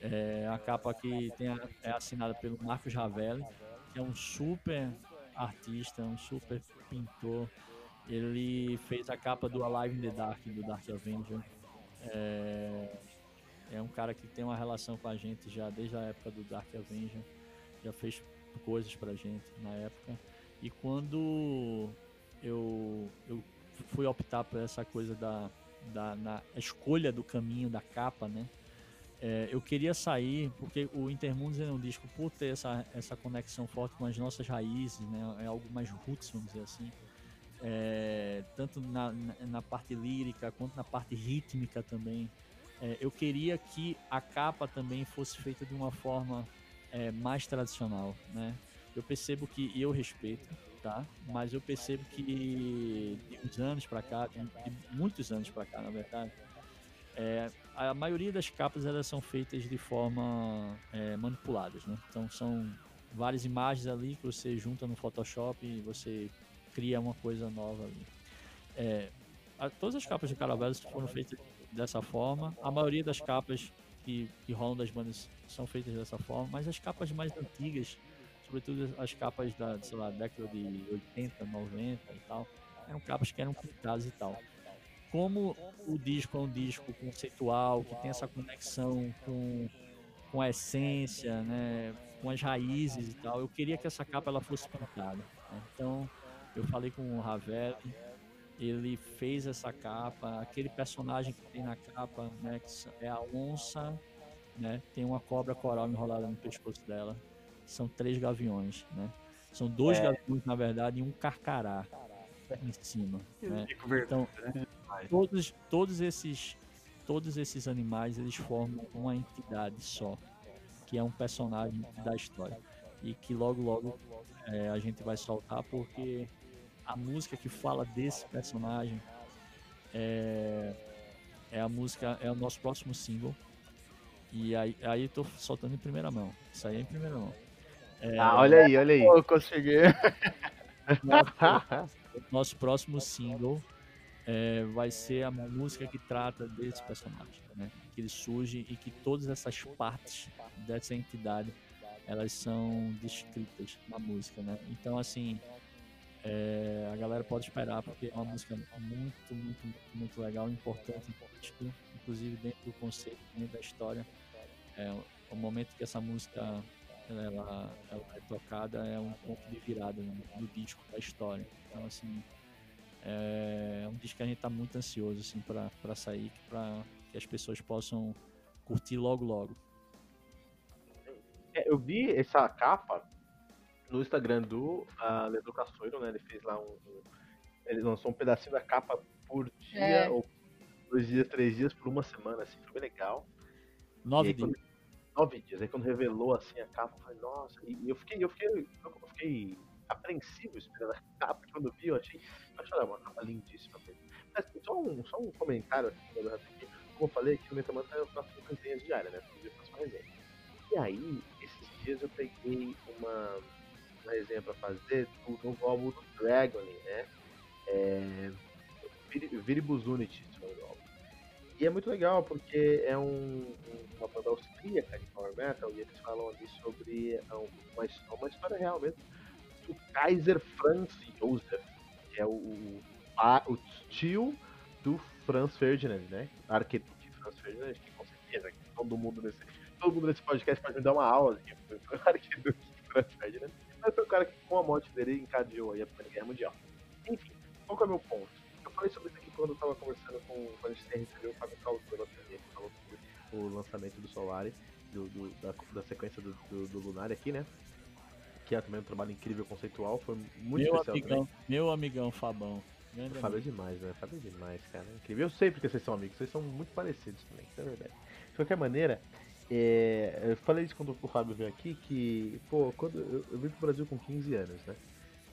É, a capa que tem a, é assinada pelo Marcos Ravelli, que é um super artista, um super pintor. Ele fez a capa do Alive in the Dark, do Dark Avenger. É, é um cara que tem uma relação com a gente já desde a época do Dark Avenger. Já fez coisas pra gente na época. E quando eu, eu fui optar por essa coisa da, da na escolha do caminho da capa, né? É, eu queria sair, porque o Intermundos é um disco, por ter essa, essa conexão forte com as nossas raízes, né? É algo mais roots, vamos dizer assim. É, tanto na, na, na, parte lírica quanto na parte rítmica também. É, eu queria que a capa também fosse feita de uma forma é, mais tradicional, né? Eu percebo que, eu respeito, tá? Mas eu percebo que de uns anos para cá, de muitos anos para cá, na verdade, é, a maioria das capas elas são feitas de forma é, manipuladas, né? Então são várias imagens ali que você junta no Photoshop e você cria uma coisa nova ali. É, a, todas as capas de Caravelas foram feitas dessa forma. A maioria das capas que, que rolam das bandas são feitas dessa forma, mas as capas mais antigas sobretudo as capas da, sei lá, década de 80, 90 e tal, eram capas que eram pintadas e tal. Como o disco é um disco conceitual, que tem essa conexão com, com a essência, né, com as raízes e tal, eu queria que essa capa ela fosse pintada. Né? Então, eu falei com o Ravel, ele fez essa capa, aquele personagem que tem na capa, né, que é a onça, né, tem uma cobra coral enrolada no pescoço dela são três gaviões, né? São dois é. gaviões, na verdade, e um carcará em cima. Né? Então, né? todos, todos, esses, todos esses animais, eles formam uma entidade só, que é um personagem da história. E que logo, logo é, a gente vai soltar, porque a música que fala desse personagem é, é a música, é o nosso próximo single. E aí, aí eu tô soltando em primeira mão. Isso aí é em primeira mão. É, ah, olha aí, olha aí. Eu consegui. (laughs) Nosso, nosso próximo single é, vai ser a música que trata desse personagem, né? Que ele surge e que todas essas partes dessa entidade elas são descritas na música, né? Então, assim, é, a galera pode esperar, porque é uma música muito, muito, muito legal, importante, inclusive dentro do conceito, dentro da história. É, o momento que essa música ela, ela é tocada é um ponto de virada no, no disco da história. Então, assim, é um disco que a gente está muito ansioso assim, para sair, para que as pessoas possam curtir logo, logo. É, eu vi essa capa no Instagram do uh, Leandro Cassoiro, né? Ele fez lá um, um, Ele lançou um pedacinho da capa por dia, é. ou dois dias, três dias, por uma semana, assim, foi bem legal. Nove aí, dias. Nove dias. Aí quando revelou assim a capa, eu falei, nossa, e, eu fiquei, eu fiquei, eu fiquei apreensivo esperando a capa, quando vi, eu achei, eu achei uma capa lindíssima mesmo. Mas só um, só um comentário aqui, como eu falei, aqui no Metamantra eu faço campanhas diárias, né? Todo dia eu faço uma resenha. E aí, esses dias eu peguei uma uma resenha para fazer do novo álbum do Dragon, né? É, Viribus Unity, E é muito legal porque é um, uma banda austríaca de power metal e eles falam ali sobre uma, uma história real mesmo do Kaiser Franz Josef, que é o, o, o tio do Franz Ferdinand, né? Arqueduque Franz Ferdinand, que com certeza todo mundo nesse, todo mundo nesse podcast pode me dar uma aula aqui, (laughs) Arqueduque Franz Ferdinand. Mas foi o cara que, com a morte dele, encadeou aí a Primeira Guerra Mundial. Enfim, qual é o meu ponto? Falei sobre isso aqui quando eu tava conversando com, quando a gente recebeu o Fábio Caldeira, que falou sobre o lançamento do Solari, do, do da, da, sequência do, do, do Lunar aqui, né? Que é também um trabalho incrível, conceitual, foi muito meu especial amigão, também. Meu amigão Fabão. O Fábio é demais, né? Fábio é demais, cara. É incrível. Eu sei porque vocês são amigos, vocês são muito parecidos também, isso é verdade. De qualquer maneira, é, eu falei isso quando o Fábio veio aqui, que, pô, quando eu, eu vim pro Brasil com 15 anos, né?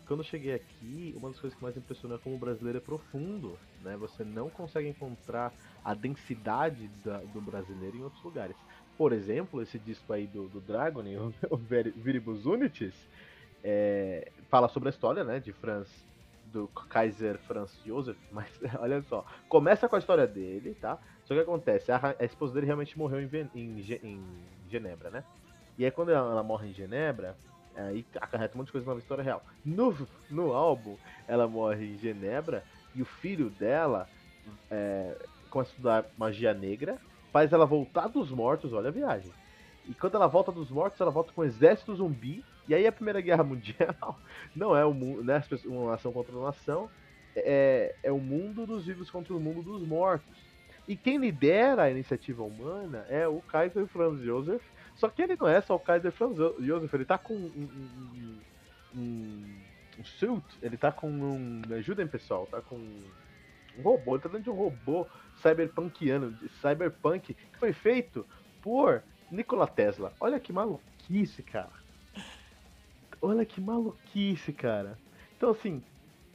Quando eu cheguei aqui, uma das coisas que mais impressionou é como o brasileiro é profundo, né? Você não consegue encontrar a densidade da, do brasileiro em outros lugares. Por exemplo, esse disco aí do, do Dragon, (laughs) o Viribus Unitis, é, fala sobre a história, né, de Franz, do Kaiser Franz Josef, (laughs) mas olha só, começa com a história dele, tá? Só que acontece, a, a esposa dele realmente morreu em, em, em, Genebra, né? E aí quando ela, ela morre em Genebra, aí acarreta um monte de coisa na história real. No, no álbum, ela morre em Genebra e o filho dela é, começa a estudar magia negra, faz ela voltar dos mortos, olha a viagem. E quando ela volta dos mortos, ela volta com um exército zumbi. E aí a Primeira Guerra Mundial (laughs) não é um, né, uma nação contra uma nação, é, é o mundo dos vivos contra o mundo dos mortos. E quem lidera a iniciativa humana é o Kaiser Franz Josef. Só que ele não é só o Kaiser Franz Josef, ele tá com um, um, um, um suit, ele tá com um. Me ajudem pessoal, tá com um robô, ele tá dentro de um robô cyberpunkiano, cyberpunk, que foi feito por Nikola Tesla. Olha que maluquice, cara. Olha que maluquice, cara. Então assim,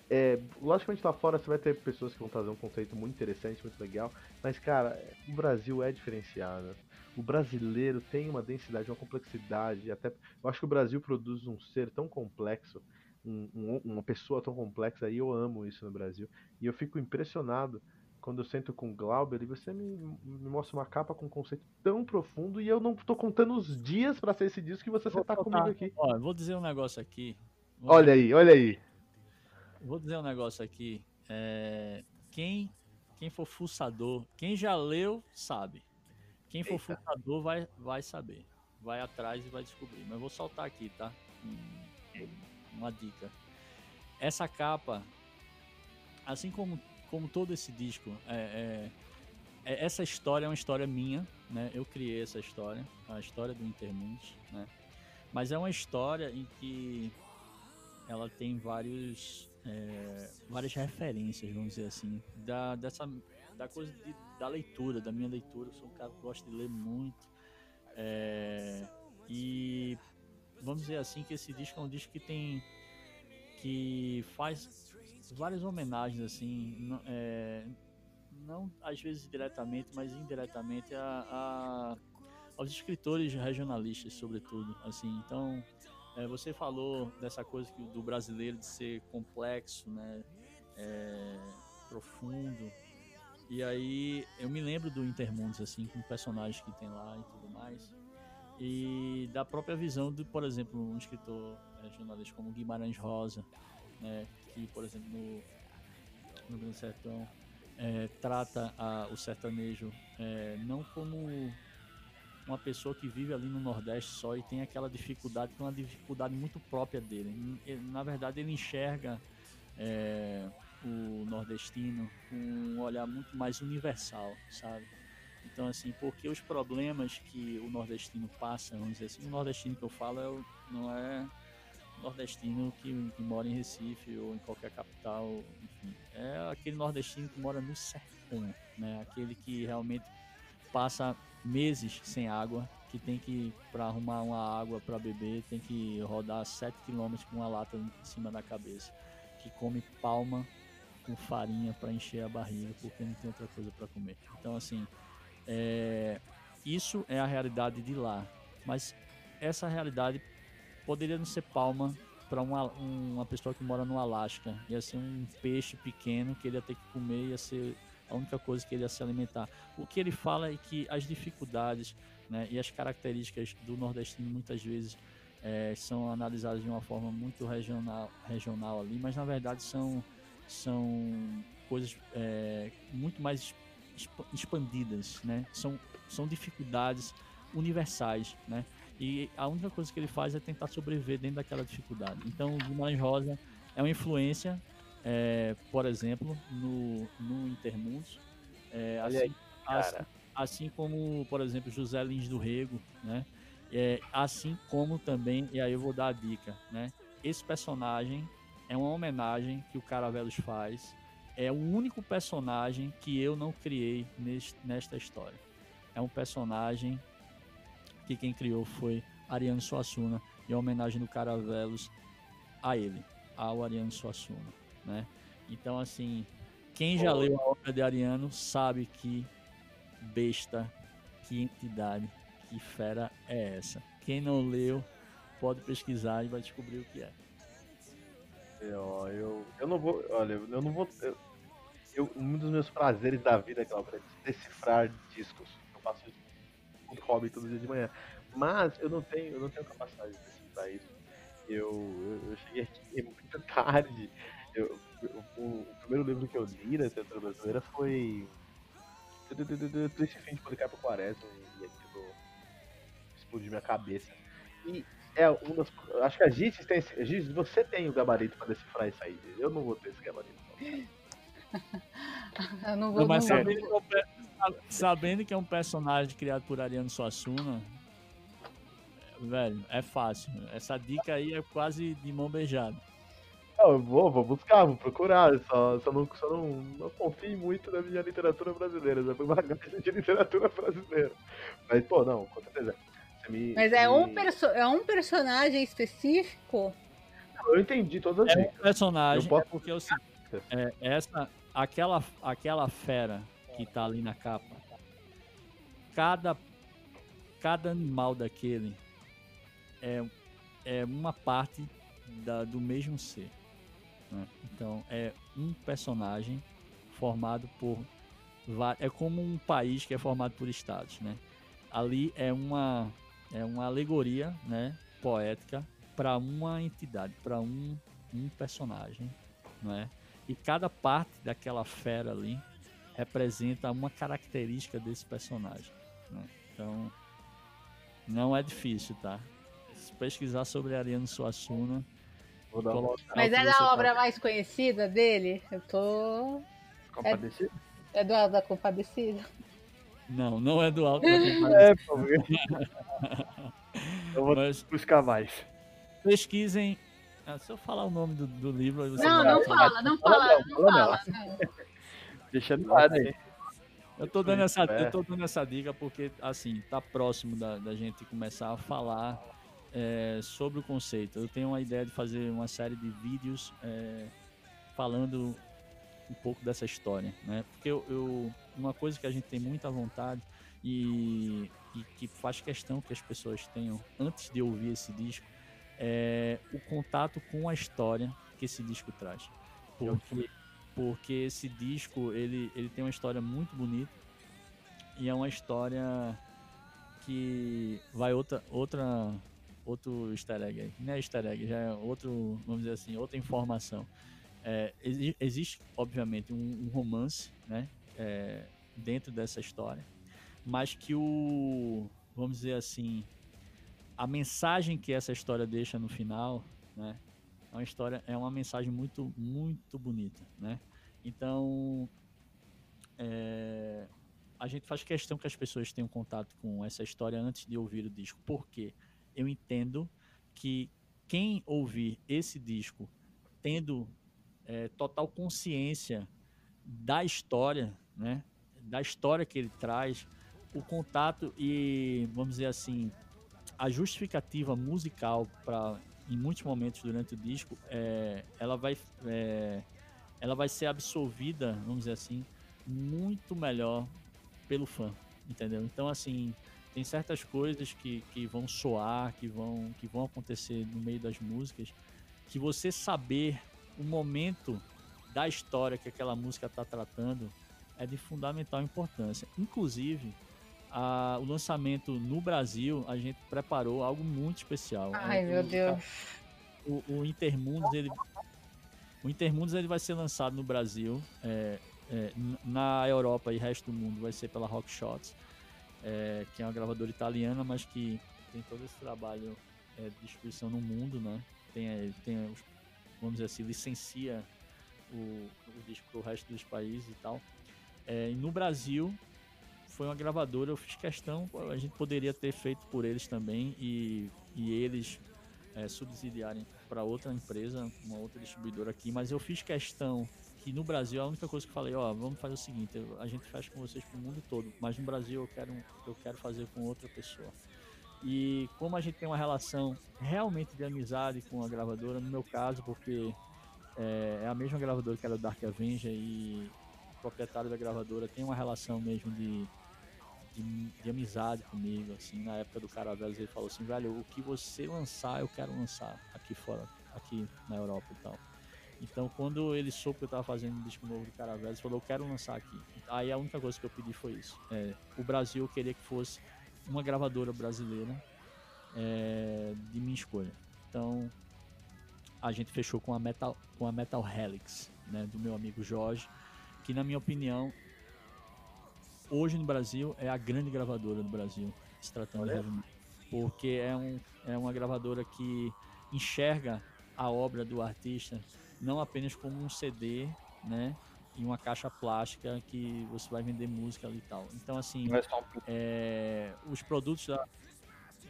é, logicamente lá fora você vai ter pessoas que vão trazer um conceito muito interessante, muito legal, mas cara, o Brasil é diferenciado. O brasileiro tem uma densidade, uma complexidade, até eu acho que o Brasil produz um ser tão complexo, um, um, uma pessoa tão complexa, e eu amo isso no Brasil. E eu fico impressionado quando eu sento com o Glauber e você me, me, mostra uma capa com um conceito tão profundo e eu não tô contando os dias para ser esse disco que você sentar comigo aqui. Ó, vou dizer um negócio aqui. Vou olha aí, olha aí vou dizer um negócio aqui. É, quem, quem for fuçador, quem já leu, sabe. Quem for Eita. fuçador vai, vai saber. Vai atrás e vai descobrir. Mas vou soltar aqui, tá? uma dica. Essa capa, assim como, como todo esse disco, é, é, é, essa história é uma história minha, né? Eu criei essa história, a história do Intermundos, né? Mas é uma história em que ela tem vários é, várias referências, vamos dizer assim, da, dessa, da coisa de, da leitura, da minha leitura. Eu sou um cara que gosta de ler muito. É, e vamos dizer assim que esse disco é um disco que tem que faz várias homenagens assim não, é, não às vezes diretamente mas indiretamente a, a, aos escritores regionalistas sobretudo assim então é, você falou dessa coisa que, do brasileiro de ser complexo, né? É, profundo. E aí eu me lembro do Intermundos, assim, com personagens que tem lá e tudo mais. E da própria visão de, por exemplo, um escritor é, jornalista como Guimarães Rosa, né? aqui, por exemplo, no, no Grande Sertão, é, trata a, o sertanejo é, não como uma pessoa que vive ali no Nordeste só e tem aquela dificuldade, que é uma dificuldade muito própria dele. Ele, na verdade, ele enxerga é, o nordestino com um olhar muito mais universal, sabe? Então, assim, porque os problemas que o nordestino passa, vamos dizer assim, o nordestino que eu falo é o, não é nordestino que, que, mora em Recife ou em qualquer capital, enfim. É aquele nordestino que mora no sertão, né? Aquele que realmente passa meses sem água, que tem que, para arrumar uma água para beber, tem que rodar 7 km com uma lata em cima da cabeça, que come palma com farinha para encher a barriga, porque não tem outra coisa para comer. Então, assim, é, isso é a realidade de lá. Mas essa realidade poderia não ser palma para uma, uma pessoa que mora no Alasca. Ia ser um peixe pequeno que ele ia ter que comer, ia ser a única coisa que ele ia se alimentar. O que ele fala é que as dificuldades né, e as características do nordestino muitas vezes é, são analisadas de uma forma muito regional, regional ali, mas na verdade são, são coisas é, muito mais expandidas, né? São, são dificuldades universais, né? E a única coisa que ele faz é tentar sobreviver dentro daquela dificuldade. Então, o Guimarães Rosa é uma influência, é, por exemplo, no, no Intermundos. É, assim, assim, assim, como, por exemplo, José Lins do Rego, né? É, assim como também, e aí eu vou dar a dica, né? Esse personagem é uma homenagem que o Caravelos faz é o único personagem que eu não criei neste, nesta história. É um personagem que quem criou foi Ariano Suassuna e a homenagem do Caravelos a ele, ao Ariano Suassuna, né? Então, assim, quem já oh. leu a obra de Ariano sabe que besta, que entidade, que fera é essa. Quem não leu, pode pesquisar e vai descobrir o que é. Eu, eu, eu não vou. Olha, eu não vou. Eu, eu, um dos meus prazeres da vida, é decifrar discos. Eu faço isso um hobby todo dia de manhã. Mas eu não tenho, eu não tenho capacidade de decifrar isso. Eu, eu, eu cheguei aqui muito (laughs) tarde. Eu, o, o, primeiro livro que eu li na literatura brasileira foi. Triste Fim de Policarpo Quaresma e aquilo explodiu minha cabeça. E é um das. Acho que a Giz tem. Giz, você tem o gabarito para decifrar isso aí. Eu não vou ter esse gabarito. (laughs) Eu não vou não, mas sabendo que, é um, sabendo que, é um, personagem criado por Ariano Suassuna, velho, é fácil. Essa dica aí é quase de mão beijada. Não, eu vou, vou buscar, vou procurar, só, só, não, só não, não confio muito na minha literatura brasileira, já bagagem (laughs) de literatura brasileira. Mas, pô, não, com certeza. Me, Mas é, me... um perso é um personagem específico? Eu entendi todas as É um personagem, posso... é porque é o seguinte, é, essa, aquela, aquela fera que tá ali na capa, cada, cada animal daquele é, é uma parte da, do mesmo ser. Né? Então é um personagem formado por é como um país que é formado por estados, né? Ali é uma é uma alegoria, né, poética para uma entidade, para um, um personagem, não é? E cada parte daquela fera ali representa uma característica desse personagem. Né? Então, não é difícil, tá? Se pesquisar sobre Ariano Suassuna. Mas é da obra tá... mais conhecida dele? Eu tô. Compadecido? É, é do da Compadecida? Não, não é do Alto da (laughs) é, pô. Eu vou Mas... buscar mais. Pesquisem ah, se eu falar o nome do, do livro. Você não, não fala, não fala, não fala. Deixa no ar aí. Eu tô, dando essa, eu tô dando essa dica porque, assim, tá próximo da, da gente começar a falar é, sobre o conceito. Eu tenho uma ideia de fazer uma série de vídeos é, falando um pouco dessa história, né? Porque eu, eu, uma coisa que a gente tem muita vontade e, e que faz questão que as pessoas tenham antes de ouvir esse disco é, o contato com a história que esse disco traz. Porque, porque esse disco ele, ele tem uma história muito bonita e é uma história que vai outra outra outro easter egg aí. Não é easter egg, já é outro, vamos dizer assim, outra informação. É, existe, obviamente, um, um romance, né? É, dentro dessa história, mas que o, vamos dizer assim, a mensagem que essa história deixa no final, né? É uma história, é uma mensagem muito, muito bonita, né? Então, é, a gente faz questão que as pessoas tenham contato com essa história antes de ouvir o disco, porque eu entendo que quem ouvir esse disco tendo é, total consciência da história, né, da história que ele traz, o contato e, vamos dizer assim, a justificativa musical para em muitos momentos durante o disco, é, ela vai é, ela vai ser absorvida, vamos dizer assim, muito melhor pelo fã, entendeu? Então assim, tem certas coisas que, que vão soar, que vão que vão acontecer no meio das músicas, que você saber o momento da história que aquela música está tratando é de fundamental importância. Inclusive, a, o lançamento no Brasil, a gente preparou algo muito especial. Ai, é, meu o, Deus. O, o, Intermundos, ele, o Intermundos ele vai ser lançado no Brasil, é, é, na Europa e resto do mundo vai ser pela Rock Shots, é, que é uma gravadora italiana, mas que tem todo esse trabalho é, de distribuição no mundo, né? Tem, é, tem os, vamos dizer assim, licencia o, o disco para o resto dos países e tal. É, no Brasil foi uma gravadora, eu fiz questão, a gente poderia ter feito por eles também e, e eles é, subsidiarem para outra empresa, uma outra distribuidora aqui, mas eu fiz questão que no Brasil a única coisa que eu falei, ó, vamos fazer o seguinte, a gente fecha com vocês para o mundo todo, mas no Brasil eu quero, eu quero fazer com outra pessoa. E como a gente tem uma relação realmente de amizade com a gravadora, no meu caso, porque é, é a mesma gravadora que era o Dark Avenger e proprietário da gravadora tem uma relação mesmo de, de, de amizade comigo, assim, na época do Caravelas ele falou assim, velho, o que você lançar, eu quero lançar aqui fora, aqui na Europa e tal. Então, quando ele soube que eu tava fazendo um disco novo do Caravelas, ele falou, eu quero lançar aqui. Aí a única coisa que eu pedi foi isso. É, o Brasil eu queria que fosse uma gravadora brasileira é, de minha escolha. Então, a gente fechou com a Metal, com a Metal Helix, né, do meu amigo Jorge, que na minha opinião hoje no Brasil é a grande gravadora do Brasil, se tratando Olha. de heavy porque é, um, é uma gravadora que enxerga a obra do artista não apenas como um CD, né? E uma caixa plástica que você vai vender música ali e tal. Então, assim, é é, os produtos da,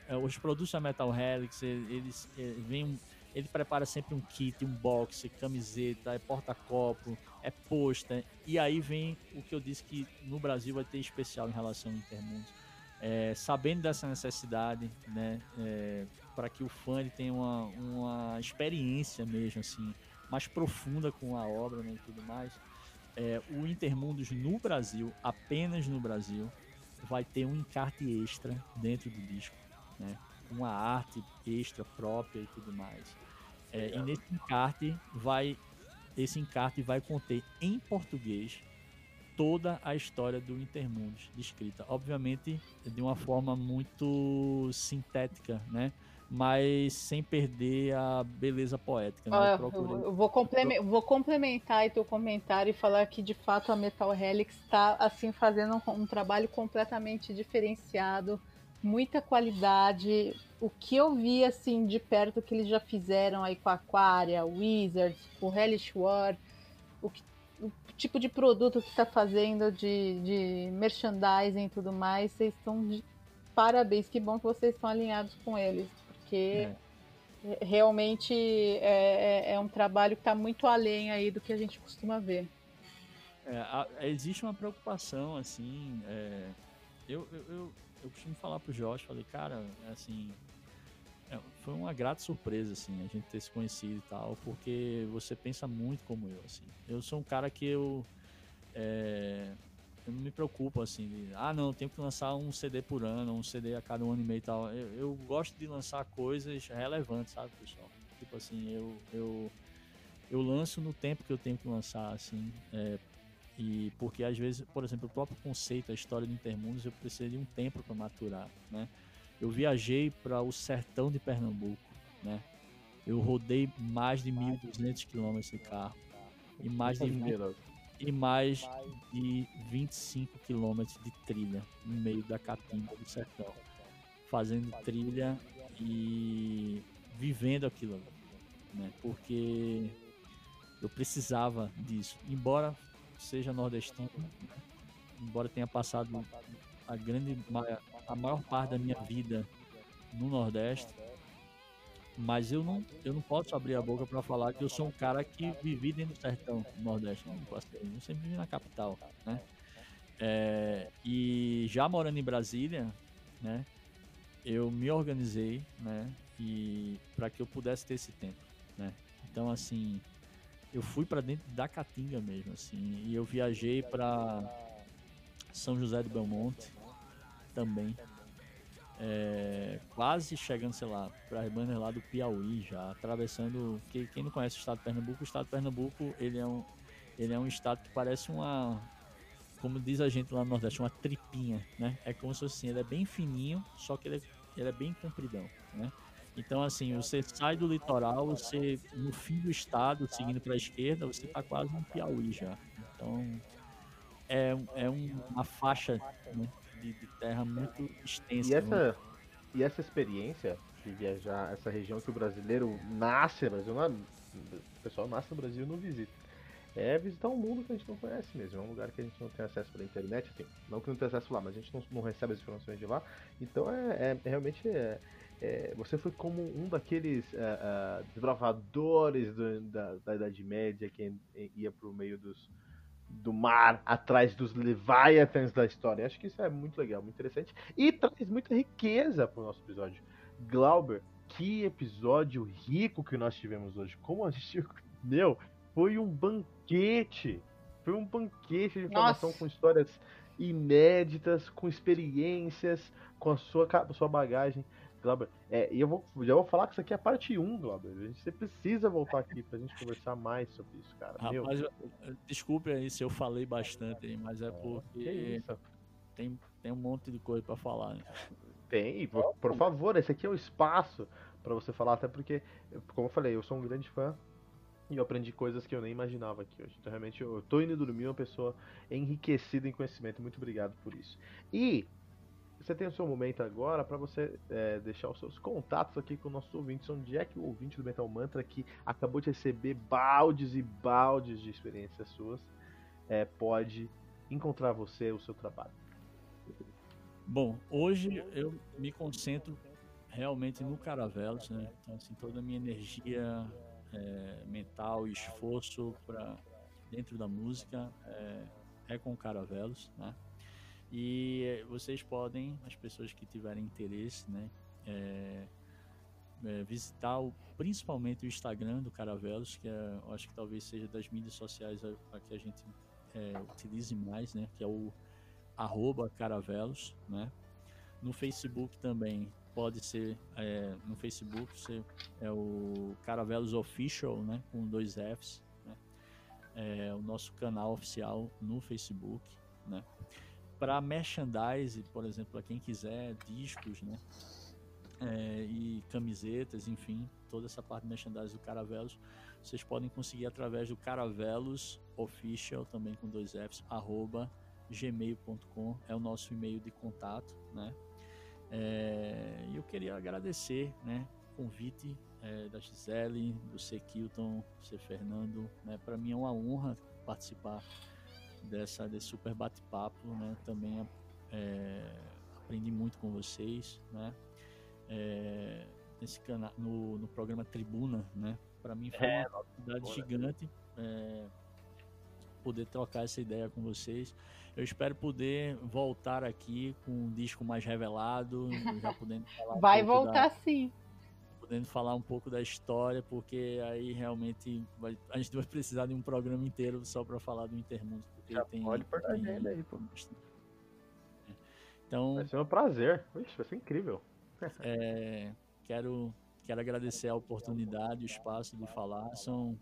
é, os produtos da Metal Helix, eles, eles vêm ele prepara sempre um kit, um box, camiseta, é porta-copo, é pôster. E aí vem o que eu disse que no Brasil vai ter especial em relação ao Intermundos. É, sabendo dessa necessidade, né, é, para que o fã ele tenha uma, uma experiência mesmo assim, mais profunda com a obra né, e tudo mais, é, o Intermundos no Brasil, apenas no Brasil, vai ter um encarte extra dentro do disco, né, uma arte extra própria e tudo mais. É, e nesse encarte vai esse encarte vai conter em português toda a história do Intermundos descrita, obviamente de uma forma muito sintética, né? Mas sem perder a beleza poética. Né? eu, procurei... eu vou, complementar, vou complementar teu comentário e falar que de fato a Metal Helix está assim fazendo um, um trabalho completamente diferenciado muita qualidade. O que eu vi assim de perto que eles já fizeram aí com a Aquaria, Wizards, com o Hellish War, o, que, o tipo de produto que está fazendo de, de merchandising e tudo mais, vocês estão de parabéns, que bom que vocês estão alinhados com eles, porque é. realmente é, é, é, um trabalho que está muito além aí do que a gente costuma ver. É, a, existe uma preocupação, assim, é, eu, eu, eu eu costumo falar pro Josh, falei, cara, é assim, é, foi uma grata surpresa, assim, a gente ter se conhecido e tal, porque você pensa muito como eu, assim. Eu sou um cara que eu, é, eu não me preocupo, assim, de, ah, não, tenho que lançar um CD por ano, um CD a cada um ano e meio e tal. Eu, eu gosto de lançar coisas relevantes, sabe, pessoal? Tipo assim, eu, eu, eu lanço no tempo que eu tenho que lançar, assim, é, e porque às vezes, por exemplo, o próprio conceito, a história do Intermundos, eu precisei de um tempo para maturar, né? Eu viajei para o sertão de Pernambuco, né? Eu rodei mais de 1.200 quilômetros de carro, e mais de 20, e mais de 25 quilômetros de trilha no meio da Caatinga do Sertão, fazendo trilha e vivendo aquilo, né? Porque eu precisava disso, embora seja nordestino, embora tenha passado a grande a maior parte da minha vida no Nordeste, mas eu não, eu não posso abrir a boca para falar que eu sou um cara que vivi dentro do sertão do Nordeste. Não posso ter, eu sempre vivi na capital, né? É, e já morando em Brasília, né? Eu me organizei, né? E para que eu pudesse ter esse tempo, né? Então assim, eu fui para dentro da Caatinga mesmo, assim, e eu viajei para São José do Belmonte também, é, quase chegando, sei lá, para as bandas lá do Piauí já, atravessando. Que, quem não conhece o estado de Pernambuco, o estado de Pernambuco ele é um, ele é um estado que parece uma, como diz a gente lá no Nordeste, uma tripinha, né? É como se fosse assim, ele é bem fininho, só que ele é, ele é bem compridão, né? Então, assim, você sai do litoral, você no fim do estado, seguindo para a esquerda, você está quase no Piauí já. Então, é, é uma faixa né, de, de terra muito extensa. E essa, né? e essa experiência de viajar essa região que o brasileiro nasce, mas não, o pessoal nasce no Brasil e não visita. É visitar um mundo que a gente não conhece mesmo, é um lugar que a gente não tem acesso pela internet, assim, não que não tenha acesso lá, mas a gente não, não recebe as informações de lá. Então é, é, é realmente é, é, você foi como um daqueles uh, uh, desbravadores do, da, da Idade Média que ia para o meio dos, do mar atrás dos Leviathans da história. Acho que isso é muito legal, muito interessante e traz muita riqueza para o nosso episódio. Glauber, que episódio rico que nós tivemos hoje. Como a gente. (laughs) Meu, foi um banquete. Foi um banquete de informação Nossa. com histórias inéditas, com experiências, com a sua, a sua bagagem. Glauber. É, e eu vou, já vou falar que isso aqui é a parte 1, Glauber. A gente, você precisa voltar aqui pra gente conversar mais sobre isso, cara. Rapaz, eu, desculpe aí se eu falei bastante, mas é, é porque tem, tem um monte de coisa para falar. Né? Tem, por, por, favor, esse aqui é o espaço para você falar, até porque, como eu falei, eu sou um grande fã e eu aprendi coisas que eu nem imaginava aqui hoje. Então, realmente, eu tô indo dormir uma pessoa enriquecida em conhecimento. Muito obrigado por isso. E você tem o seu momento agora para você é, deixar os seus contatos aqui com nossos ouvintes. Onde é que o ouvinte do Metal Mantra que acabou de receber baldes e baldes de experiências suas é, pode encontrar você, o seu trabalho? Bom, hoje eu me concentro realmente no Caravelos, né? Então, assim, toda a minha energia é, mental e esforço para dentro da música é, é com Caravelos, né? E vocês podem, as pessoas que tiverem interesse, né, é, é, visitar o, principalmente o Instagram do Caravelos, que é, acho que talvez seja das mídias sociais a, a que a gente é, utilize mais, né, que é o arroba Caravelos, né. No Facebook também pode ser, no Facebook você, é o Caravelos Official, né, com dois Fs, né, é o nosso canal oficial no Facebook, né para merchandise, por exemplo, para quem quiser discos, né? É, e camisetas, enfim, toda essa parte de merchandise do Caravelos, vocês podem conseguir através do Caravelos Official, também com dois Fs, arroba gmail.com, é o nosso e-mail de contato, né? É, e eu queria agradecer, né, o convite é, da Gisele, do C. Kilton, C. Fernando, né? Para mim é uma honra participar dessa, desse super bate-papo, né? Também é, aprendi muito com vocês, né? É, nesse canal, no, no programa Tribuna, né? Para mim foi é, uma oportunidade gigante é, poder trocar essa ideia com vocês. Eu espero poder voltar aqui com um disco mais revelado, já (laughs) podendo falar. Vai um voltar da... sim podendo falar um pouco da história, porque aí realmente vai, a gente vai precisar de um programa inteiro só para falar do Intermundo. Já tem, pode pôr na agenda aí, pô. Então, vai ser um prazer. Ixi, vai ser incrível. (laughs) é, quero, quero agradecer a oportunidade, o espaço de falar. São,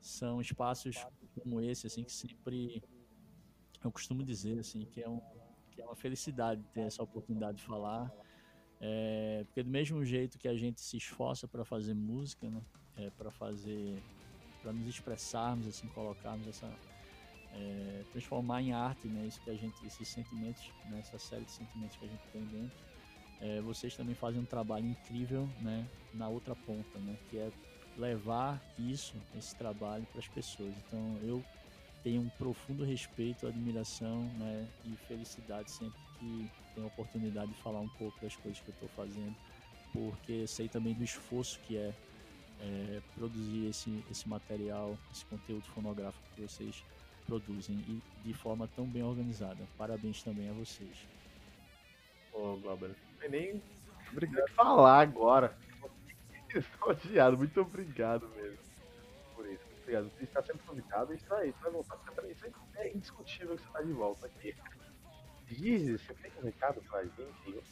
são espaços como esse, assim, que sempre eu costumo dizer, assim, que é, um, que é uma felicidade ter essa oportunidade de falar é, porque do mesmo jeito que a gente se esforça para fazer música, né? É, para fazer para nos expressarmos, assim, colocarmos essa é, transformar em arte, né, isso que a gente, esses sentimentos, né, essa série de sentimentos que a gente tem dentro. É, vocês também fazem um trabalho incrível, né, na outra ponta, né, que é levar isso, esse trabalho para as pessoas. Então eu tenho um profundo respeito, admiração, né, e felicidade sempre que tenho a oportunidade de falar um pouco das coisas que eu estou fazendo, porque sei também do esforço que é, é produzir esse, esse material, esse conteúdo fonográfico que vocês produzem e de forma tão bem organizada. Parabéns também a vocês. Ô, Glauber, não tem nem obrigado falar agora. Odiado, muito obrigado mesmo por isso. Muito obrigado. Você está sempre convidado e isso aí, você vai voltar sempre. Isso é indiscutível que você está de volta aqui. Gizes, você tem um recado pra gente?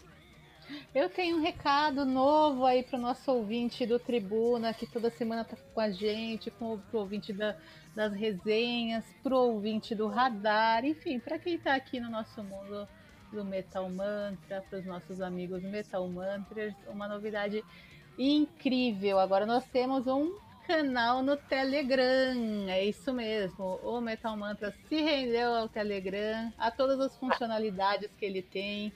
Eu tenho um recado novo aí para o nosso ouvinte do Tribuna, que toda semana está com a gente, com o ouvinte da, das resenhas, pro ouvinte do radar, enfim, para quem está aqui no nosso mundo do Metal Mantra, para os nossos amigos Metal Mantras, uma novidade incrível. Agora nós temos um canal no Telegram, é isso mesmo. O Metal Mantra se rendeu ao Telegram, a todas as funcionalidades que ele tem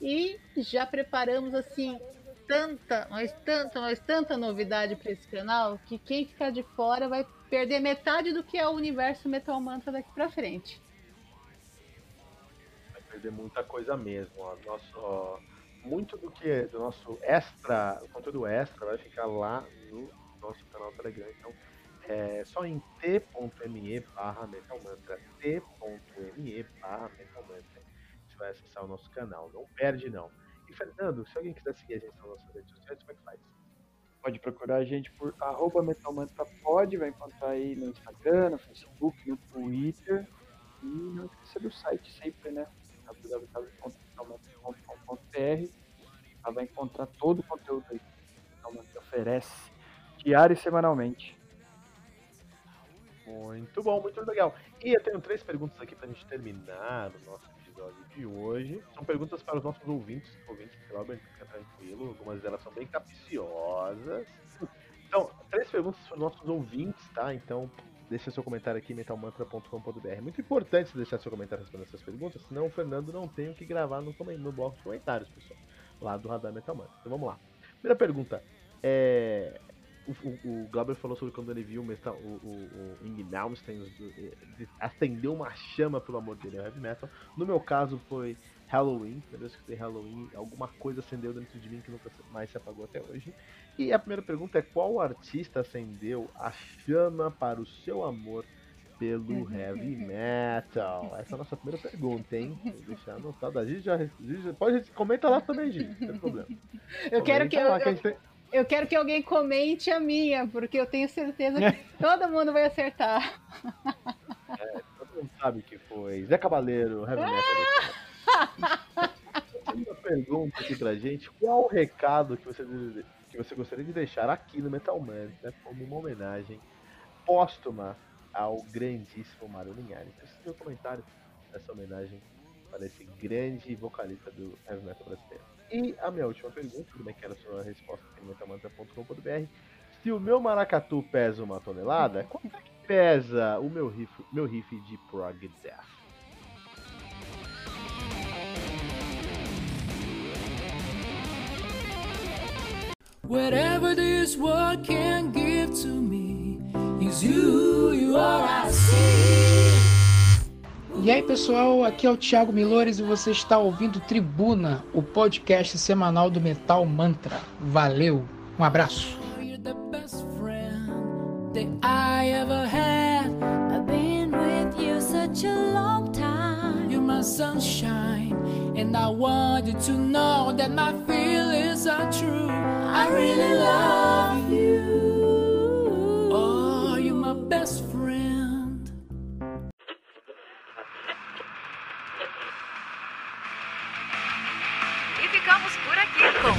e já preparamos assim tanta, mas tanta, mas tanta novidade para esse canal que quem ficar de fora vai perder metade do que é o universo Metal Mantra daqui para frente. Vai perder muita coisa mesmo. Ó. Nosso, ó, muito do que do nosso extra, o conteúdo extra vai ficar lá no nosso canal Telegram. Então, é só em t.me metalmantra, t.me você vai acessar o nosso canal. Não perde, não. E, Fernando, se alguém quiser seguir a gente nas nossas redes sociais, como é que faz? Pode procurar a gente por arroba Metalmantra pode, vai encontrar aí no Instagram, no Facebook, no Twitter. E não esqueça do site sempre, né? www.metalmantra.com.br Ela vai encontrar todo o conteúdo aí que o Metalmantra oferece diário e semanalmente. Muito bom, muito legal. E eu tenho três perguntas aqui pra gente terminar o nosso de hoje. São perguntas para os nossos ouvintes, ouvintes Robert, fica tranquilo. Algumas delas são bem capciosas. Então, três perguntas para os nossos ouvintes, tá? Então, deixa seu comentário aqui metalmantra.com.br. Muito importante deixar seu comentário respondendo essas perguntas, senão o Fernando não tem o que gravar no, no bloco de comentários, pessoal. Lá do Radar Metal Mantra. Então vamos lá. Primeira pergunta. É, o, o, Glauber falou sobre quando ele viu o, metal, o, o, o Ing Malmsteen acendeu uma chama pelo amor dele ao heavy metal. No meu caso foi Halloween, quando eu escutei Halloween, alguma coisa acendeu dentro de mim que nunca mais se apagou até hoje. E a primeira pergunta é qual artista acendeu a chama para o seu amor pelo heavy metal? Essa é a nossa primeira pergunta, hein? Vou deixar anotado. A gente já, pode comenta lá também, gente, não tem problema. Eu quero que eu, que eu, eu quero que alguém comente a minha, porque eu tenho certeza que (laughs) todo mundo vai acertar. É, todo mundo sabe que foi Zé Cabaleiro, Heavy Metal. (laughs) Uma pergunta aqui pra gente. Qual o recado que você, que você gostaria de deixar aqui no Metal Man, né, como uma homenagem póstuma ao grandíssimo Mário Linhares? É o comentário dessa homenagem para esse grande vocalista do Heavy Metal brasileiro. E a minha última pergunta, como é que era a sua resposta metamanta.com.br? Se o meu maracatu pesa uma tonelada, quanto é que pesa o meu riff, meu riff de prog death? Whatever this world can give to me is you, you are I see. E aí pessoal, aqui é o Thiago Milores e você está ouvindo Tribuna, o podcast semanal do Metal Mantra. Valeu, um abraço. I really love you.